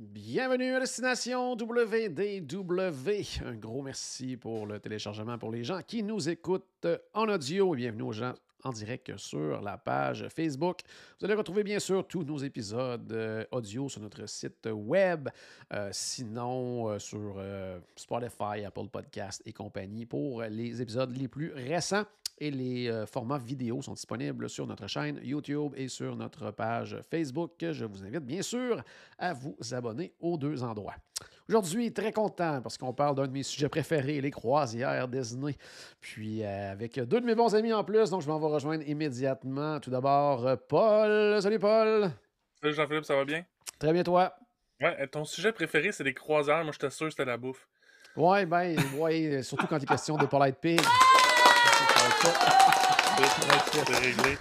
Bienvenue à Destination WDW. Un gros merci pour le téléchargement pour les gens qui nous écoutent en audio et bienvenue aux gens en direct sur la page Facebook. Vous allez retrouver bien sûr tous nos épisodes euh, audio sur notre site web, euh, sinon euh, sur Spotify, Apple Podcast et compagnie pour les épisodes les plus récents. Et les euh, formats vidéo sont disponibles sur notre chaîne YouTube et sur notre page Facebook. Je vous invite bien sûr à vous abonner aux deux endroits. Aujourd'hui, très content parce qu'on parle d'un de mes sujets préférés, les croisières Disney. Puis euh, avec deux de mes bons amis en plus, donc je m'en vais rejoindre immédiatement. Tout d'abord, euh, Paul. Salut Paul. Salut Jean-Philippe, ça va bien? Très bien toi? Ouais, ton sujet préféré, c'est les croisières. Moi, je t'assure c'était la bouffe. Ouais, ben, ouais, surtout quand il est question de Polite Pig. C'est réglé.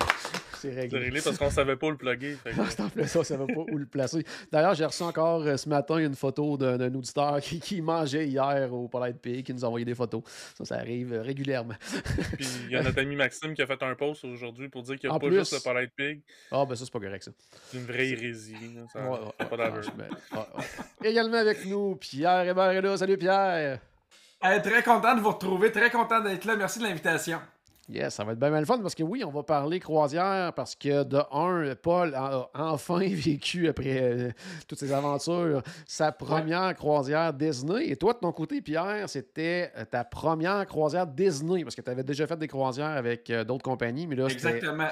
C'est C'est réglé. parce qu'on savait pas où le plugger. fait que- Non, c'est en ça ne va pas où le placer. D'ailleurs, j'ai reçu encore euh, ce matin une photo d'un auditeur qui, qui mangeait hier au Polite Pig, qui nous a envoyé des photos. Ça, ça arrive euh, régulièrement. Puis il y a notre ami Maxime qui a fait un post aujourd'hui pour dire qu'il n'y a En pas plus- juste le Polite Pig. Ah, ben ça, c'est pas correct, ça. C'est une vraie hérésie. Ça Ouais, ouais, pas ouais. Également avec nous, Pierre Hébert est là. Salut Pierre. Euh, très content de vous retrouver, très content d'être là. Merci de l'invitation. Yes, ça va être bien mal fun parce que oui, on va parler croisière parce que de un, Paul a enfin vécu après euh, toutes ces aventures sa première croisière Disney. Et toi, de ton côté, Pierre, c'était euh, ta première croisière Disney parce que tu avais déjà fait des croisières avec euh, d'autres compagnies, mais là, Exactement.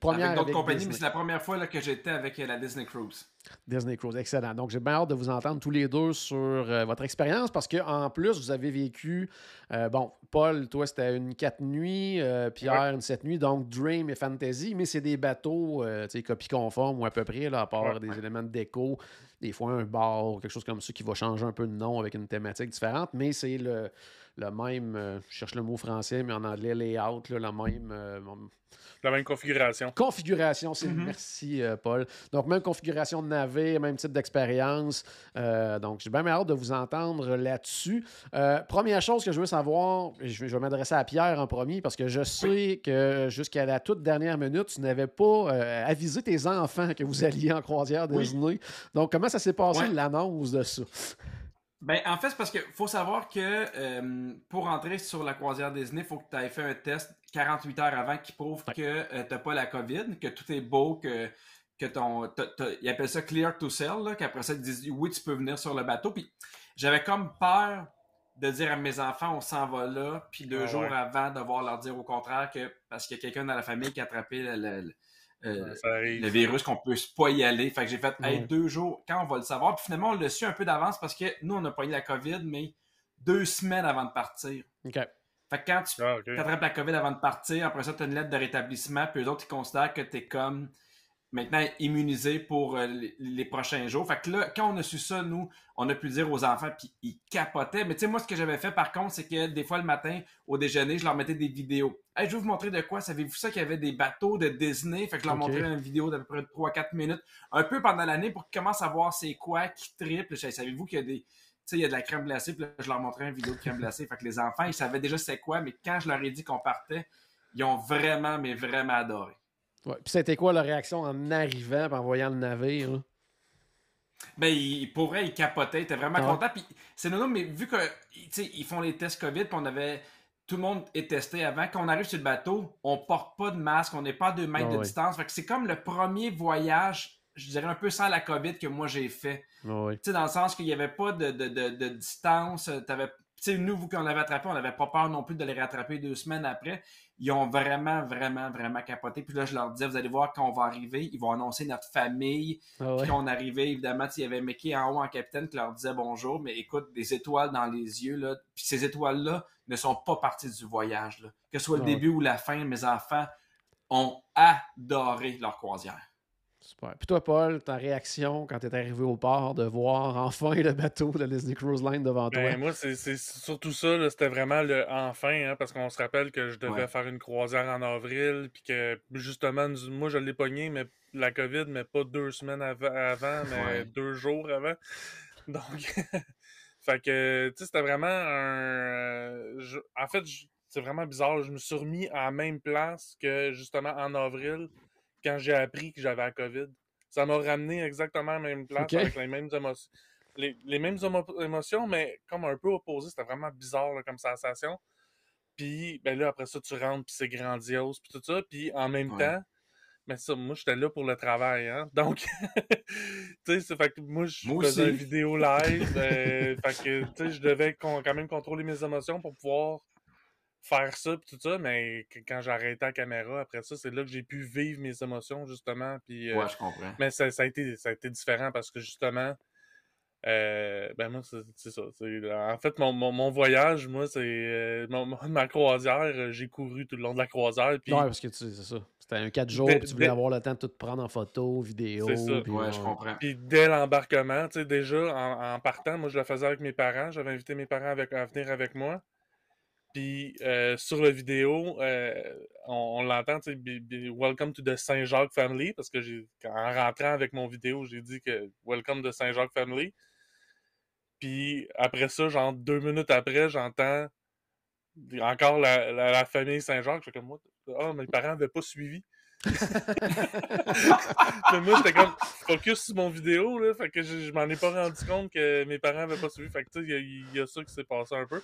Première avec d'autres compagnies, Disney. mais c'est la première fois là, que j'étais avec euh, la Disney Cruise. Disney Cruise, excellent. Donc, j'ai bien hâte de vous entendre tous les deux sur euh, votre expérience parce qu'en plus, vous avez vécu, euh, bon, Paul, toi, c'était une 4 nuits, euh, Pierre, une 7 nuits, donc Dream et Fantasy, mais c'est des bateaux, euh, tu sais, copie conforme ou à peu près, là, à part Ouais. des éléments de déco, des fois un bar, quelque chose comme ça qui va changer un peu de nom avec une thématique différente, mais c'est le, le même, euh, je cherche le mot français, mais en anglais, layout, là, la même. euh, La même configuration. Configuration, c'est Mhm. merci euh, Paul. Donc même configuration de navet, même type d'expérience. Euh, donc j'ai bien hâte de vous entendre là-dessus. Euh, première chose que je veux savoir, je vais, je vais m'adresser à Pierre en premier parce que je sais que jusqu'à la toute dernière minute, tu n'avais pas euh, avisé tes enfants que vous alliez en croisière Oui. Disney. Donc comment ça s'est passé Ouais. l'annonce de ça? Ben, en fait, c'est parce qu'il faut savoir que euh, pour entrer sur la croisière Disney, il faut que tu aies fait un test 48 heures avant qui prouve Ouais. que tu n'as pas la COVID, que tout est beau, que, que ton. t'as- ils appellent ça clear to sail, là, qu'après ça, ils disent oui, tu peux venir sur le bateau. Puis j'avais comme peur de dire à mes enfants, on s'en va là, puis deux Ah jours ouais. avant, devoir leur dire au contraire que parce qu'il y a quelqu'un dans la famille qui a attrapé le- le- euh, le virus qu'on peut pas y aller. Fait que j'ai fait hey, Ouais. deux jours, quand on va le savoir? Puis finalement, on l'a su un peu d'avance parce que nous, on a pas eu la COVID, mais deux semaines avant de partir. OK. Fait que quand tu Ah, ok. attrapes la COVID avant de partir, après ça, tu as une lettre de rétablissement, puis eux autres, ils considèrent que tu es comme maintenant immunisé pour euh, les, les prochains jours. Fait que là, quand on a su ça, nous, on a pu dire aux enfants, puis ils capotaient. Mais tu sais, moi, ce que j'avais fait, par contre, c'est que des fois, le matin, au déjeuner, je leur mettais des vidéos. Hey, je vais vous montrer de quoi? Savez-vous ça qu'il y avait des bateaux de Disney? Fait que je leur montrais une vidéo d'à peu près 3-4 minutes, un peu pendant l'année pour qu'ils commencent à voir c'est quoi, qui triple. Savez-vous qu'il y a des... Tu sais, il y a de la crème glacée, puis là, je leur montrais une vidéo de crème glacée. Fait que les enfants, ils savaient déjà c'est quoi, mais quand je leur ai dit qu'on partait, ils ont vraiment, mais vraiment adoré. Ouais. Puis c'était quoi leur réaction en arrivant et en voyant le navire? là? Ben, ils, pour vrai, ils capotaient, ils étaient vraiment Ah ouais. contents. Puis c'est non, mais vu que, ils font les tests COVID, puis on avait. Tout le monde est testé avant. Quand on arrive sur le bateau, on porte pas de masque, on n'est pas à deux mètres Ah de distance. Fait que c'est comme le premier voyage, je dirais un peu sans la COVID que moi j'ai fait. Oui. Tu sais, dans le sens qu'il n'y avait pas de, de, de, de distance. T'avais, tu sais, nous, vous, qu'on l'avait attrapé, on n'avait pas peur non plus de les rattraper deux semaines après. Ils ont vraiment, vraiment, vraiment capoté. Puis là, je leur disais, vous allez voir, quand on va arriver, ils vont annoncer notre famille. Ah ouais. Puis on arrivait, évidemment, il y avait Mickey en haut en capitaine qui leur disait bonjour, mais écoute, des étoiles dans les yeux, là. Puis ces étoiles-là ne sont pas parties du voyage, là. Que ce soit le Ah début ou la fin, mes enfants ont adoré leur croisière. Super. Puis toi, Paul, ta réaction quand tu es arrivé au port de voir enfin le bateau de la Disney Cruise Line devant toi? Ben, moi, c'est c'est surtout ça. C'était vraiment le enfin, hein, parce qu'on se rappelle que je devais Ouais. faire une croisière en avril, puis que justement, moi, je l'ai pogné, mais la COVID, mais pas deux semaines av- avant, mais Ouais. deux jours avant. Donc, fait que, tu sais, c'était vraiment un. je- en fait, je- c'est vraiment bizarre. Je me suis remis à la même place que justement en avril, quand j'ai appris que j'avais la COVID. Ça m'a ramené exactement à la même place, avec les mêmes émotions. Les, les mêmes émo- émotions, mais comme un peu opposées. C'était vraiment bizarre là, comme sensation. Puis, ben là, après ça, tu rentres, puis c'est grandiose, puis tout ça. Puis, en même Ouais. temps, mais ça, moi, j'étais là pour le travail, hein. Donc, tu sais, c'est fait que moi, je faisais une vidéo live. euh, fait que, tu sais, je devais con- quand même contrôler mes émotions pour pouvoir faire ça, puis tout ça. Mais quand j'ai arrêté la caméra, après ça, c'est là que j'ai pu vivre mes émotions, justement. Puis, euh, Ouais, je comprends. mais ça, ça a été, ça a été différent parce que justement, euh, ben moi, c'est ça. c'est- En fait, mon, mon, mon voyage, moi, c'est euh, ma croisière, euh, j'ai couru tout le long de la croisière. Puis, Ouais, parce que tu sais, c'est ça. C'était un 4 jours, Dès- puis tu voulais dès- avoir le temps de tout prendre en photo, vidéo. C'est ça. puis, Ouais, je comprends. puis dès l'embarquement, tu sais, déjà, en, en partant, moi, je le faisais avec mes parents. J'avais invité mes parents avec, à venir avec moi. Puis euh, sur la vidéo, euh, on, on l'entend, tu sais, Welcome to the Saint-Jacques Family, parce que j'ai, en rentrant avec mon vidéo, j'ai dit que Welcome to Saint-Jacques Family. Puis après ça, genre deux minutes après, j'entends encore la, la, la famille Saint-Jacques. Je fais comme moi, ah, mes parents n'avaient pas suivi. Mais moi, j'étais comme focus sur mon vidéo, là. Fait que je, je m'en ai pas rendu compte que mes parents avaient pas suivi. Fait que tu sais, il y y, a ça qui s'est passé un peu.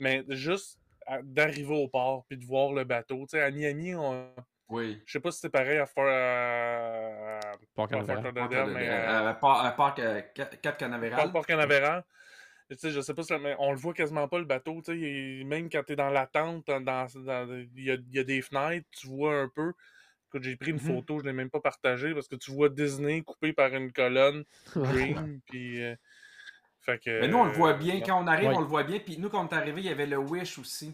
Mais juste d'arriver au port puis de voir le bateau. Tu sais, à Miami, on... Oui. je sais pas si c'est pareil à Fort, à... Port Canaveral. Lauderdale, mais à- Euh, Parc euh, euh, pas Canaveral. Port Canaveral. Tu sais, je sais pas si mais on le voit quasiment pas le bateau. Tu sais, il- même quand t'es dans la tente, dans, dans- il, y a, il y a des fenêtres, tu vois un peu. Écoute, j'ai pris une Mhm. photo, je l'ai même pas partagée parce que tu vois Disney coupé par une colonne Dream, puis euh, fait que. Mais nous, on le voit euh, bien. Quand on arrive, Ouais. on le voit bien. Puis nous, quand on est arrivé, il y avait le Wish aussi.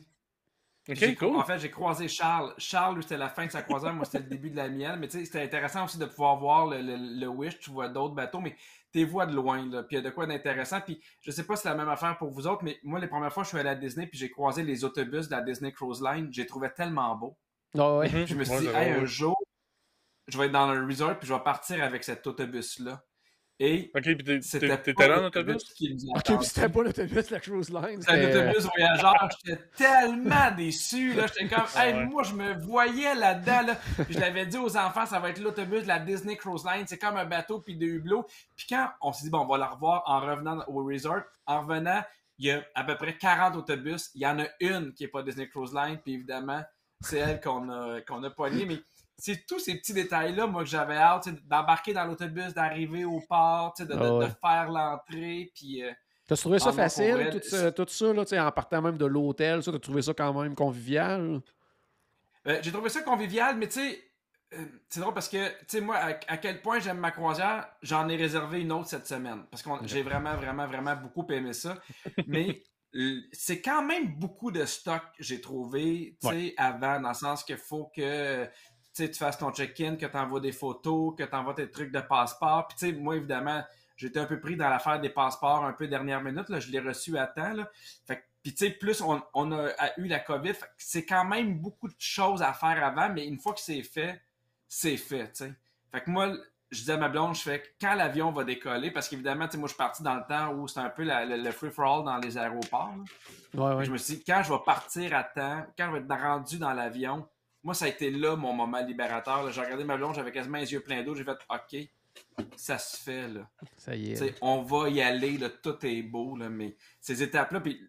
Ok, J'ai- cool. En fait, j'ai croisé Charles. Charles, lui, c'était la fin de sa croisière. Moi, c'était le début de la mienne. Mais tu sais, c'était intéressant aussi de pouvoir voir le, le- le Wish. Tu vois d'autres bateaux, mais tu les vois de loin. Là. Puis il y a de quoi d'intéressant. Puis je sais pas si c'est la même affaire pour vous autres, mais moi, les premières fois, je suis allé à Disney, puis j'ai croisé les autobus de la Disney Cruise Line. J'ai trouvé tellement beau. Ah ouais. Mhm. Je me suis Ouais, dit, hey, un jour, je vais être dans le resort, puis je vais partir avec cet autobus-là. Et Ok, puis t'es- là en l'autobus autobus? Ok, puis c'était pas l'autobus de la Cruise Line. C'était un c'était- autobus voyageur. J'étais tellement déçu. Là. J'étais comme, Ah hey, ouais. moi, je me voyais là-dedans. Là. Je l'avais dit aux enfants, ça va être l'autobus de la Disney Cruise Line. C'est comme un bateau puis des hublots. Puis quand on s'est dit, bon, on va la revoir en revenant au resort, en revenant, il y a à peu près 40 autobus. Il y en a une qui n'est pas Disney Cruise Line. Puis évidemment, c'est elle qu'on a, qu'on a poignée. Mais c'est tous ces petits détails-là, moi, que j'avais hâte tu sais, d'embarquer dans l'autobus, d'arriver au port, tu sais, de, de- Ah ouais. de faire l'entrée. Puis. euh, T'as trouvé ça facile, tout, ça, tout ça, là, tu en partant même de l'hôtel, ça, t'as trouvé ça quand même convivial? Euh, j'ai trouvé ça convivial, mais tu sais, euh, c'est drôle parce que, tu sais, moi, à, à quel point j'aime ma croisière, j'en ai réservé une autre cette semaine. Parce que j'ai vraiment, vraiment, vraiment beaucoup aimé ça. Mais euh, c'est quand même beaucoup de stock, j'ai trouvé, tu sais, avant, dans le sens qu'il faut que tu fasses ton check-in, que tu envoies des photos, que tu envoies tes trucs de passeport. Puis, tu sais, moi, évidemment, j'étais un peu pris dans l'affaire des passeports un peu dernière minute. Là, je l'ai reçu à temps. Là. Fait que puis, tu sais, plus on, on a, a eu la COVID, c'est quand même beaucoup de choses à faire avant, mais une fois que c'est fait, c'est fait, tu sais. Fait que moi, je disais à ma blonde, je fais quand l'avion va décoller, parce qu'évidemment, tu sais, moi, je suis parti dans le temps où c'était un peu la- le, le free-for-all dans les aéroports. là. Ouais, ouais. Je me suis dit, quand je vais partir à temps, quand je vais être rendu dans l'avion, moi, ça a été là mon moment libérateur. J'ai regardé ma blonde, j'avais quasiment les yeux pleins d'eau, j'ai fait, OK, ça se fait, là. Ça y est. On va y aller, là, tout est beau, là, mais ces étapes-là, puis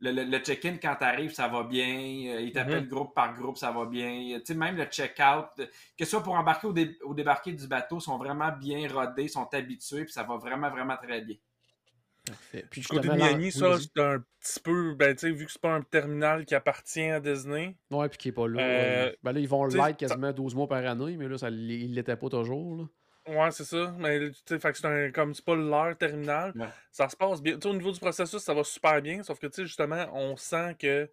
le, le- le check-in, quand t'arrives, ça va bien. euh, il t'appelle groupe par groupe, ça va bien. Tu sais, même le check-out, euh, que ce soit pour embarquer ou, dé- ou débarquer du bateau, sont vraiment bien rodés, sont habitués, puis ça va vraiment, vraiment très bien. Parfait. Puis Du côté de Miami, ça, c'est un petit peu. Ben, tu sais, vu que c'est pas un terminal qui appartient à Disney. Ouais, puis qui est pas là. Euh, ouais. Ben là, ils vont le like quasiment 12 mois par année, mais là, ça, l- il l'était pas toujours. Là. Ouais, c'est ça. Mais tu sais, fait que c'est un, comme c'est pas leur terminal, Ouais. ça se passe bien. Tu sais, au niveau du processus, ça va super bien. Sauf que, tu sais, justement, on sent que,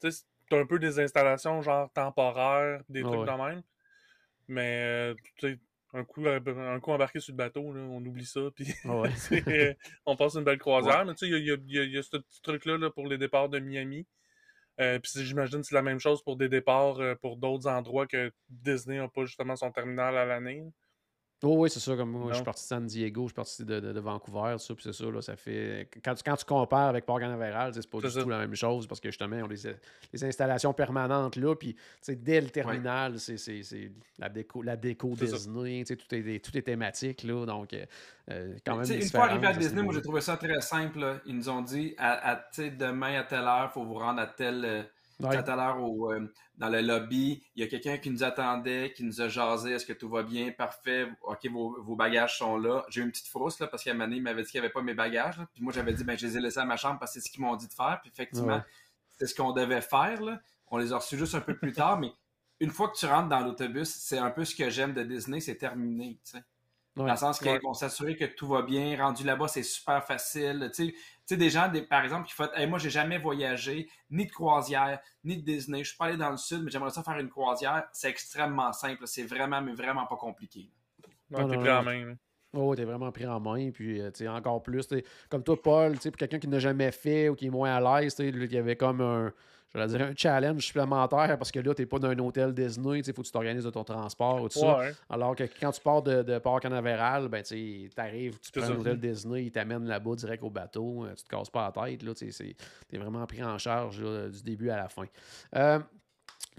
tu sais, c'est un peu des installations genre temporaires, des Ah trucs ouais. de même. Mais, euh, tu sais, un coup, un coup embarqué sur le bateau, là, on oublie ça, puis Ah ouais. c'est- on passe une belle croisière. Mais tu sais, il y a, il y a- il y a ce petit truc-là là, pour les départs de Miami. Euh, puis j'imagine que c'est la même chose pour des départs euh, pour d'autres endroits que Disney n'a pas justement son terminal à l'année. Oh, oui, c'est ça. Comme moi, je suis parti de San Diego, je suis parti de, de- de Vancouver, ça, puis c'est ça, là, ça fait. Quand tu, quand tu compares avec Parc Canaveral, c'est pas du ça. tout la même chose parce que justement, on a des, des installations permanentes là, puis tu sais, dès le terminal, c'est- c'est c'est la déco, la déco. Disney, tu sais, tout est, tout est thématique, là, donc euh, euh, quand même. Une fois arrivé à Disney, moi j'ai trouvé ça très simple. là. Ils nous ont dit à, à, demain à telle heure, il faut vous rendre à telle, Ouais. à telle heure au, euh, dans le lobby. Il y a quelqu'un qui nous attendait, qui nous a jasé. Est-ce que tout va bien? Parfait. OK, vos, vos bagages sont là. J'ai eu une petite frousse là, parce qu'à un moment donné, il m'avait dit qu'il n'y avait pas mes bagages. là. Puis moi, j'avais dit, ben, je les ai laissés à ma chambre parce que c'est ce qu'ils m'ont dit de faire. Puis effectivement, Ouais. c'est ce qu'on devait faire. Là. On les a reçus juste un peu plus tard, mais une fois que tu rentres dans l'autobus, c'est un peu ce que j'aime de Disney, c'est terminé. Dans le sens qu'ils Ouais. vont s'assurer que tout va bien. Rendu là-bas, c'est super facile. Tu sais, tu sais, des gens, des- par exemple, qui font hey, Moi, j'ai jamais voyagé, ni de croisière, ni de Disney. Je suis pas allé dans le sud, mais j'aimerais ça faire une croisière. C'est extrêmement simple. C'est vraiment, mais vraiment pas compliqué. Ouais, Non, t'es pris en main. Oh, t'es vraiment pris en main, puis euh, tu sais, encore plus, comme toi, Paul, tu sais, pour quelqu'un qui n'a jamais fait ou qui est moins à l'aise, tu sais, il y avait comme un, je dire, un challenge supplémentaire parce que là, t'es pas dans un hôtel Disney, il faut que tu t'organises de ton transport ou tout ça. Alors que quand tu pars de, de Port Canaveral, ben, tu arrives, tu prends un hôtel Disney, ils t'amènent là-bas direct au bateau, euh, tu te casses pas la tête, t'es vraiment pris en charge là, du début à la fin. Euh,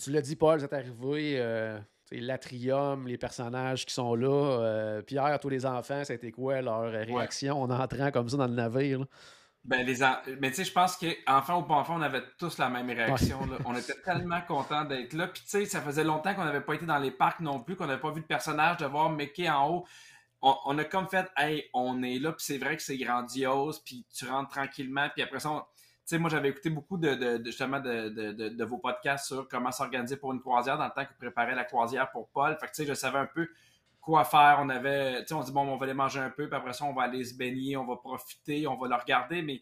tu l'as dit, Paul, c'est arrivé, euh, tu sais, l'atrium, les personnages qui sont là. euh, Pierre, tous les enfants, ça a été quoi leur réaction en entrant comme ça dans le navire? là? Ben, les en- Mais tu sais, je pense qu'enfant ou pas enfant, on avait tous la même réaction. là. On était tellement contents d'être là. Puis tu sais, ça faisait longtemps qu'on n'avait pas été dans les parcs non plus, qu'on n'avait pas vu de personnage, de voir Mickey en haut. On, on a comme fait, hey, on est là, puis c'est vrai que c'est grandiose, puis tu rentres tranquillement, puis après ça, on- sais, moi j'avais écouté beaucoup de, de- de- justement de, de- de- de vos podcasts sur comment s'organiser pour une croisière dans le temps que je préparais la croisière pour Paul. Fait que tu sais, je savais un peu quoi faire. On avait, tu sais, on dit bon, on va aller manger un peu, puis après ça, on va aller se baigner, on va profiter, on va le regarder, mais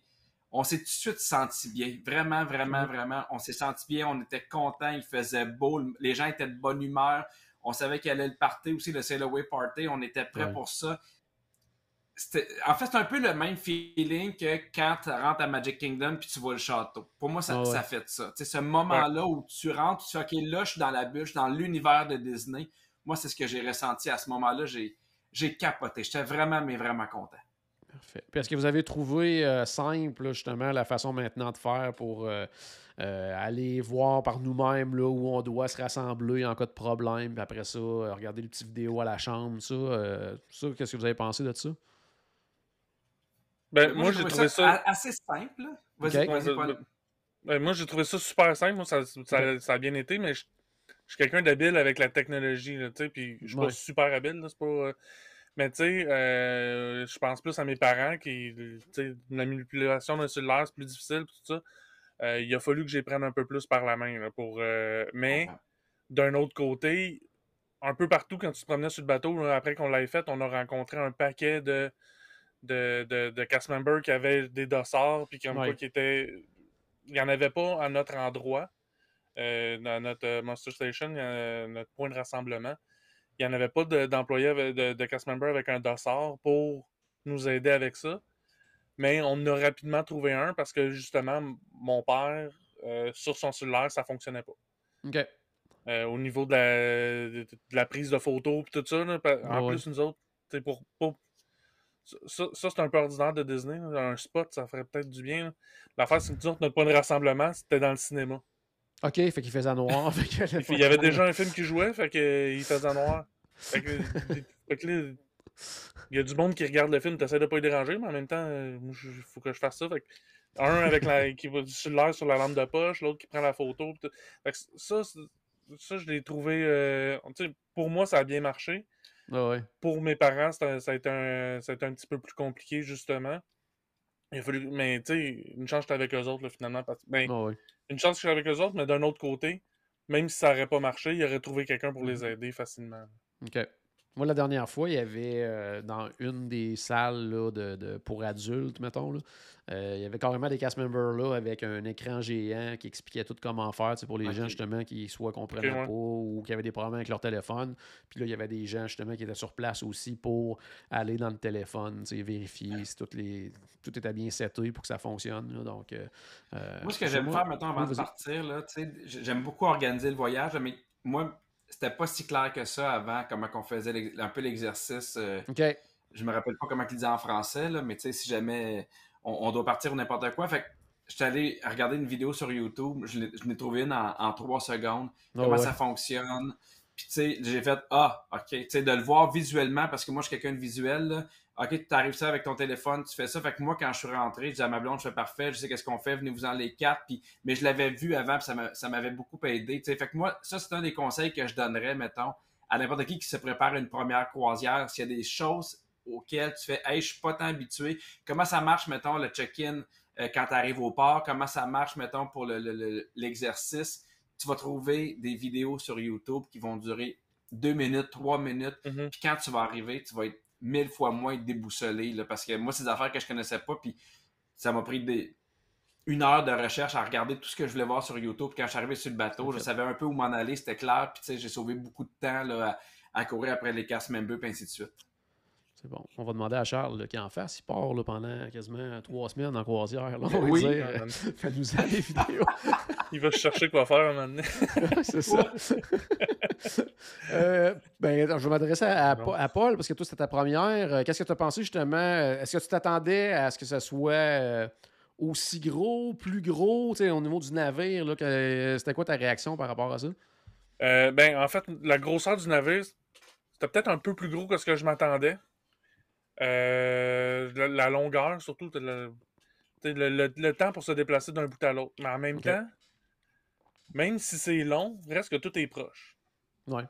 on s'est tout de suite senti bien. Vraiment, vraiment, vraiment, on s'est senti bien, on était contents, il faisait beau, les gens étaient de bonne humeur. On savait qu'il allait le party aussi, le Sail Away Party, on était prêts Ouais. pour ça. En fait, c'est un peu le même feeling que quand tu rentres à Magic Kingdom puis tu vois le château. Pour moi, ça, Ah ouais. ça fait ça. Ce moment-là où tu rentres, tu fais OK, là, je suis dans la suis dans l'univers de Disney. Moi, c'est ce que j'ai ressenti à ce moment-là. J'ai, capoté. J'étais vraiment, mais vraiment content. Parfait. Puis est-ce que vous avez trouvé euh, simple, justement, la façon maintenant de faire pour euh, euh, aller voir par nous-mêmes là, où on doit se rassembler en cas de problème, puis après ça, regarder les petites vidéos à la chambre, ça, ça qu'est-ce que vous avez pensé de ça? Ben, moi, j'ai trouvé ça. assez simple. là. Vas-y, Ok. vas-y, Ouais, Paul. ben, moi, j'ai trouvé ça super simple. Moi, ça, ça, ça a bien été, mais je, je suis quelqu'un d'habile avec la technologie, là, puis je suis Ouais. pas super habile, là, c'est pas... euh, Mais tu sais, euh, je pense plus à mes parents qui, tu sais, la manipulation d'un cellulaire, c'est plus difficile, tout ça. Euh, il a fallu que j'y prenne un peu plus par la main, là, pour... euh, Mais, d'un autre côté, un peu partout, quand tu te promenais sur le bateau, après qu'on l'ait fait, on a rencontré un paquet de, de, de, de cast members qui avaient des dossards, puis comme Ouais. quoi qui étaient. Il n'y en avait pas à notre endroit, euh, dans notre euh, Monster Station, euh, notre point de rassemblement. Il n'y en avait pas de- d'employés, de, de cast members avec un dossard pour nous aider avec ça. Mais on a rapidement trouvé un parce que justement, mon père, euh, sur son cellulaire, ça fonctionnait pas. OK. Euh, au niveau de la, de, la prise de photos et tout ça. là, en Ouais. plus, nous autres, pour, pour- ça, c'est un peu ordinaire de Disney. là. Un spot, ça ferait peut-être du bien. L'affaire, c'est que autres, notre point de rassemblement, c'était dans le cinéma. OK, fait qu'il faisait noir. fait il y avait déjà un film qui jouait, fait que, euh, il faisait noir. Fait que, fait que là, il y a du monde qui regarde le film, t'essaies de pas y déranger, mais en même temps, il faut que je fasse ça. Fait que, un avec la, qui va sur l'air sur la lampe de poche, l'autre qui prend la photo. Fait que ça, ça, je l'ai trouvé. euh, pour moi, ça a bien marché. Ah ouais. Pour mes parents, ça, a été un, ça a été un petit peu plus compliqué, justement. Il a fallu, mais tu sais, une chance que j'étais avec eux autres, là, finalement. Parce, ben, Ah ouais. une chance que j'étais avec eux autres, mais d'un autre côté, même si ça n'aurait pas marché, il aurait trouvé quelqu'un pour les aider facilement. OK. Moi, la dernière fois, il y avait euh, dans une des salles là, de, de- pour adultes, mettons, là, euh, il y avait carrément des cast members là avec un écran géant qui expliquait tout comment faire tu sais, pour les gens justement qui soit comprenaient ouais. pas ou qui avaient des problèmes avec leur téléphone. Puis là, il y avait des gens justement qui étaient sur place aussi pour aller dans le téléphone, tu sais, vérifier si toutes les, tout était bien seté pour que ça fonctionne. là. Donc, euh, Moi, ce que j'aime faire, mettons, avant de partir, j'aime beaucoup organiser le voyage, mais moi, c'était pas si clair que ça avant, comment on faisait un peu l'exercice. euh, OK. je me rappelle pas comment il disait en français, là, mais tu sais, si jamais on, on doit partir ou n'importe quoi, fait que j'étais allé regarder une vidéo sur YouTube, je l'ai trouvé une en, trois secondes, Ah comment ouais. ça fonctionne. Puis tu sais, j'ai fait Ah, ok, tu sais, de le voir visuellement, parce que moi, je suis quelqu'un de visuel, là. Ok, tu arrives ça avec ton téléphone, tu fais ça. Fait que moi, quand je suis rentré, je dis à ma blonde, je fais parfait, je sais qu'est-ce qu'on fait, venez-vous-en les quatre. Puis, mais je l'avais vu avant, puis ça m'a- ça m'avait beaucoup aidé. Fait que moi, ça, c'est un des conseils que je donnerais, mettons, à n'importe qui qui se prépare une première croisière. S'il y a des choses auxquelles tu fais, hey, je suis pas tant habitué. Comment ça marche, mettons, le check-in euh, quand tu arrives au port? Comment ça marche, mettons, pour le- le- le- l'exercice? tu vas trouver des vidéos sur YouTube qui vont durer deux minutes, trois minutes. Mhm. Puis quand tu vas arriver, tu vas être mille fois moins déboussolé. Là, parce que moi, c'est des affaires que je connaissais pas. Puis ça m'a pris des... une heure de recherche à regarder tout ce que je voulais voir sur YouTube. Puis quand je suis arrivé sur le bateau, je savais un peu où m'en aller, c'était clair. Puis tu sais, j'ai sauvé beaucoup de temps là, à, à courir après les cast members, puis ainsi de suite. C'est bon. On va demander à Charles qui en fasse. Il part là, pendant quasiment trois semaines en croisière. là. On va Oui. dire, euh, fais-nous ça des vidéos. Il va chercher quoi faire un moment donné. c'est ça. Euh, ben, je vais m'adresser à, Paul parce que toi, c'était ta première. Euh, Qu'est-ce que tu as pensé justement? Euh, Est-ce que tu t'attendais à ce que ça soit euh, aussi gros, plus gros, au niveau du navire? là, que- C'était quoi ta réaction par rapport à ça? Euh, ben, en fait, la grosseur du navire, c'était peut-être un peu plus gros que ce que je m'attendais. La, la longueur, surtout, le, temps pour se déplacer d'un bout à l'autre. Mais en même temps, même si c'est long, reste que tout est proche. Ouais.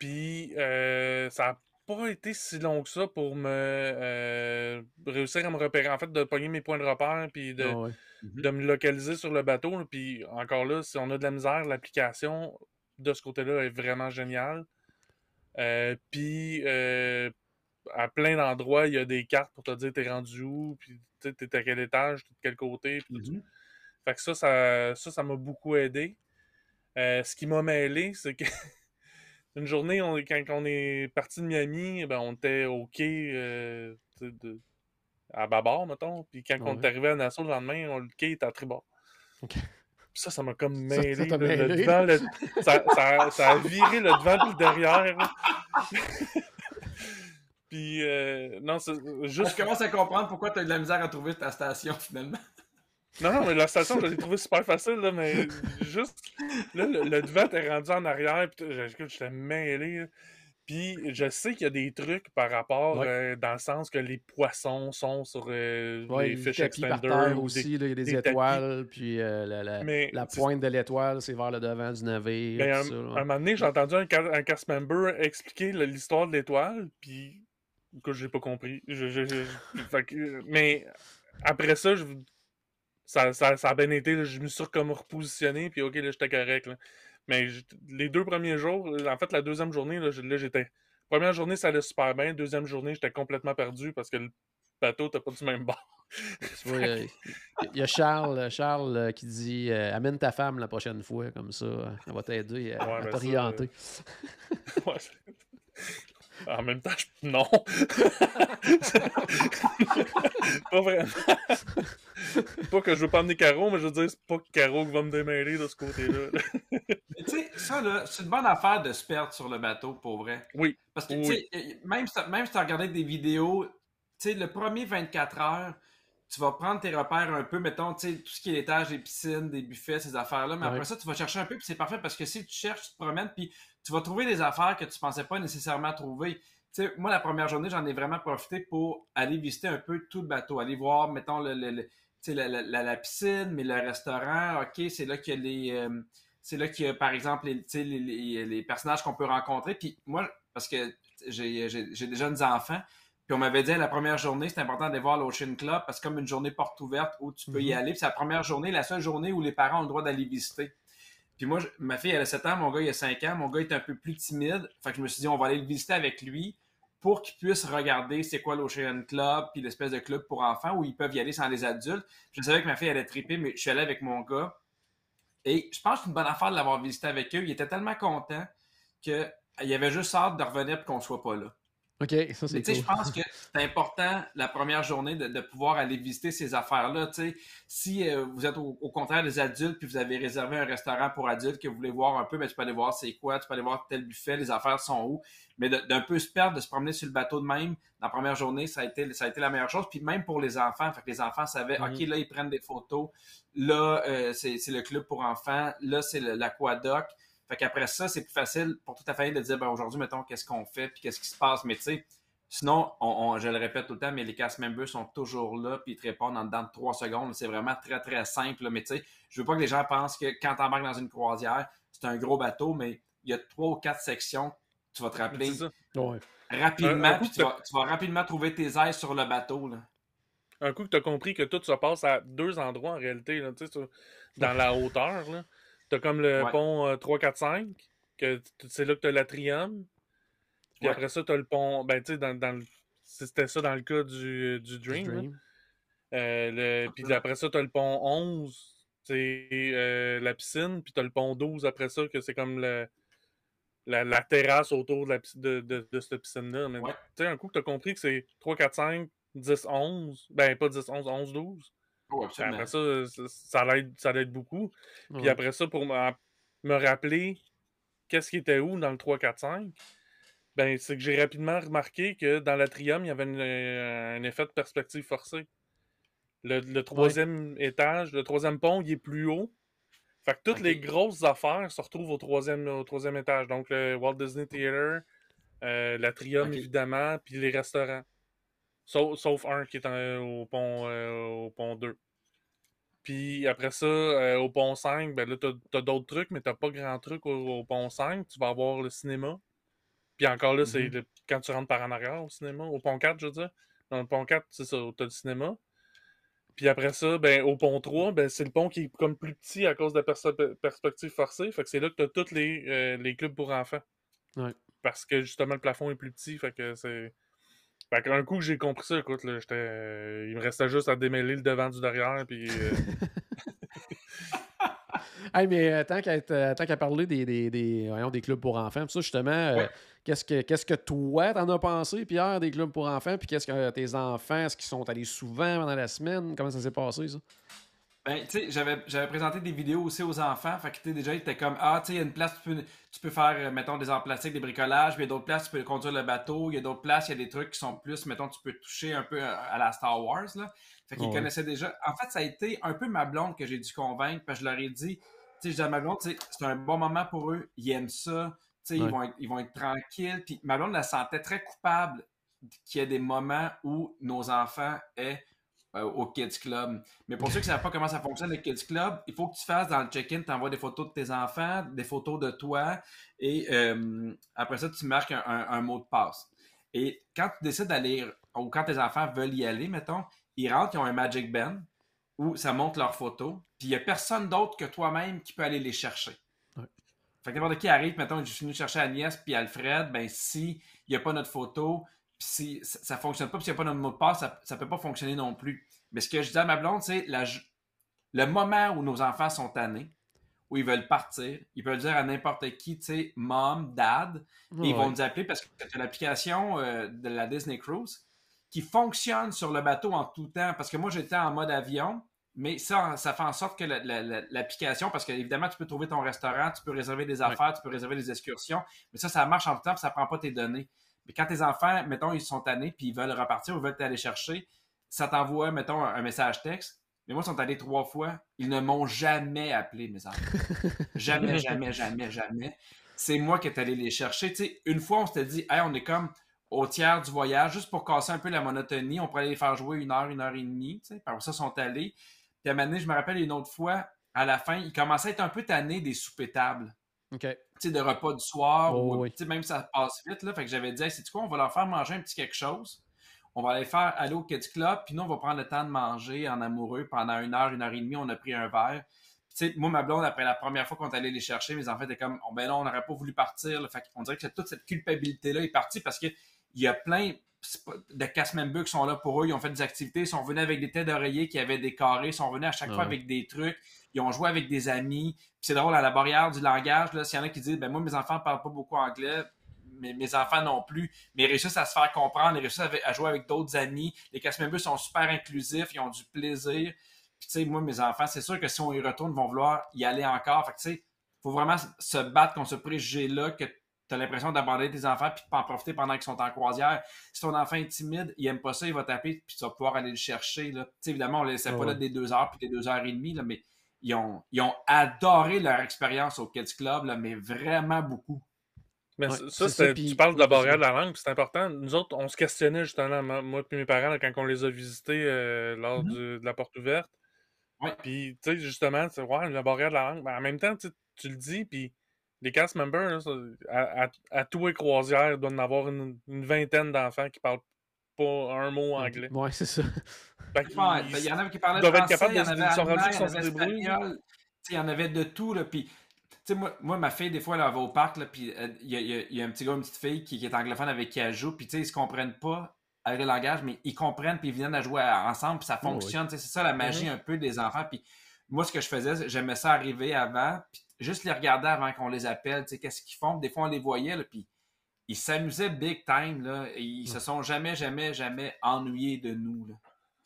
Puis, euh, ça n'a pas été si long que ça pour me euh, réussir à me repérer. En fait, de pogner mes points de repère, puis de, Ah ouais. de me localiser sur le bateau. Puis encore là, si on a de la misère, l'application de ce côté-là est vraiment géniale. Euh, puis euh, à plein d'endroits, il y a des cartes pour te dire t'es rendu où, puis t'es à quel étage, t'es de quel côté. puis ça. Fait que ça, ça ça, ça m'a beaucoup aidé. Euh, ce qui m'a mêlé, c'est que une journée, on, quand on est parti de Miami, ben, on était au quai euh, de- à bâbord, mettons. Puis quand on Ouais. est arrivé à Nassau le lendemain, on- le quai était à tribord. Ok. Puis ça, ça m'a comme Ça- ça mêlé. là, le devant, le- ça, ça- ça a viré le devant puis le derrière. puis, euh, non, c'est Je juste. commence à comprendre pourquoi tu as eu de la misère à trouver ta station finalement. Non, non, mais la station, je l'ai trouvé super facile, là, mais juste. Là, le, le devant était rendu en arrière, puis j'étais mêlé. là. Puis je sais qu'il y a des trucs par rapport, Ouais. euh, dans le sens que les poissons sont sur euh, Ouais, les le fish extenders. aussi, des- là, il y a des, des tapis. étoiles, puis euh, la, la- Mais la pointe de l'étoile, c'est vers le devant du navire. Ben, un, ça, un moment donné, j'ai entendu un, un cast member expliquer l'histoire de l'étoile, puis que j'ai pas compris. Je- je- je- fait mais après ça, je- ça, ça, ça a bien été. là, je me suis comme repositionné, puis ok, là, j'étais correct. là. Mais les deux premiers jours, en fait, la deuxième journée, là, j'étais. Première journée, ça allait super bien. Deuxième journée, j'étais complètement perdu parce que le bateau t'as pas du même bord. Tu vois, il y a- il y a Charles, Charles euh, qui dit euh, Amène ta femme la prochaine fois, comme ça, euh, elle va t'aider à, Ouais, à ben ça, t'orienter. Ouais, c'est- en même temps, je- non. pas vraiment. pas que je veux pas emmener Caro, mais je veux dire, c'est pas Caro qui va me démêler de ce côté-là. Mais tu sais, ça, là, c'est une bonne affaire de se perdre sur le bateau, pour vrai. oui. Parce que, Oui. tu sais, euh, même si t'as- même si tu as regardé des vidéos, tu sais, le premier 24 heures, tu vas prendre tes repères un peu, mettons, tu sais, tout ce qui est l'étage, des piscines, des buffets, ces affaires-là, mais Ouais. après ça, tu vas chercher un peu, puis c'est parfait parce que si tu cherches, tu te promènes, puis tu vas trouver des affaires que tu pensais pas nécessairement trouver. Tu sais, moi, la première journée, j'en ai vraiment profité pour aller visiter un peu tout le bateau, aller voir, mettons, le, la, la- la- la piscine, mais le restaurant, OK, c'est là qu'il y a les... euh, c'est là qu'il y a, par exemple, les, les, les- les personnages qu'on peut rencontrer. Puis moi, parce que j'ai j'ai- j'ai des jeunes enfants, puis on m'avait dit à la première journée, c'est important d'aller voir l'Ocean Club parce que comme une journée porte ouverte où tu peux y Mhm. aller. Puis c'est la première journée, la seule journée où les parents ont le droit d'aller visiter. Puis moi, ma fille, elle a 7 ans, mon gars, il a 5 ans. Mon gars est un peu plus timide. Fait que je me suis dit, on va aller le visiter avec lui pour qu'il puisse regarder c'est quoi l'Ocean Club, puis l'espèce de club pour enfants où ils peuvent y aller sans les adultes. Je savais que ma fille allait triper, mais je suis allé avec mon gars. Et je pense que c'est une bonne affaire de l'avoir visité avec eux. Il était tellement content qu'il avait juste hâte de revenir et qu'on ne soit pas là. OK, ça c'est tu sais, cool. je pense que c'est important la première journée de, de pouvoir aller visiter ces affaires-là. Tu sais, si euh, vous êtes au, au contraire des adultes puis vous avez réservé un restaurant pour adultes que vous voulez voir un peu, mais tu peux aller voir c'est quoi, tu peux aller voir tel buffet, les affaires sont où. Mais d'un peu se perdre, de se promener sur le bateau de même, dans la première journée, ça a été, ça a été la meilleure chose. Puis même pour les enfants, fait que les enfants savaient, Mhm. OK, là, ils prennent des photos. Là, euh, c'est le club pour enfants. Là, c'est l'aquadoc. Fait qu'après ça, c'est plus facile pour toute la famille de dire, ben, aujourd'hui, mettons, qu'est-ce qu'on fait, puis qu'est-ce qui se passe. Mais tu sais, sinon, on, on- je le répète tout le temps, mais les cast members sont toujours là, puis ils te répondent en dedans de trois secondes. C'est vraiment très, très simple. là. Mais tu sais, je veux pas que les gens pensent que quand t'embarques dans une croisière, c'est un gros bateau, mais il y a trois ou quatre sections. Tu vas te rappeler. Ouais. rapidement, Un- un coup puis que tu vas, tu vas rapidement trouver tes ailes sur le bateau. Là. Un coup que tu as compris que tout se passe à deux endroits en réalité, là, tu sais, sur- dans la hauteur. Tu as comme le Ouais. pont euh, 3, 4, 5, que c'est là que tu as l'atrium. Puis Ouais. après ça, tu as le pont. Ben, tu sais, dans, dans le- c'était ça dans le cas du, du Dream. Dream. Euh, le- puis après ça, tu as le pont 11, c'est euh, la piscine. Puis tu as le pont 12 après ça, que c'est comme le, la, la terrasse autour de, la, de, de, de cette piscine-là. Mais Ouais. tu sais, un coup que tu as compris que c'est 3, 4, 5, 10, 11. Ben, pas 10, 11, 11, 12. Oh, après ça, ça, ça l'aide, ça l'aide beaucoup. Puis Ouais. après ça, pour me, me rappeler qu'est-ce qui était où dans le 3, 4, 5, ben, c'est que j'ai rapidement remarqué que dans l'atrium, il y avait une- euh, un effet de perspective forcée. Le, le troisième étage, le troisième pont, il est plus haut. Fait que toutes les grosses affaires se retrouvent au troisième, au troisième étage. Donc le Walt Disney Theater, euh, l'atrium évidemment, puis les restaurants. Sauf, sauf un qui est en- au, pont, euh, au pont 2. Puis après ça, euh, au pont 5, ben là, t'as as, d'autres trucs, mais t'as pas grand truc au, au pont 5. Tu vas avoir le cinéma. Puis encore là, c'est Mhm. quand tu rentres par en arrière au cinéma. Au pont 4, je veux dire. Dans le pont 4, c'est ça, t'as le cinéma. Puis après ça, ben, au pont 3, ben, c'est le pont qui est comme plus petit à cause de la perspective forcée. Fait que c'est là que t'as tous les, euh, les clubs pour enfants. Ouais. Parce que justement, le plafond est plus petit. Fait que c'est. Fait qu'un coup que j'ai compris ça, écoute, là, j'étais. euh, il me restait juste à démêler le devant du derrière. Puis. euh, Hey, mais euh, tant qu'à tant qu'à parler des, des, des, voyons, des clubs pour enfants, ça, justement, Ouais. qu'est-ce, que, qu'est-ce que toi, t'en as pensé, Pierre, des clubs pour enfants? Puis qu'est-ce que tes enfants, est-ce qu'ils sont allés souvent pendant la semaine? Comment ça s'est passé, ça? Ben, tu sais, j'avais, j'avais présenté des vidéos aussi aux enfants. Fait que, tu déjà, ils étaient comme, ah, tu sais, il y a une place, tu peux, tu peux faire, euh, mettons, des arts plastiques, des bricolages. Puis il y a d'autres places, tu peux conduire le bateau. Il y a d'autres places, il y a des trucs qui sont plus, mettons, tu peux toucher un peu à, la Star Wars, là. Fait qu'ils Ouais. connaissaient déjà. En fait, ça a été un peu ma blonde que j'ai dû convaincre. Parce que je leur ai dit, tu sais, je dis à ma blonde, c'est un bon moment pour eux. Ils aiment ça. Tu sais, Ouais. ils, vont être, ils vont être tranquilles. Puis ma blonde la sentait très coupable qu'il y ait des moments où nos enfants aient au Kids Club. Mais pour ceux qui ne savent pas comment ça fonctionne, le Kids Club, il faut que tu fasses dans le check-in, tu envoies des photos de tes enfants, des photos de toi, et euh, après ça, tu marques un, un- un mot de passe. Et quand tu décides d'aller, ou quand tes enfants veulent y aller, mettons, ils rentrent, ils ont un Magic Band où ça montre leurs photos, puis il n'y a personne d'autre que toi-même qui peut aller les chercher. Ouais. Fait que n'importe qui arrive, mettons, je suis venu chercher Agnès puis Alfred, ben si il n'y a pas notre photo, puis si ça ne fonctionne pas, puis s'il n'y a pas notre mot de passe, ça ne peut pas fonctionner non plus. Mais ce que je dis à ma blonde, c'est le moment où nos enfants sont tannés, où ils veulent partir, ils peuvent dire à n'importe qui, tu sais, mom, dad, et ils vont nous appeler parce que c'est l'application euh, de la Disney Cruise qui fonctionne sur le bateau en tout temps. Parce que moi, j'étais en mode avion, mais ça, ça fait en sorte que la- la- la- l'application, parce qu'évidemment, tu peux trouver ton restaurant, tu peux réserver des affaires, tu peux réserver des excursions, mais ça, ça marche en tout temps, puis ça prend pas tes données. Mais quand tes enfants, mettons, ils sont tannés, puis ils veulent repartir ou veulent t'aller chercher, ça t'envoie, mettons, un, un message texte. Mais moi, ils sont allés trois fois. Ils ne m'ont jamais appelé, mes enfants. jamais, jamais, jamais, jamais. C'est moi qui est allé les chercher. Tu sais, une fois, on s'était dit, hey, on est comme au tiers du voyage, juste pour casser un peu la monotonie. On pourrait les faire jouer une heure, une heure et demie. Tu sais. Par ça, ils sont allés. Puis à un moment donné, je me rappelle une autre fois, à la fin, ils commençaient à être un peu tannés des soupers tables. OK. De repas du soir, Oh, ou, oui. même si ça passe vite, là. Fait que j'avais dit, hey, c'est quoi, on va leur faire manger un petit quelque chose. On va aller faire aller au Kids Club, puis nous, on va prendre le temps de manger en amoureux pendant une heure, une heure et demie. On a pris un verre. Moi, ma blonde, après la première fois qu'on est allé les chercher, mes enfants étaient comme, oh, ben là, on n'aurait pas voulu partir. Là. Fait qu'on dirait que toute cette culpabilité-là est partie parce qu'il y a plein de cast members qui sont là pour eux. Ils ont fait des activités, ils sont venus avec des têtes d'oreiller qui avaient des carrés, ils sont venus à chaque fois avec des trucs. Ils ont joué avec des amis. Puis c'est drôle, à la barrière du langage, s'il y en a qui disent, ben moi, mes enfants ne parlent pas beaucoup anglais, mais mes enfants non plus, mais ils réussissent à se faire comprendre, ils réussissent à, jouer avec d'autres amis. Les members sont super inclusifs, ils ont du plaisir. Puis, tu sais, moi, mes enfants, c'est sûr que si on y retourne, ils vont vouloir y aller encore. Fait que, tu sais, faut vraiment se battre contre ce préjugé-là que tu as l'impression d'abandonner tes enfants puis de pas en profiter pendant qu'ils sont en croisière. Si ton enfant est timide, il aime pas ça, il va taper puis tu vas pouvoir aller le chercher. Là. sais, évidemment, on ne laissait pas là des deux heures puis des deux heures et demie, là, mais ils ont, ils ont adoré leur expérience au Kids Club, là, mais vraiment beaucoup. Mais ça, tu parles de la barrière de la langue, c'est important. Nous autres, on se questionnait justement, moi et mes parents, quand on les a visités euh, lors mm-hmm. de la porte ouverte. Puis, tu sais, justement, ouais, la barrière de la langue. Mais en même temps, tu le dis, puis les cast members, à, à, tous les croisières, il doit en avoir une, vingtaine d'enfants qui parlent pas un mot anglais. Ouais, c'est ça. il y en avait qui parlaient français, il y en avait allemand, il y en avait de tout, là, puis moi, moi, ma fille, des fois, elle va au parc, là, puis euh, il y, a, un petit gars, une petite fille qui, est anglophone avec qui elle joue, puis ils se comprennent pas avec le langage, mais ils comprennent, puis ils viennent à jouer ensemble, puis ça oh, fonctionne. C'est ça la magie mm-hmm. un peu des enfants. Puis moi, ce que je faisais, j'aimais ça arriver avant, puis juste les regarder avant qu'on les appelle, qu'est-ce qu'ils font. Des fois, on les voyait, là, puis ils s'amusaient big time, là, et ils se sont jamais, jamais, jamais ennuyés de nous. Là.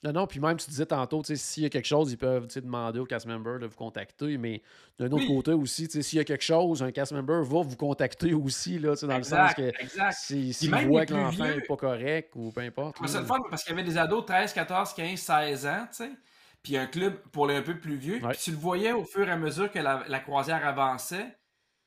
Non, non, puis même, tu disais tantôt, s'il y a quelque chose, ils peuvent demander au cast member de vous contacter, mais d'un autre côté aussi, s'il y a quelque chose, un cast member va vous contacter aussi, là, dans le sens que s'il voit que l'enfant n'est pas correct ou peu importe. C'est le fun parce qu'il y avait des ados 13, 14, 15, 16 ans, puis un club pour les un peu plus vieux. Puis tu le voyais au fur et à mesure que la, la croisière avançait.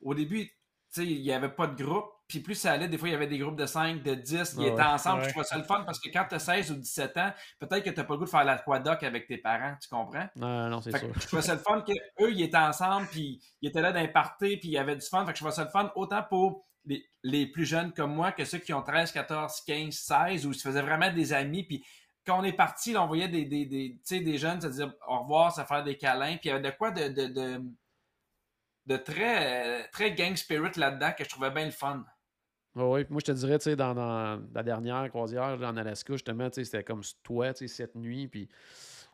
Au début, tu sais, il n'y avait pas de groupe. Puis plus ça allait, des fois, il y avait des groupes de 5, de 10, qui étaient ensemble. Je trouvais ça le fun parce que quand tu as 16 ou 17 ans, peut-être que tu n'as pas le goût de faire l'aquadoc avec tes parents, tu comprends? Non, non, c'est sûr. Je trouvais ça le fun qu'eux, ils étaient ensemble, puis ils étaient là d'un party, puis il y avait du fun. Fait que je trouvais ça le fun autant pour les, les, plus jeunes comme moi que ceux qui ont 13, 14, 15, 16, où ils se faisaient vraiment des amis. Puis quand on est parti, on voyait des, des, des, des jeunes se dire au revoir, se faire des câlins. Puis il y avait de quoi de, de, de, de très, très gang spirit là-dedans que je trouvais bien le fun. Oui, moi je te dirais, tu sais, dans, la dernière croisière en Alaska, justement, c'était comme toi, tu sais, cette nuit, puis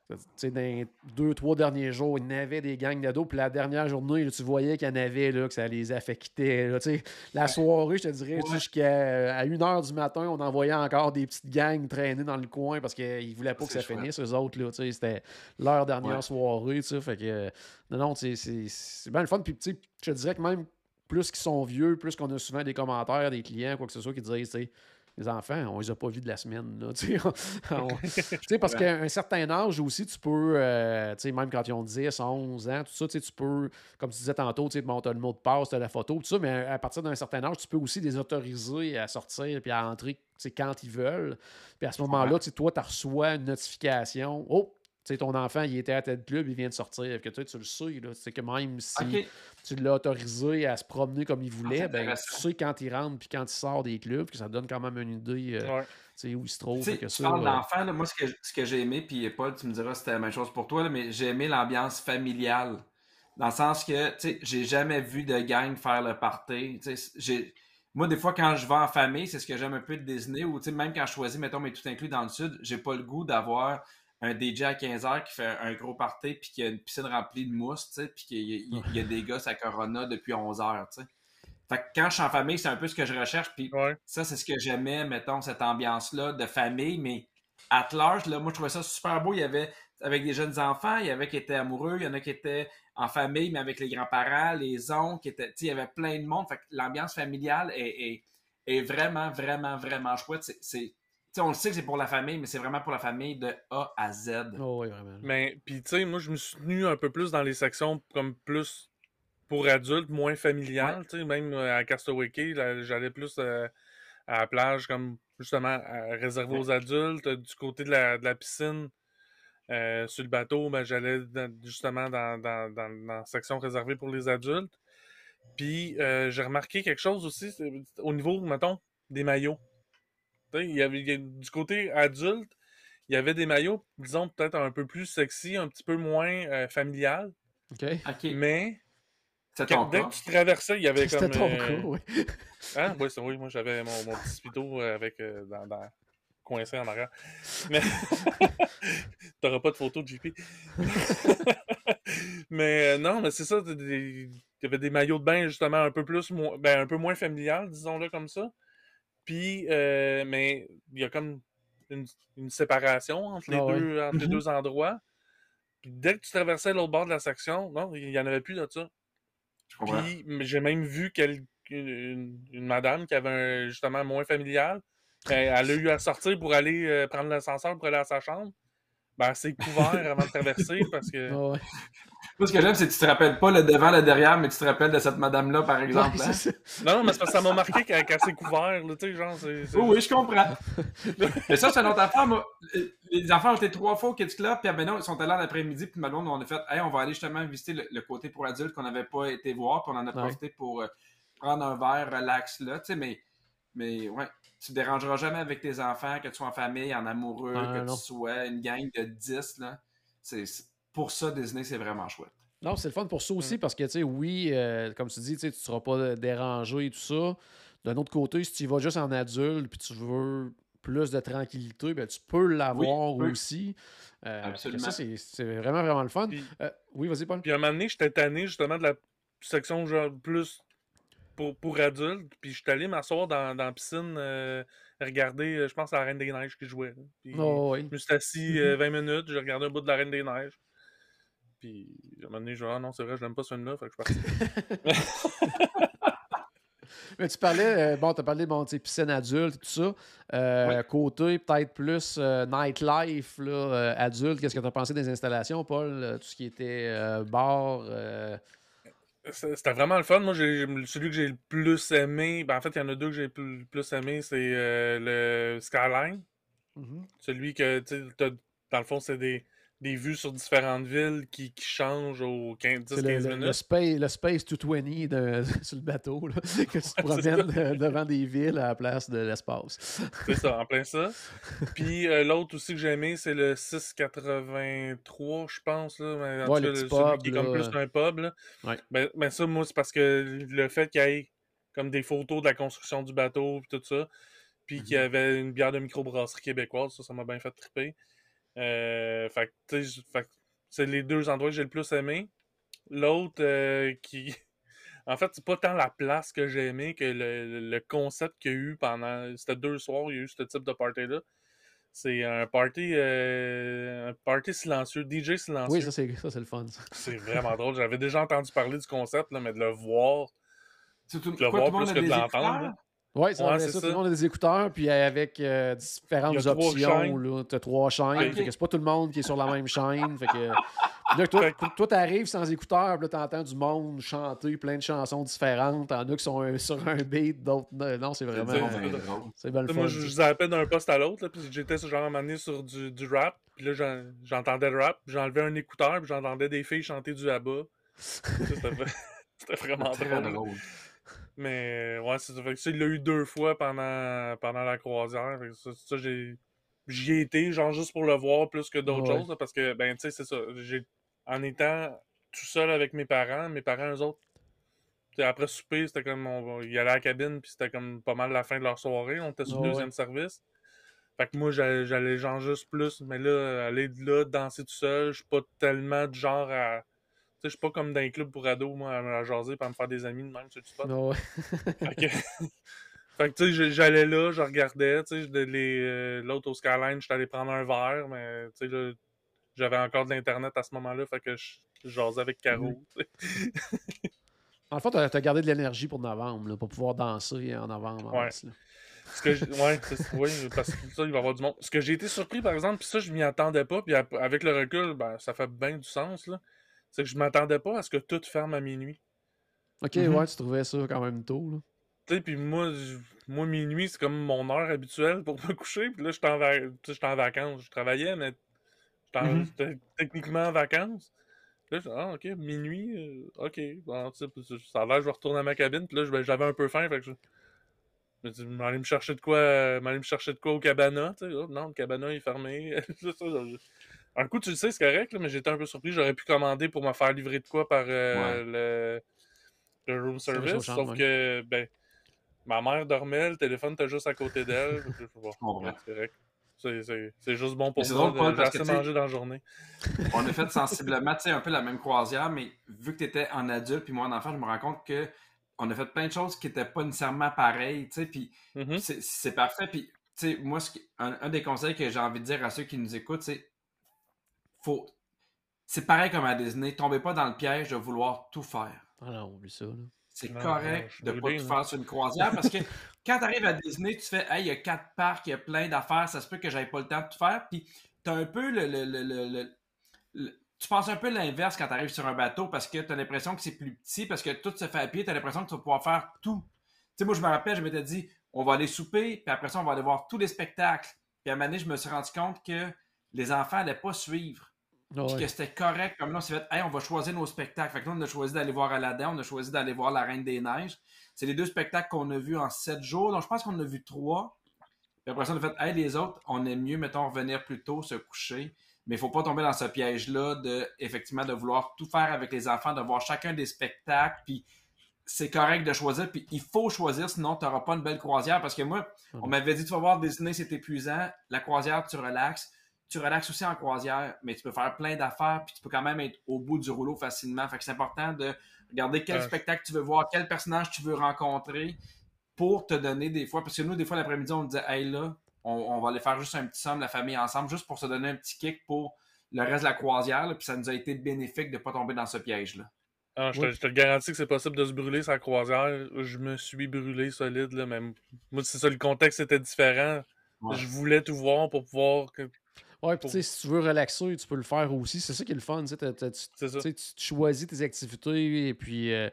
dans les deux, trois derniers jours, il y avait des gangs d'ados. Puis la dernière journée, tu voyais qu'il y en avait, là, que ça les affectait. la soirée, je te dirais, jusqu'à 1h du matin, on envoyait encore des petites gangs traîner dans le coin parce qu'ils ne voulaient pas que ça finisse, eux autres. C'était leur dernière soirée. Fait que, non, non, c'est bien le fun. Puis je te dirais que même plus qu'ils sont vieux, plus qu'on a souvent des commentaires des clients, quoi que ce soit, qui disent, les enfants, on les a pas vus de la semaine. Là, parce qu'à un certain âge aussi, tu peux, euh, même quand ils ont 10, 11 ans, tout ça, tu peux, comme tu disais tantôt, bon, tu as le mot de passe, tu as la photo, tout ça, mais à partir d'un certain âge, tu peux aussi les autoriser à sortir et à entrer quand ils veulent. Puis à ce moment-là, toi, tu reçois une notification. Oh, ton enfant, il était à tel club, il vient de sortir. Que, tu le sais, c'est que même si tu l'as autorisé à se promener comme il voulait, ah, ben, tu sais quand il rentre puis quand il sort des clubs, que ça donne quand même une idée euh, où il se trouve. Que tu parles d'enfant, moi, ce que, ce que j'ai aimé, puis Paul, tu me diras c'était la même chose pour toi, mais j'ai aimé l'ambiance familiale. Dans le sens que, tu sais, j'ai jamais vu de gang faire le party. J'ai moi, des fois, quand je vais en famille, c'est ce que j'aime un peu de Disney, ou même quand je choisis, mettons, mes tout inclus dans le sud, j'ai pas le goût d'avoir un DJ à 15h qui fait un gros party puis qui a une piscine remplie de mousse, tu sais, puis qu'il y, a des gars à Corona depuis 11h, tu sais. Fait que quand je suis en famille, c'est un peu ce que je recherche, puis ça, c'est ce que j'aimais, mettons, cette ambiance-là de famille, mais at large, là, moi, je trouvais ça super beau. Il y avait, avec des jeunes enfants, il y avait qui étaient amoureux, il y en a qui étaient en famille, mais avec les grands-parents, les oncles, qui étaient, tu sais, il y avait plein de monde. Fait que l'ambiance familiale est, est, est, vraiment, vraiment, vraiment chouette. C'est on le sait que c'est pour la famille, mais c'est vraiment pour la famille de A à Z. Oh oui, vraiment. Mais, puis, tu sais, moi, je me suis tenu un peu plus dans les sections comme plus pour adultes, moins familiales. Tu sais, même euh, à Castaway Key, j'allais plus euh, à la plage, comme justement réservé aux adultes. Du côté de la, de la piscine, euh, sur le bateau, ben, j'allais justement dans, dans, dans, la section réservée pour les adultes. Puis, j'ai remarqué quelque chose aussi au niveau, mettons, des maillots. Il y avait, du côté adulte, il y avait des maillots, disons, peut-être un peu plus sexy, un petit peu moins euh, familial. OK. OK. Mais ton dès que tu traversais, il y avait comme. C'était ton euh, cas, oui. Hein? Oui, c'est- oui, moi j'avais mon, mon petit speedo euh, avec euh, dans, dans- coincé en arrière. Mais t'auras pas de photo de JP. mais euh, non, mais c'est ça, des- il y avait des maillots de bain justement un peu plus ben, un peu moins familial, disons-le comme ça. Puis euh, mais il y a comme une, une séparation entre les Ah ouais. deux entre les Mhm. deux endroits. Puis dès que tu traversais l'autre bord de la section, non, il y en avait plus de ça. Puis j'ai même vu quel- une, une madame qui avait un, justement moins familial. Elle, elle a eu à sortir pour aller euh, prendre l'ascenseur pour aller à sa chambre. Ben, s'est couvert avant de traverser parce que. Ah ouais. Moi, ce que j'aime, c'est que tu te rappelles pas le devant, le derrière, mais tu te rappelles de cette madame-là, par exemple. Ouais, hein? ça. Non, non, mais c'est parce que ça m'a marqué qu'elle qu'elle s'est couvert, là, tu sais, genre, c'est. Oui, oui, je comprends. mais ça, c'est une autre affaire. moi. Les enfants ont été trois fois au Kids Club, puis maintenant, ils sont allés en après-midi, puis Malone, on a fait, hey, on va aller justement visiter le, le côté pour adultes qu'on n'avait pas été voir, puis on en a Ouais. profité pour euh, prendre un verre relax là, tu sais, mais, mais ouais, tu te dérangeras jamais avec tes enfants, que tu sois en famille, en amoureux, Ah, que non. tu sois une gang de 10, là. C'est, c'est- pour ça, Disney, c'est vraiment chouette. Non, c'est le fun pour ça aussi Mm. parce que, tu sais, oui, euh, comme tu dis, tu ne seras pas dérangé et tout ça. D'un autre côté, si tu y vas juste en adulte puis tu veux plus de tranquillité, ben, tu peux l'avoir Oui, aussi. Euh, Absolument. Ça, c'est c'est vraiment, vraiment le fun. Puis- Euh, oui, vas-y, Paul. Puis à un moment donné, j'étais tanné justement de la section genre plus pour, pour adultes. Puis j'étais allé m'asseoir dans, dans la piscine, euh, regarder, je pense, à la Reine des Neiges qui jouait. Puis Oh, oui. Je me suis assis euh, 20 minutes, j'ai regardé un bout de la Reine des Neiges. Puis à un moment donné, je dis, ah non, c'est vrai, je l'aime pas ce film-là, fait que je parti. Mais tu parlais, euh, bon, tu as parlé bon, tu sais, piscine adulte et tout ça. Euh, Côté peut-être plus euh, nightlife, là, euh, adulte, qu'est-ce que tu as pensé des installations, Paul? Tout ce qui était euh, bar. euh, C'était vraiment le fun. Moi, j'ai celui que j'ai le plus aimé. Ben, en fait, il y en a deux que j'ai le plus, le plus aimé. C'est euh, le Skyline. mhm. Celui que, tu dans le fond, c'est des, des vues sur différentes villes qui, qui changent aux 15 C'est le, 10-15 le- le minutes. space, le Space 220 de, sur le bateau, là, que tu te promènes de- devant des villes à la place de l'espace. C'est ça, en plein ça. Puis euh, l'autre aussi que j'ai aimé, c'est le 683, je pense. Là, mais en Ouais, tout le pub, qui est comme plus un pub. Là. Ouais. Ben, ben ça, moi, c'est parce que le fait qu'il y ait comme des photos de la construction du bateau puis tout ça, puis qu'il y Mhm. avait une bière de microbrasserie québécoise, ça, ça m'a bien fait triper. Euh, fait que, c'est les deux endroits que j'ai le plus aimé. L'autre euh, qui. En fait, c'est pas tant la place que j'ai aimé que le, le concept qu'il y a eu pendant. C'était deux soirs, il y a eu ce type de party-là. C'est un party euh, un party silencieux, DJ silencieux. Oui, ça, c'est ça, c'est le fun. C'est vraiment drôle. J'avais déjà entendu parler du concept, là, mais de le voir. C'est tout, Tu le quoi, vois tout le monde plus a que de l'entendre. Oui, c'est Ouais, ça, ça. Tout le monde a des écouteurs, puis avec euh, différentes options. Tu as trois chaînes. Que c'est pas tout le monde qui est sur la même chaîne. Fait que, Puis là, toi, toi, t'arrives sans écouteurs, puis là, t'entends du monde chanter plein de chansons différentes. T'en as qui sont euh, sur un beat, d'autres. non. C'est vraiment. C'est- euh, bien le Tu. Moi, je, zappais d'un poste à l'autre, puis j'étais genre donné sur du, du rap, puis là, j'en- j'entendais le rap, puis j'enlevais un écouteur, puis j'entendais des filles chanter du ABBA. C'était vraiment drôle. Mais ouais, c'est ça. Fait que ça, il l'a eu deux fois pendant, pendant la croisière. Fait que ça, ça, j'ai. J'y ai été, genre juste pour le voir plus que d'autres Ouais. choses, là, parce que, ben, tu sais, c'est ça. J'ai, en étant tout seul avec mes parents, mes parents, eux autres, après souper, c'était comme, on y aller à la cabine, puis c'était comme pas mal la fin de leur soirée. On était sur le Ouais, deuxième service. Fait que moi, j'allais, j'allais genre juste plus, mais là, aller de là, danser tout seul, je suis pas tellement du genre à. Tu sais, je suis pas comme dans les clubs pour ados, moi, à me jaser, puis à me faire des amis de même sur du spot. Ouais. Fait que, fait que, tu sais, j'allais là, je regardais, tu sais, euh, l'autre au Skyline, j'étais allé prendre un verre, mais tu sais, j'avais encore de l'Internet à ce moment-là, fait que je, jasais avec Caro. sais. En fait, t'as as gardé de l'énergie pour novembre, là, pour pouvoir danser en novembre. en Ouais. Ce que ouais, oui, parce que ça, il va y avoir du monde. Ce que j'ai été surpris, par exemple, puis ça, je m'y attendais pas, puis avec le recul, ben, ça fait bien du sens, là. C'est que je m'attendais pas à ce que tout ferme à minuit. Ok, Mhm. ouais, tu trouvais ça quand même tôt. Là. Tu sais, puis moi, je- moi, minuit, c'est comme mon heure habituelle pour me coucher. Puis là, j'étais en, va- tu sais, j'étais en vacances. Je travaillais, mais j'étais en- Mhm. j'étais techniquement en vacances. Là, je ah, ok, minuit, euh, ok. Bon, tu sais, puis ça a l'air, je vais retourner à ma cabine. Puis là, ben, j'avais un peu faim, fait que je je me chercher de quoi, euh, me chercher de quoi au cabana. Tu sais, Oh, non, le cabana est fermé. Je- Un coup, tu le sais, c'est correct, mais j'étais un peu surpris. J'aurais pu commander pour me faire livrer de quoi par le, le, room service. sauf que, ben, ma mère dormait, le téléphone était juste à côté d'elle. c'est correct. C'est juste bon pour moi de assez manger dans la journée. On a fait sensiblement un peu la même croisière, mais vu que tu étais en adulte puis moi en enfant, je me rends compte que on a fait plein de choses qui n'étaient pas nécessairement pareilles. Puis mm-hmm. c'est parfait. Puis moi, un, des conseils que j'ai envie de dire à ceux qui nous écoutent, c'est faut. C'est pareil comme à Disney, tombez pas dans le piège de vouloir tout faire. Ah non, oublie ça. C'est correct de ne pas tout faire sur une croisière parce que quand tu arrives à Disney, tu fais Hey, il y a quatre parcs, il y a plein d'affaires, ça se peut que j'avais pas le temps de tout faire. Puis tu un peu le, tu penses un peu l'inverse quand tu arrives sur un bateau parce que tu as l'impression que c'est plus petit, parce que tout se fait à pied, tu as l'impression que tu vas pouvoir faire tout. Tu sais, moi, je me rappelle, je m'étais dit, on va aller souper, puis après ça, on va aller voir tous les spectacles. Puis à un moment donné, je me suis rendu compte que les enfants n'allaient pas suivre. Puis que c'était correct. Comme là, on s'est fait, hey, on va choisir nos spectacles. Fait que là, on a choisi d'aller voir Aladdin, on a choisi d'aller voir La Reine des Neiges. C'est les deux spectacles qu'on a vus en sept jours. Donc, je pense qu'on en a vu trois. Puis après ça, on a fait, hey, les autres, on aime mieux, mettons, revenir plus tôt, se coucher. Mais il ne faut pas tomber dans ce piège-là de, effectivement, de vouloir tout faire avec les enfants, de voir chacun des spectacles. Puis c'est correct de choisir, puis il faut choisir, sinon tu n'auras pas une belle croisière. Parce que moi, on m'avait dit, tu vas voir Disney, c'est épuisant. La croisière, tu relaxes tu relaxes aussi en croisière, mais tu peux faire plein d'affaires, puis tu peux quand même être au bout du rouleau facilement. Fait que c'est important de regarder quel spectacle tu veux voir, quel personnage tu veux rencontrer pour te donner des fois. Parce que nous, des fois, l'après-midi, on disait, hey là, on, va aller faire juste un petit somme, la famille ensemble, juste pour se donner un petit kick pour le reste de la croisière. puis ça nous a été bénéfique de ne pas tomber dans ce piège-là. Ah, je, te, garantis que c'est possible de se brûler sa croisière. Je me suis brûlé solide, là, même. Moi, c'est ça, le contexte était différent. Je voulais tout voir pour pouvoir Ouais, puis sais, si tu veux relaxer, tu peux le faire aussi. C'est ça qui est le fun. Tu, tu, choisis tes activités et puis euh,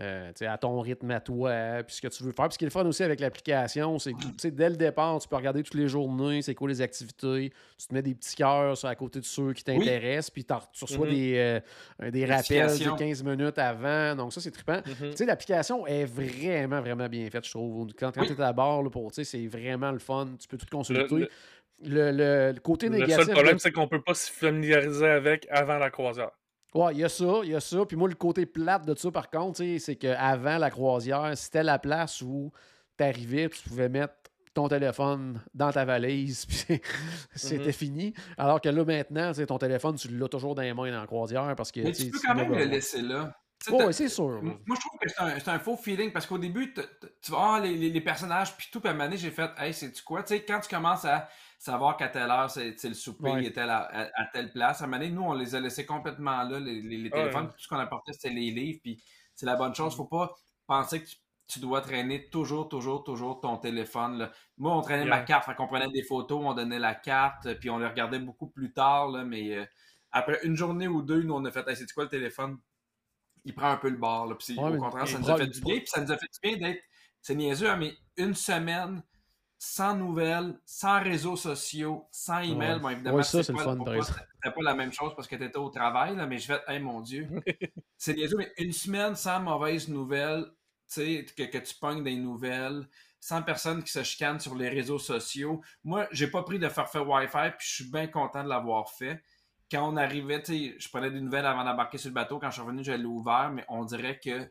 euh, à ton rythme à toi, puis ce que tu veux faire. Puis ce qui est le fun aussi avec l'application, c'est que dès le départ, tu peux regarder toutes les journées, c'est quoi les activités. Tu te mets des petits cœurs à côté de ceux qui t'intéressent, puis tu reçois mm-hmm. des, euh, des rappels de 15 minutes avant. Donc ça, c'est trippant. Mm-hmm. Tu sais, l'application est vraiment, vraiment bien faite, je trouve. Quand, quand tu es à bord, c'est vraiment le fun. Tu peux tout consulter le, côté négatif. Le seul problème, c'est qu'on peut pas se familiariser avec avant la croisière. Ouais, il y a ça, il y a ça. Puis moi, le côté plate de ça, par contre, c'est qu'avant la croisière, c'était la place où tu arrivais tu pouvais mettre ton téléphone dans ta valise, puis c'était mm-hmm. fini. Alors que là, maintenant, ton téléphone, tu l'as toujours dans les mains dans la croisière parce que. Mais tu peux quand même le laisser là. Oui, c'est sûr. Moi, je trouve que c'est un, faux feeling parce qu'au début, tu vois les, les, personnages, puis tout, puis à j'ai fait, hey, c'est-tu quoi? Tu sais, quand tu commences à savoir qu'à telle heure, c'est le souper, il était à, à, telle place. À un moment donné, nous, on les a laissés complètement là, les, les, téléphones. Tout ce qu'on apportait, c'était les livres. Puis c'est la bonne chose. Mm. Faut pas penser que tu, dois traîner toujours, toujours, toujours ton téléphone. Là. Moi, on traînait ma carte. Fait qu'on prenait des photos, on donnait la carte, puis on les regardait beaucoup plus tard. Là, mais euh, après une journée ou deux, nous, on a fait hey, c'est quoi le téléphone? Il prend un peu le bord. Là. Puis, au contraire, ça nous a fait du bien. Puis ça nous a fait du bien d'être. C'est niaiseux, hein, mais une semaine sans nouvelles, sans réseaux sociaux, sans email. Bon, évidemment, ça, c'est pas, pas la même chose parce que tu étais au travail, là, mais je vais hey mon Dieu. c'est niaiseux, mais une semaine sans mauvaises nouvelles, que, que tu pognes des nouvelles, sans personne qui se chicane sur les réseaux sociaux. Moi, j'ai pas pris de forfait Wi-Fi, puis je suis bien content de l'avoir fait. Quand on arrivait, je prenais des nouvelles avant d'embarquer sur le bateau. Quand je suis revenu, je l'ai ouvert, mais on dirait que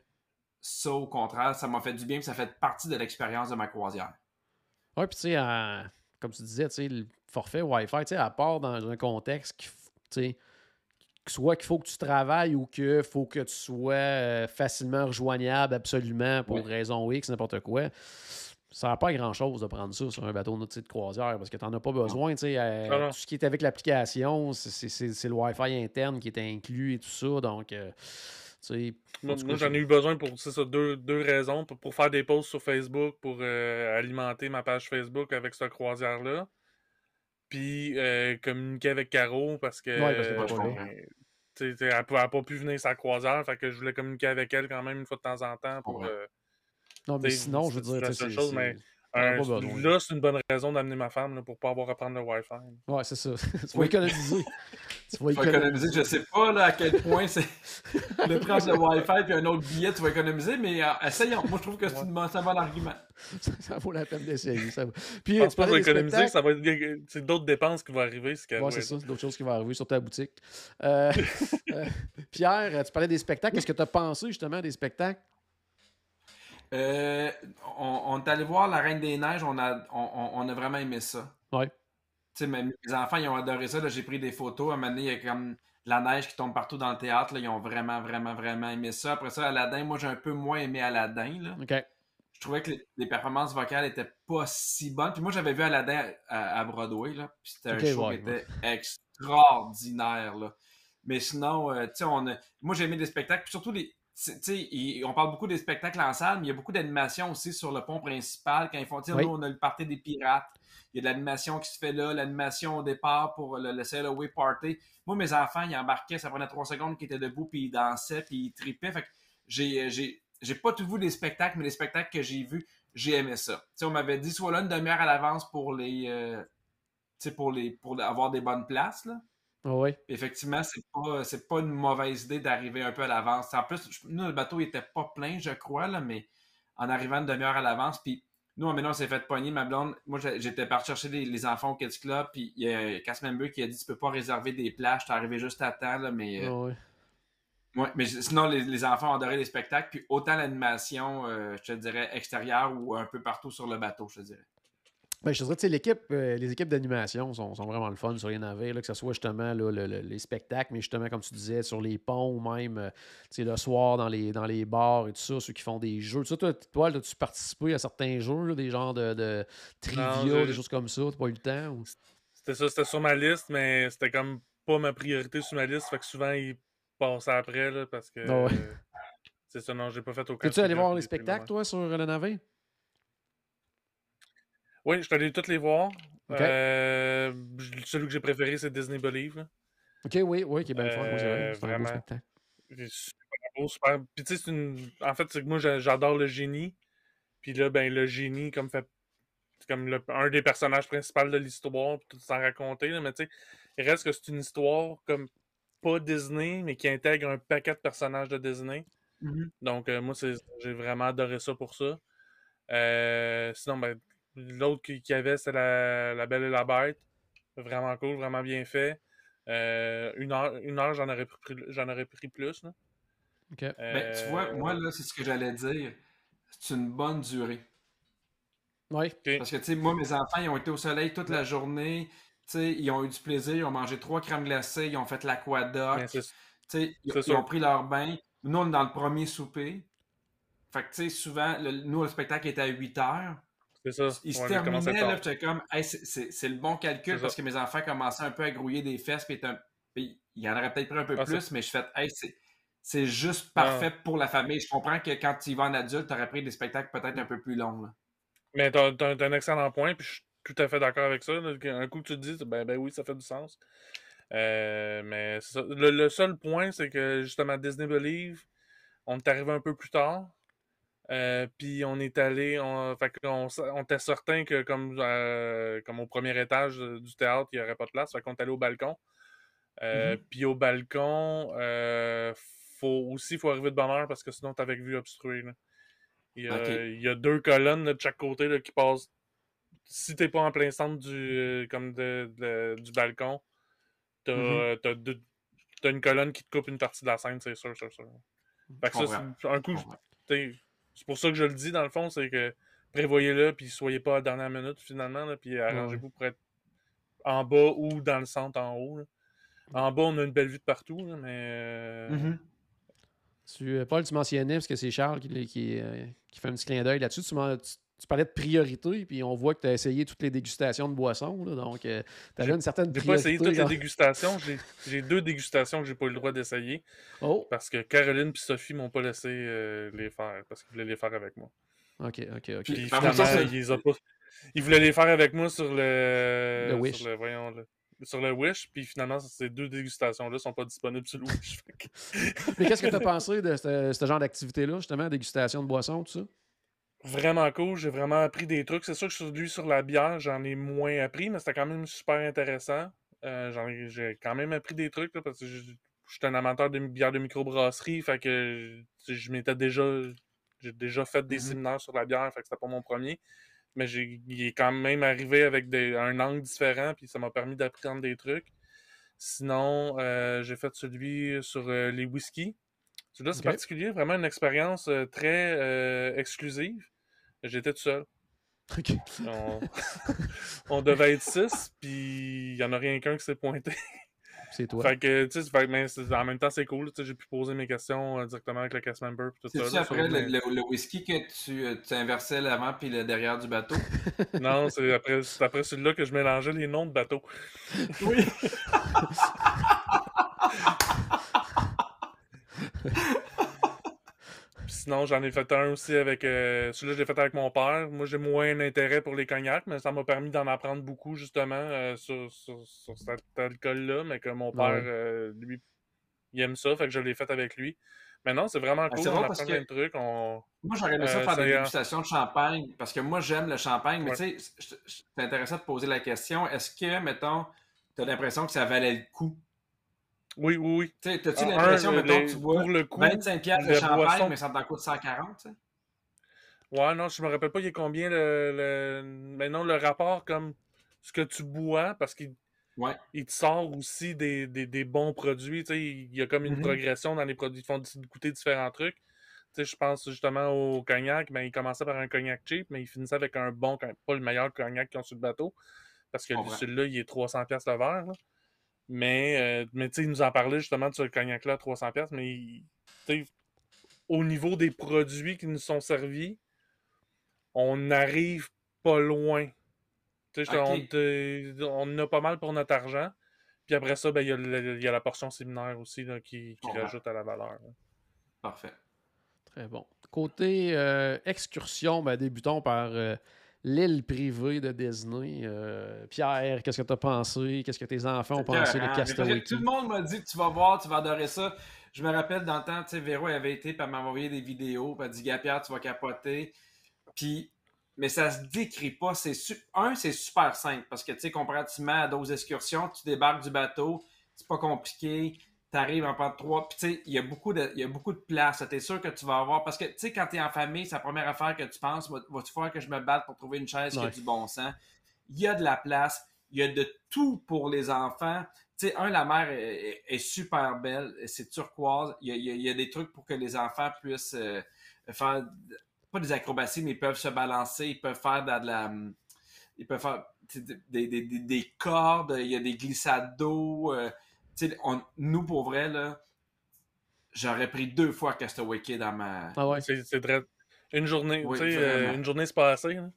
ça, au contraire, ça m'a fait du bien, ça fait partie de l'expérience de ma croisière. Oui, puis tu sais, comme tu disais, le forfait Wi-Fi, à part dans un contexte qui, tu soit qu'il faut que tu travailles ou qu'il faut que tu sois euh, facilement rejoignable absolument pour raison X, n'importe quoi. Ça n'a pas grand-chose de prendre ça sur un bateau de croisière parce que tu n'en as pas besoin. Euh, tout ce qui est avec l'application, c'est le Wi-Fi interne qui est inclus et tout ça. Donc, euh, moi, j'en ai eu besoin pour ça, deux, deux raisons. Pour, faire des posts sur Facebook, pour euh, alimenter ma page Facebook avec cette croisière-là. Puis euh, communiquer avec Caro parce que. Ouais, parce que elle n'a pas pu venir sa croisière, fait que je voulais communiquer avec elle quand même une fois de temps en temps pour. non, mais sinon, je veux dire. chose, mais Un- pas besoin. là, c'est une bonne raison d'amener ma femme là, pour pas avoir à prendre le Wi-Fi. Ouais, c'est ça. tu vas économiser. tu vas économiser, je sais pas là, à quel point c'est le prendre le Wi-Fi puis un autre billet, tu vas économiser, mais euh, essayons. Moi, je trouve que c'est c'est un bon argument. ça vaut la peine d'essayer. Ça Puis, Je pense tu pas spectacles. ça va être c'est d'autres dépenses qui vont arriver. Ce Ouais, c'est ça, d'autres choses qui vont arriver sur ta boutique. Euh, euh, Pierre, tu parlais des spectacles. Qu'est-ce que tu as pensé justement des spectacles? Euh, on, on est allé voir La Reine des Neiges, on a, on, a vraiment aimé ça. Ouais. Tu sais, mes, enfants, ils ont adoré ça. J'ai pris des photos. À un moment donné, il y a comme de la neige qui tombe partout dans le théâtre. là, ils ont vraiment, vraiment, vraiment aimé ça. Après ça, Aladdin, moi, j'ai un peu moins aimé Aladdin. Là. OK. Je trouvais que les, les performances vocales étaient pas si bonnes. Puis moi, j'avais vu Aladdin à, à Broadway. Là, puis c'était un show ouais, qui était extraordinaire. Là. Mais sinon, euh, tu sais, on a- moi, j'ai aimé des spectacles. Puis surtout, les, il- on parle beaucoup des spectacles en salle, mais il y a beaucoup d'animation aussi sur le pont principal. Quand ils font, Oui. nous, on a le party des pirates. Il y a de l'animation qui se fait là, l'animation au départ pour le, le Sail Away Party. Moi, mes enfants, ils embarquaient, ça prenait trois secondes qu'ils étaient debout, puis ils dansaient, puis ils tripaient. Fait que j'ai, pas tout vu des spectacles, mais les spectacles que j'ai vus, j'ai aimé ça. On m'avait dit, soit là une demi-heure à l'avance pour les, euh, pour les, pour avoir des bonnes places, là. Ah. Puis effectivement, c'est pas, c'est pas une mauvaise idée d'arriver un peu à l'avance. En plus, je- nous, le bateau il était pas plein, je crois, là, mais en arrivant une demi-heure à l'avance, puis nous, maintenant, on s'est fait pogner, ma blonde. Moi, j'étais parti chercher les, les enfants au Kids Club, puis il y a Cass Member qui a dit Tu peux pas réserver des plages, t'es arrivé juste à temps, là, mais. euh, Ah ouais. ouais, mais sinon, les, les enfants ont adoré les spectacles, puis autant l'animation, euh, je te dirais, extérieure ou un peu partout sur le bateau, je te dirais. Ben, je te dirais, tu sais, l'équipe, euh, les équipes d'animation sont, sont vraiment le fun sur les navires, là, que ce soit justement là, le- le- les spectacles, mais justement, comme tu disais, sur les ponts ou même euh, tu le soir dans les, dans les bars et tout ça, ceux qui font des jeux. Tu sais, toi, toi as-tu participé à certains jeux, là, des genres de, de trivia, des choses comme ça? T'as pas eu le temps? Ou... C'était ça, c'était sur ma liste, mais c'était comme pas ma priorité sur ma liste. Fait que souvent, ils passaient après, là, parce que. Ah ouais. euh, c'est ça, non, j'ai pas fait aucun. T'es-tu allé voir les spectacles, toi, sur le navire? Oui, je suis allé toutes les voir. Euh, celui que j'ai préféré, c'est Disney Believe. là. Ok, oui, oui, qui est bien c'est. Euh, C'est un beau vraiment. spectacle. Super beau, super. Puis tu sais, c'est une. En fait, c'est que moi, j'a- j'adore le génie. Puis là, ben, le génie, comme fait. c'est comme le- un des personnages principaux de l'histoire, puis tout sans raconter. là, mais tu sais, il reste que c'est une histoire comme pas Disney, mais qui intègre un paquet de personnages de Disney. Donc, euh, moi, c'est- j'ai vraiment adoré ça pour ça. Euh, sinon, ben, l'autre qu'il qui y avait, c'est la, la Belle et la Bête. Vraiment cool, vraiment bien fait. Euh, une heure, une heure j'en aurais pris, j'en aurais pris plus. Là. Ben, tu vois, Euh, moi, là, c'est ce que j'allais dire. C'est une bonne durée. Oui. ok. Parce que, tu sais, moi, mes enfants, ils ont été au soleil toute la journée. Tu sais, ils ont eu du plaisir. Ils ont mangé trois crèmes glacées. Ils ont fait l'aquadoc. Mais Tu sais, ils, ont pris leur bain. Nous, on est dans le premier souper. Fait que, tu sais, souvent, le- nous, le spectacle était à 8 heures. C'est ça. Il se terminait, là, j'étais comme, hey, c'est- le bon calcul parce que mes enfants commençaient un peu à grouiller des fesses, puis, un- il y en aurait peut-être pris un peu Ah, plus, mais je fais, hey, c'est juste parfait pour la famille. Je comprends que quand tu y vas en adulte, tu aurais pris des spectacles peut-être un peu plus longs. là. Mais t'as- t'as un excellent point, puis je suis tout à fait d'accord avec ça. là, Un coup que tu te dis, ben, ben oui, ça fait du sens. Euh, mais ça. Le, le seul point, c'est que justement, Disney Believe, on est arrivé un peu plus tard. Euh, puis on est allé, on, fait on était certain que comme, euh, comme au premier étage euh, du théâtre, il n'y aurait pas de place. Fait qu'on est allé au balcon. Euh, Puis au balcon, faut aussi faut arriver de bonne heure parce que sinon t'es avec vue obstruée. là. Il, y a, Ok. il y a deux colonnes là, de chaque côté là, qui passent. Si t'es pas en plein centre du, comme de, de- du balcon, t'as t'as deux- t'as une colonne qui te coupe une partie de la scène, c'est sûr, sûr, sûr. Fait que ça, c'est un coup, c'est pour ça que je le dis dans le fond, c'est que prévoyez-le, puis soyez pas à la dernière minute finalement, là, puis arrangez-vous pour être en bas ou dans le centre en haut. là. En bas, on a une belle vue de partout, là, mais euh, Mhm. Tu, euh, Paul, tu mentionnais, parce que c'est Charles qui, qui, euh, qui fait un petit clin d'œil là-dessus, tu, tu- tu parlais de priorité, puis on voit que tu as essayé toutes les dégustations de boissons, là, donc tu avais une certaine j'ai pas priorité. essayé toutes les dégustations. J'ai- deux dégustations que j'ai pas eu le droit d'essayer Oh, parce que Caroline et Sophie m'ont pas laissé euh, les faire parce qu'ils voulaient les faire avec moi. ok, ok, ok. Puis finalement, ça, ils, les ont pas... ils voulaient les faire avec moi sur le, Le Wish. Sur le, voyons, le- sur le Wish, puis finalement, ces deux dégustations-là sont pas disponibles sur le Wish. Mais qu'est-ce que tu as pensé de ce, ce genre d'activité-là, justement, dégustation de boissons, tout ça? Vraiment cool. J'ai vraiment appris des trucs. C'est sûr que sur lui, sur la bière, j'en ai moins appris, mais c'était quand même super intéressant. Euh, j'ai quand même appris des trucs parce que je, suis un amateur de bière de microbrasserie. Fait que je m'étais déjà. J'ai déjà fait des mm-hmm. séminaires sur la bière, fait que c'était pas mon premier. Mais j'ai, il est quand même arrivé avec des, un angle différent, puis ça m'a permis d'apprendre des trucs. Sinon, euh, j'ai fait celui sur euh, les whiskies. Celui-là, c'est particulier, vraiment une expérience très exclusive. J'étais tout seul. On... devait être six, puis il n'y en a rien qu'un qui s'est pointé. C'est toi. Fait que, tu sais, mais en même temps, c'est cool. J'ai pu poser mes questions euh, directement avec le cast member. C'est-tu après le, whisky que tu, euh, tu inversais l'avant puis le derrière du bateau? non, c'est après, après celui-là que je mélangeais les noms de bateaux. Oui! sinon, j'en ai fait un aussi avec. Euh, celui-là, je l'ai fait avec mon père. Moi, j'ai moins d'intérêt pour les cognacs, mais ça m'a permis d'en apprendre beaucoup, justement, euh, sur, cet alcool-là. Mais que mon père, euh, lui, il aime ça, fait que je l'ai fait avec lui. Mais non, c'est vraiment ah, cool. on apprend plein de trucs. Moi, j'aurais aimé ça faire des dégustations de champagne, parce que moi, j'aime le champagne. Mais tu sais, c'est intéressant de poser la question est-ce que, mettons, tu as l'impression que ça valait le coup? Oui, oui, oui. T'as-tu l'impression, mettons, que tu bois le coup, 25 pièces de champagne, mais ça t'en coûte 140, tu sais? Ouais, non, je me rappelle pas il y a combien le, le... Mais non, le rapport comme ce que tu bois, parce qu'il ouais. il te sort aussi des, des, des bons produits. Tu sais, il y a comme une mm-hmm. progression dans les produits. Ils font goûter différents trucs. Tu sais, je pense justement au cognac, mais il commençait par un cognac cheap, mais il finissait avec un bon, pas le meilleur cognac qu'ils ont sur le bateau. Parce que celui-là, il est 300$ le verre. Là. Mais, euh, mais tu sais, il nous en parlait justement de ce cognac-là à 300$, mais au niveau des produits qui nous sont servis, on n'arrive pas loin. On, on, a pas mal pour notre argent. Puis après ça, ben, il y, a la portion séminaire aussi qui, rajoute à la valeur. Parfait. Très bon. Côté euh, excursion, ben, débutons par euh, l'île privée de Disney. Euh, Pierre, qu'est-ce que tu as pensé? Qu'est-ce que tes enfants ont pensé de Castaway Tout le monde m'a dit que tu vas voir, tu vas adorer ça. Je me rappelle dans le temps, tu sais, Véro avait été, puis elle m'a envoyé des vidéos, puis elle dit, Pierre, tu vas capoter. Puis, mais ça se décrit pas. C'est Un, c'est super simple, parce que, tu sais, comparativement à d'autres excursions, tu débarques du bateau, c'est pas compliqué tu arrives en de trois, puis tu sais, il y a beaucoup de, il y a beaucoup de place. Tu es sûr que tu vas avoir, parce que tu sais, quand tu es en famille, c'est la première affaire que tu penses, va-tu falloir que je me batte pour trouver une chaise qui a du bon sens? Il y a de la place, il y a de tout pour les enfants. Tu sais, un, la mer est, super belle, c'est turquoise. Il y, a, des trucs pour que les enfants puissent euh, faire, pas des acrobaties, mais ils peuvent se balancer, ils peuvent faire de, la. Ils peuvent faire des, des, des, cordes, il y a des glissades d'eau. Euh, nous, pour vrai, là, j'aurais pris deux fois Castaway Kid dans ma. Ah ouais. C'est très. Une journée, tu sais, euh, une journée, c'est pas assez. Hein.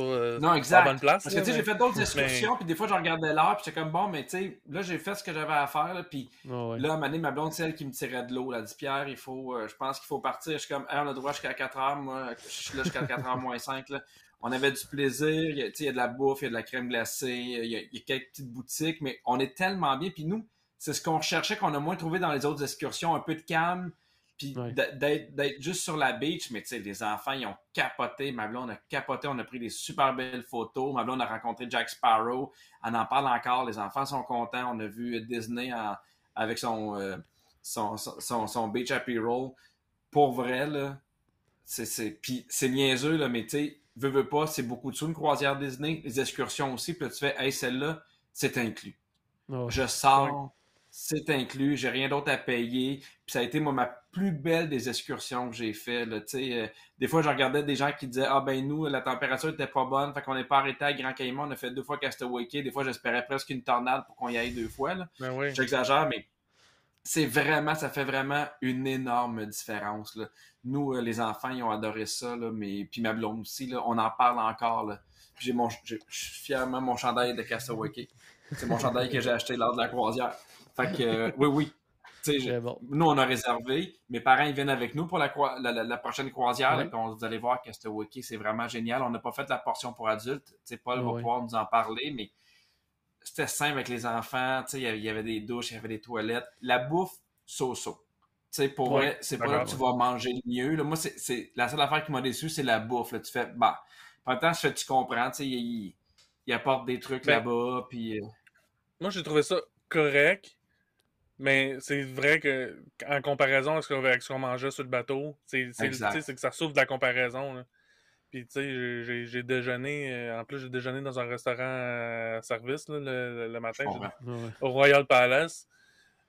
Euh, non, exact. bonne place. Parce que, tu sais, j'ai fait d'autres excursions, puis des fois, je regardais l'heure, puis j'étais comme, bon, mais tu sais, là, j'ai fait ce que j'avais à faire, là, puis ah là, à un moment donné, ma blonde, c'est elle qui me tirait de l'eau. Elle a dit, Pierre, il faut, euh, je pense qu'il faut partir. Je suis comme, on a droit jusqu'à 4 heures, moi, je suis là jusqu'à 4 heures moins 5, là. On avait du plaisir, il y, a, il y a de la bouffe, il y a de la crème glacée, il y a, il y a quelques petites boutiques, mais on est tellement bien, puis nous, c'est ce qu'on recherchait, qu'on a moins trouvé dans les autres excursions, un peu de calme, puis d'être juste sur la beach. Mais tu sais, les enfants, ils ont capoté. Ma blonde a capoté. On a pris des super belles photos. Ma blonde a rencontré Jack Sparrow. On en parle encore. Les enfants sont contents. On a vu Disney avec euh, son, son, son, Beach Happy Roll. Pour vrai, là, c'est niaiseux, là, mais tu sais, veux, veux pas, c'est beaucoup de sous, une croisière Disney, les excursions aussi, puis là, tu fais, hey, celle-là, c'est inclus. Je sors, c'est inclus, j'ai rien d'autre à payer. Puis ça a été moi ma plus belle des excursions que j'ai fait. Euh, des fois, je regardais des gens qui disaient Ah ben nous, la température était pas bonne, fait qu'on n'est pas arrêté à Grand Caïman, on a fait deux fois Castaway Des fois, j'espérais presque une tornade pour qu'on y aille deux fois. Là. Ben J'exagère, mais c'est vraiment, ça fait vraiment une énorme différence. Nous, euh, les enfants, ils ont adoré ça, mais puis ma blonde aussi, là, on en parle encore. J'ai mon, j'ai fièrement mon chandail de Castaway C'est mon chandail que j'ai acheté lors de la croisière. Fait que, euh, oui, oui. Nous, on a réservé. Mes parents, ils viennent avec nous pour la, la, prochaine croisière. vous allez voir wiki, c'est vraiment génial. On n'a pas fait la portion pour adultes. Paul va pouvoir nous en parler, mais c'était simple avec les enfants. Il y avait des douches, il y avait des toilettes. La bouffe, so-so. sais, pour Ouais, vrai, c'est pas là que tu vas manger le mieux. Là. Moi, c'est, la seule affaire qui m'a déçu, c'est la bouffe. Là. Tu fais, bah, en même temps, je fais, tu comprends, tu sais, il, apporte des trucs Ben, là-bas, puis... euh, Moi, j'ai trouvé ça correct, mais c'est vrai que en comparaison à ce qu'on mangeait sur le bateau, c'est tu sais, que ça souffre de la comparaison. là. Puis, tu sais, j'ai- déjeuné, euh, en plus, j'ai déjeuné dans un restaurant à service là, le, le matin. Ouais. au Royal Palace.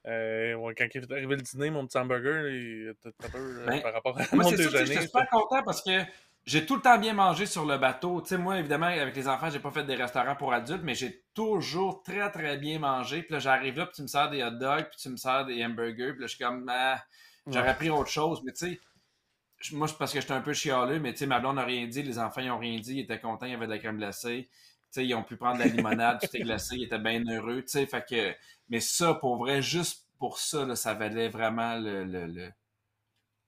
Euh, ouais, quand il est arrivé le dîner, mon petit hamburger, il était un peu euh, Ben, par rapport à Moi, mon déjeuner. j'étais super content parce que j'ai tout le temps bien mangé sur le bateau. Tu sais, moi, évidemment, avec les enfants, j'ai pas fait des restaurants pour adultes, mais j'ai toujours très, très bien mangé. Puis là, j'arrive là, puis tu me sers des hot dogs, puis tu me sers des hamburgers, puis là, je suis comme, ah, j'aurais Ouais. pris autre chose. Mais tu sais, moi, c'est parce que j'étais un peu chialeux, mais tu sais, ma blonde n'a rien dit, les enfants, ils ont rien dit, ils étaient contents, il y avait de la crème glacée. Tu sais, ils ont pu prendre de la limonade, tout est glacé, ils étaient bien heureux, tu sais, fait que... Mais ça, pour vrai, juste pour ça, là, ça valait vraiment le, le, le,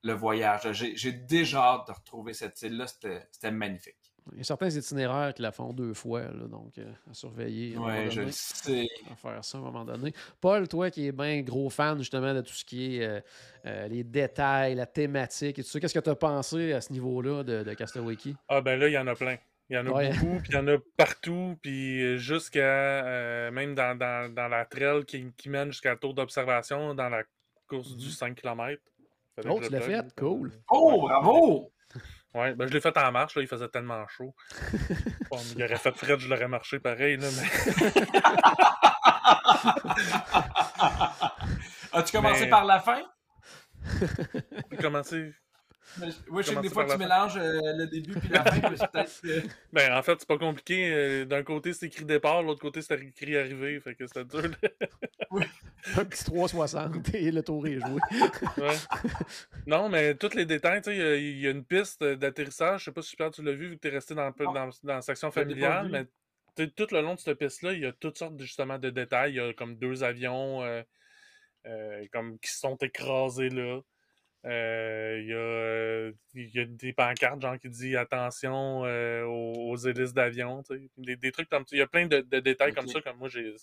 le voyage. J'ai déjà hâte de retrouver cette île-là, c'était magnifique. Il y a certains itinéraires qui la font deux fois, là, donc euh, à surveiller. à Ouais, je donné. le sais. à faire ça à un moment donné. Paul, toi qui es bien gros fan justement de tout ce qui est euh, euh, les détails, la thématique et tout ça, qu'est-ce que tu as pensé à ce niveau-là de, de Castaway? Ah ben là, il y en a plein. Il y en a Ouais. beaucoup, puis il y en a partout, puis jusqu'à euh, même dans, dans, dans la trail qui, qui mène jusqu'à la tour d'observation dans la course du 5 km. Oh, tu l'as fait? Cool. Oh, bravo! Ouais, ben je l'ai fait en marche, là, il faisait tellement chaud. Bon, il aurait fait frais, je l'aurais marché pareil, là, mais... As-tu commencé Mais- par la fin? Commencé. Oui, je sais que des fois, tu la mélanges euh, le début puis la fin, que- Ben, en fait, c'est pas compliqué. euh, D'un côté, c'est écrit départ, l'autre côté, c'est écrit arrivée. Fait que c'était dur. de- Un petit 360 et le tour est joué. Ouais. Non, mais tous les détails, tu sais, il y a- il y, a une piste d'atterrissage. Je sais pas si Pierre, tu l'as vu, vu que tu es resté dans, Non. dans, dans la section familiale, mais tout le long de cette piste-là, il y a toutes sortes de, justement de détails. Il y a comme deux avions euh, euh, comme qui se sont écrasés là. Euh, Il y, a, euh, il y a des pancartes genre qui dit attention euh, aux, aux hélices d'avion, tu sais. des, des trucs comme ça. Il y a plein de, de détails comme ça, comme moi j'ai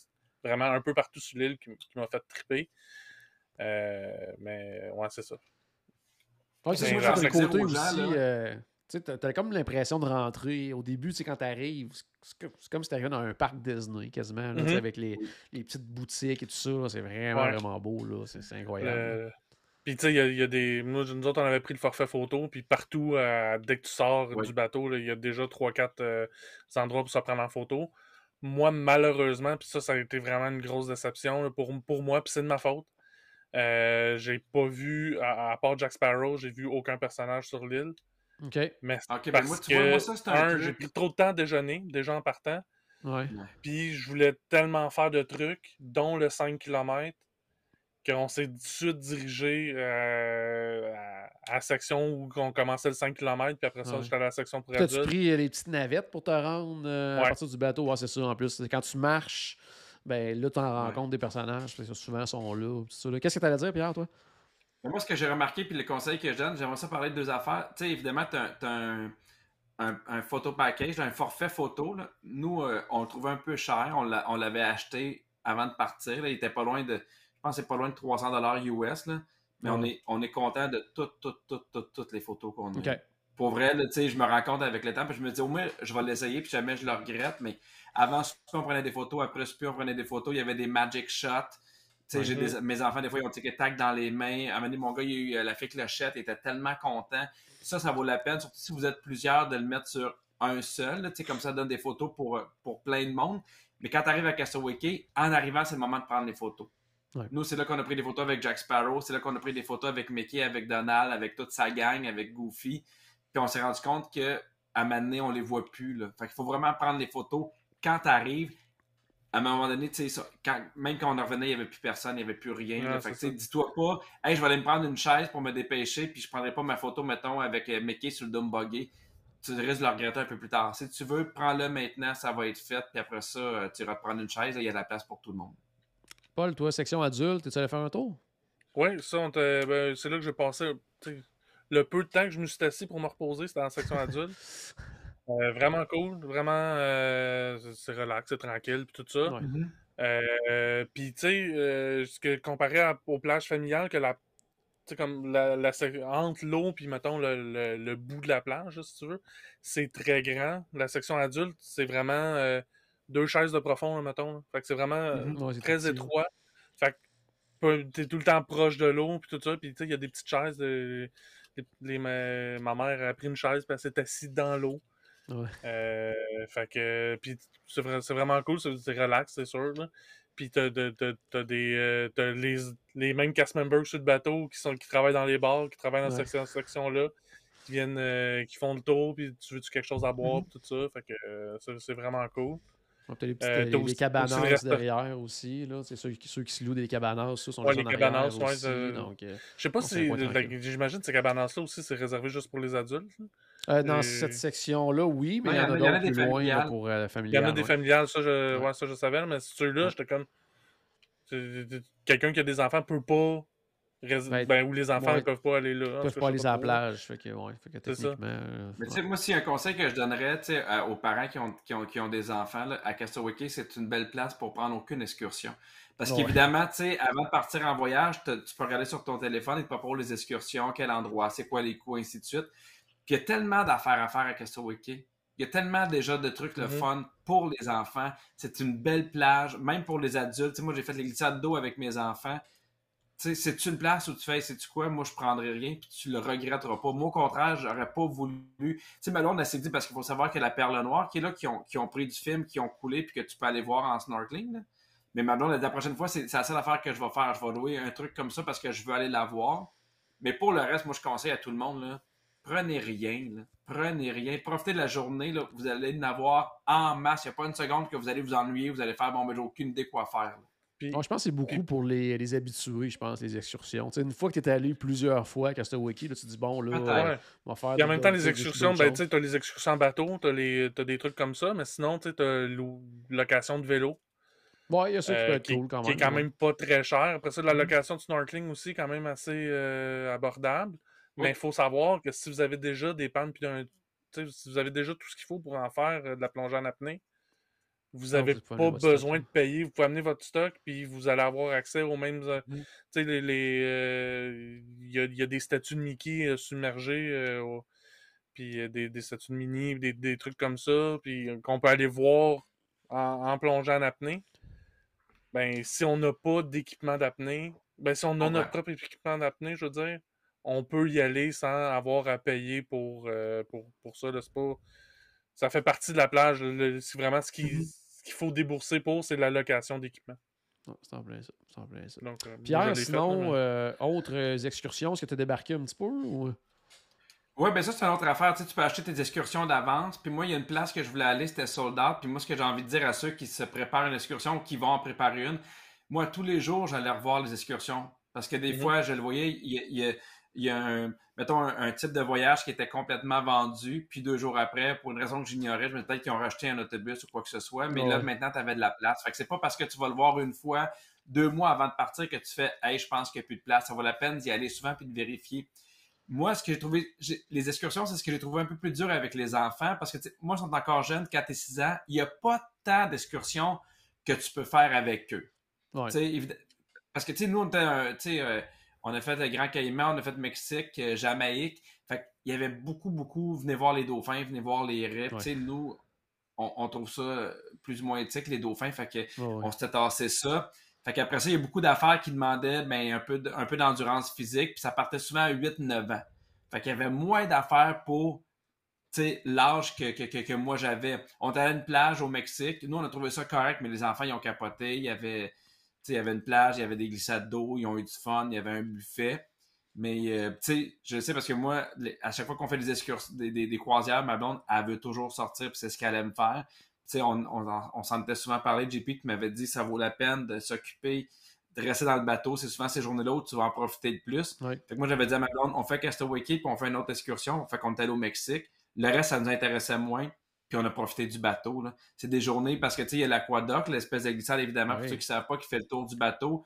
vraiment un peu partout sur l'île qui, m'a fait triper. Euh, mais ouais, c'est ça. Ouais, c'est sûr le côté aussi. tu sais, t'as t'as comme l'impression de rentrer au début, tu sais, quand t'arrives, c'est- c'est comme- si t'arrivais dans un parc Disney quasiment, là, tu Mhm. avec les, les petites boutiques et tout ça. C'est vraiment, Ouais. vraiment beau, là. C'est c'est incroyable. Le- Puis tu sais, il y a, il y a des. Nous, nous autres, on avait pris le forfait photo, puis partout, euh, dès que tu sors du bateau, il y a déjà 3-4 endroits pour se prendre en photo. Moi, malheureusement, puis ça, ça a été vraiment une grosse déception là, pour, pour moi, puis c'est de ma faute. Euh, j'ai pas vu, à, à part Jack Sparrow, j'ai vu aucun personnage sur l'île. OK. Mais c'est Ok, ben parce moi, tu que, vois, moi, ça, c'est un un, j'ai pris trop de temps à déjeuner, déjà en partant. Ouais. Puis je voulais tellement faire de trucs, dont le 5 km, qu'on s'est tout de suite dirigé euh, à, à la section où on commençait le 5 km, puis après ça, Ouais. j'étais à la section pour T'as-tu adultes. pris euh, les petites navettes pour te rendre euh, à partir du bateau? Ouais, c'est ça. En plus, quand tu marches, ben là, tu en Ouais. rencontres des personnages. parce que souvent, ils sont là. tout ça, là. Qu'est-ce que tu allais dire, Pierre, toi? Mais moi, ce que j'ai remarqué, puis le conseil que je donne, j'aimerais ça parler de deux affaires. Tu sais, évidemment, tu as, un, un, un photo package, un forfait photo. là. Nous, euh, on le trouvait un peu cher. On l'avait acheté avant de partir. là. Il était pas loin de, je pense que c'est pas loin de 300 US. Là. Mais on est, on est content de toutes, toutes, toutes, toutes, toutes les photos qu'on a. Pour vrai, là, tu sais, je me rends compte avec le temps, puis je me dis, au moins, je vais l'essayer, puis jamais je le regrette. Mais avant, on prenait des photos, après, on prenait des photos. Il y avait des magic shots. Des- mes enfants, des fois, ils ont tic tac dans les mains. À un moment donné, mon gars, il a eu euh, la fée clochette, il était tellement content. Ça, ça vaut la peine, surtout si vous êtes plusieurs, de le mettre sur un seul. là. Tu sais, comme ça, donne des photos pour, euh, pour plein de monde. Mais quand tu arrives à Castaway en arrivant, c'est le moment de prendre les photos. Ouais. Nous, c'est là qu'on a pris des photos avec Jack Sparrow, c'est là qu'on a pris des photos avec Mickey, avec Donald, avec toute sa gang, avec Goofy. Puis on s'est rendu compte que à un moment donné, on les voit plus. Là. Fait qu'il faut vraiment prendre les photos quand tu arrives. À un moment donné, tu sais, même quand on revenait, il n'y avait plus personne, il n'y avait plus rien. Ouais, Fait que, dis-toi pas, hey, je vais aller me prendre une chaise pour me dépêcher, puis je prendrai pas ma photo, mettons, avec euh, Mickey sur le dome buggy. Tu risques de le regretter un peu plus tard. Si tu veux, prends-le maintenant, ça va être fait, puis après ça, euh, tu iras te prendre une chaise, là, il y a de la place pour tout le monde. Paul, toi, section adulte, es-tu allé faire un tour? Ouais, ça, on t'a- ben, c'est là que j'ai passé tu le peu de temps que je me suis assis pour me reposer, c'était en section adulte. Euh, vraiment cool, vraiment, euh, c'est- relax, c'est tranquille, puis tout ça. Ouais. Euh, puis, tu sais, euh, ce que comparé à- aux plages familiales, que la, tu sais, comme la, entre l'eau puis mettons le, le- le bout de la plage, là, si tu veux, c'est très grand. La section adulte, c'est vraiment euh, deux chaises de profond, mettons. Fait que c'est vraiment euh, Mhm. Ouais, c'est très étroit. Fait que t'es tout le temps proche de l'eau puis tout ça. Puis tu sais, il y a des petites chaises. De, les- les- ma, ma mère a pris une chaise puis elle s'est assise dans l'eau. Ouais. Euh, fait que puis c'est vra- c'est vraiment cool, c'est relax, c'est sûr. Là. Puis t'as, des euh, t'as les, les mêmes cast members sur le bateau qui sont qui travaillent dans les bars, qui travaillent dans Ouais. cette section, section là, qui viennent euh, qui font le tour, puis tu veux tu quelque chose à boire, puis tout ça. Fait que euh, c'est, c'est vraiment cool. Les petites Euh, euh, t'as les, aussi- les aussi cabanas le derrière aussi. Là. C'est ceux, qui- ceux qui se louent des cabanas, ça sont Ouais, les cabanas, ouais, aussi. euh, donc, euh, Je sais pas si j'imagine que ces cabanas-là aussi c'est réservé juste pour les adultes. là. euh, dans Et- cette section-là, oui, mais Ouais, il y en a en a d'autres des plus loin là, familiales. pour euh, Il y en familiales. a des familiales, ça je, Ouais. ouais, ça je savais, mais ceux-là, Ouais. j'étais comme. Quelqu'un qui a des enfants peut pas. Rés- Ben, Ben, ou les enfants ouais. ne peuvent pas aller là. Ils en peuvent pas aller à la plage. Fait que, ouais, fait que C'est ça. techniquement. euh, Mais tu ouais. sais, moi, s'il y a un conseil que je donnerais tu sais, à- aux parents qui ont, qui ont, qui ont des enfants là, à Castaway c'est une belle place pour prendre aucune excursion. Parce Ouais. qu'évidemment, tu sais, avant de partir en voyage, tu peux regarder sur ton téléphone et te propose les excursions, quel endroit, c'est quoi les coûts, ainsi de suite. Puis il y a tellement d'affaires à faire à Castaway Il y a tellement déjà de trucs le Mhm. fun pour les enfants. C'est une belle plage, même pour les adultes. Tu sais, moi, j'ai fait les glissades d'eau avec mes enfants. Tu c'est une place où tu fais, sais-tu quoi, moi je prendrais rien, puis tu le regretteras pas. Moi, au contraire, j'aurais pas voulu. Tu sais, mais là, on s'est dit, parce qu'il faut savoir que la Perle Noire, qui est là, qui ont, pris du film, qui ont coulé, puis que tu peux aller voir en snorkeling. Mais maintenant, la prochaine fois, c'est c'est la seule affaire que je vais faire. Je vais louer un truc comme ça parce que je veux aller la voir. Mais pour le reste, moi, je conseille à tout le monde, prenez rien. là. Prenez rien. Profitez de la journée. Vous allez en avoir en masse. Il n'y a pas une seconde que vous allez vous ennuyer. Vous allez faire, bon, ben, j'ai aucune idée quoi faire. Puis- je pense que c'est beaucoup pour les, les habitués, je pense, les excursions. Tu sais, une fois que tu es allé plusieurs fois à Castaway là, tu te dis, bon, là, euh, Ouais. on va faire. Puis en même temps, les excursions, ben, tu sais, t'as les excursions en bateau, t'as, les, t'as des trucs comme ça, mais sinon, tu lou- location de vélo, Ouais, il y a ça qui euh, peut être qui, cool quand qui même. est quand ouais. même pas très cher. Après ça, la Mhm. location de snorkeling aussi, quand même assez euh, abordable. Mais il faut savoir que si vous avez déjà des pannes, puis tu si vous avez déjà tout ce qu'il faut pour en faire euh, de la plongée en apnée, vous n'avez pas besoin de payer. Vous pouvez amener votre stock, puis vous allez avoir accès aux mêmes. euh, Mhm. Tu sais, les. les, euh, Il y, a, il y a des statues de Mickey euh, submergées, euh, puis euh, des, des statues de Minnie, des, des trucs comme ça, puis qu'on peut aller voir en, en plongeant en apnée. Ben, si on n'a pas d'équipement d'apnée, ben, si on a notre propre équipement d'apnée, je veux dire, on peut y aller sans avoir à payer pour, pour, pour ça. C'est pas... Ça fait partie de la plage. C'est vraiment ce qu'il Mhm. ce qu'il faut débourser pour, c'est la location d'équipement. Ouais, c'est en plein ça. C'est en plein ça. Donc, euh, Pierre, sinon, mais- euh, autres euh, excursions, est-ce que tu as débarqué un petit peu ou... Ouais, ben ça, c'est une autre affaire. Tu sais, tu peux acheter tes excursions d'avance. Puis moi, il y a une place que je voulais aller, c'était sold out. Puis moi, ce que j'ai envie de dire à ceux qui se préparent une excursion ou qui vont en préparer une, moi, tous les jours, j'allais revoir les excursions. Parce que des Mhm. fois, je le voyais, il il y a- il y a un, mettons, un, un type de voyage qui était complètement vendu. Puis deux jours après, pour une raison que j'ignorais, je me disais peut-être qu'ils ont racheté un autobus ou quoi que ce soit. Mais là, maintenant, tu avais de la place. Fait que c'est pas parce que tu vas le voir une fois, deux mois avant de partir, que tu fais, hey, je pense qu'il n'y a plus de place. Ça vaut la peine d'y aller souvent puis de vérifier moi, ce que j'ai trouvé, les excursions, c'est ce que j'ai trouvé un peu plus dur avec les enfants parce que, moi, ils sont encore jeunes, 4 et 6 ans. Il n'y a pas tant d'excursions que tu peux faire avec eux. Ouais. Parce que, tu sais, nous, on était, un- tu sais, euh, on a fait le Grand Caïman, on a fait Mexique, euh, Jamaïque. Fait qu'il y avait beaucoup, beaucoup, venez voir les dauphins, venez voir les. Ouais. Sais, nous, on, on trouve ça euh, plus ou moins éthique, les dauphins. Fait que, ouais. on s'était tassé ça. Fait qu'après ça, il y a beaucoup d'affaires qui demandaient ben, un peu, de- un peu d'endurance physique, puis ça partait souvent à 8-9 ans. Fait qu'il y avait moins d'affaires pour l'âge que, que, que, que moi j'avais. On était à une plage au Mexique. Nous, on a trouvé ça correct, mais les enfants, ils ont capoté. Il y avait, il y avait une plage, il y avait des glissades d'eau, ils ont eu du fun, il y avait un buffet. Mais, euh, tu sais, je le sais parce que moi, les- à chaque fois qu'on fait des, des, des, des croisières, ma blonde, elle veut toujours sortir, puis c'est ce qu'elle aime faire. Tu sais, on, on, on s'en était souvent parlé, JP, qui m'avait dit ça vaut la peine de s'occuper, de rester dans le bateau. C'est souvent ces journées-là où tu vas en profiter de plus. Fait que moi, j'avais dit à ma blonde, on fait Castaway Cay, puis on fait une autre excursion. Fait qu'on est allé au Mexique. Le reste, ça nous intéressait moins. Puis on a profité du bateau. C'est des journées parce que tu sais, il y a l'aquadoc, l'espèce de glissade, évidemment, Oui. pour ceux qui ne savent pas, qui fait le tour du bateau.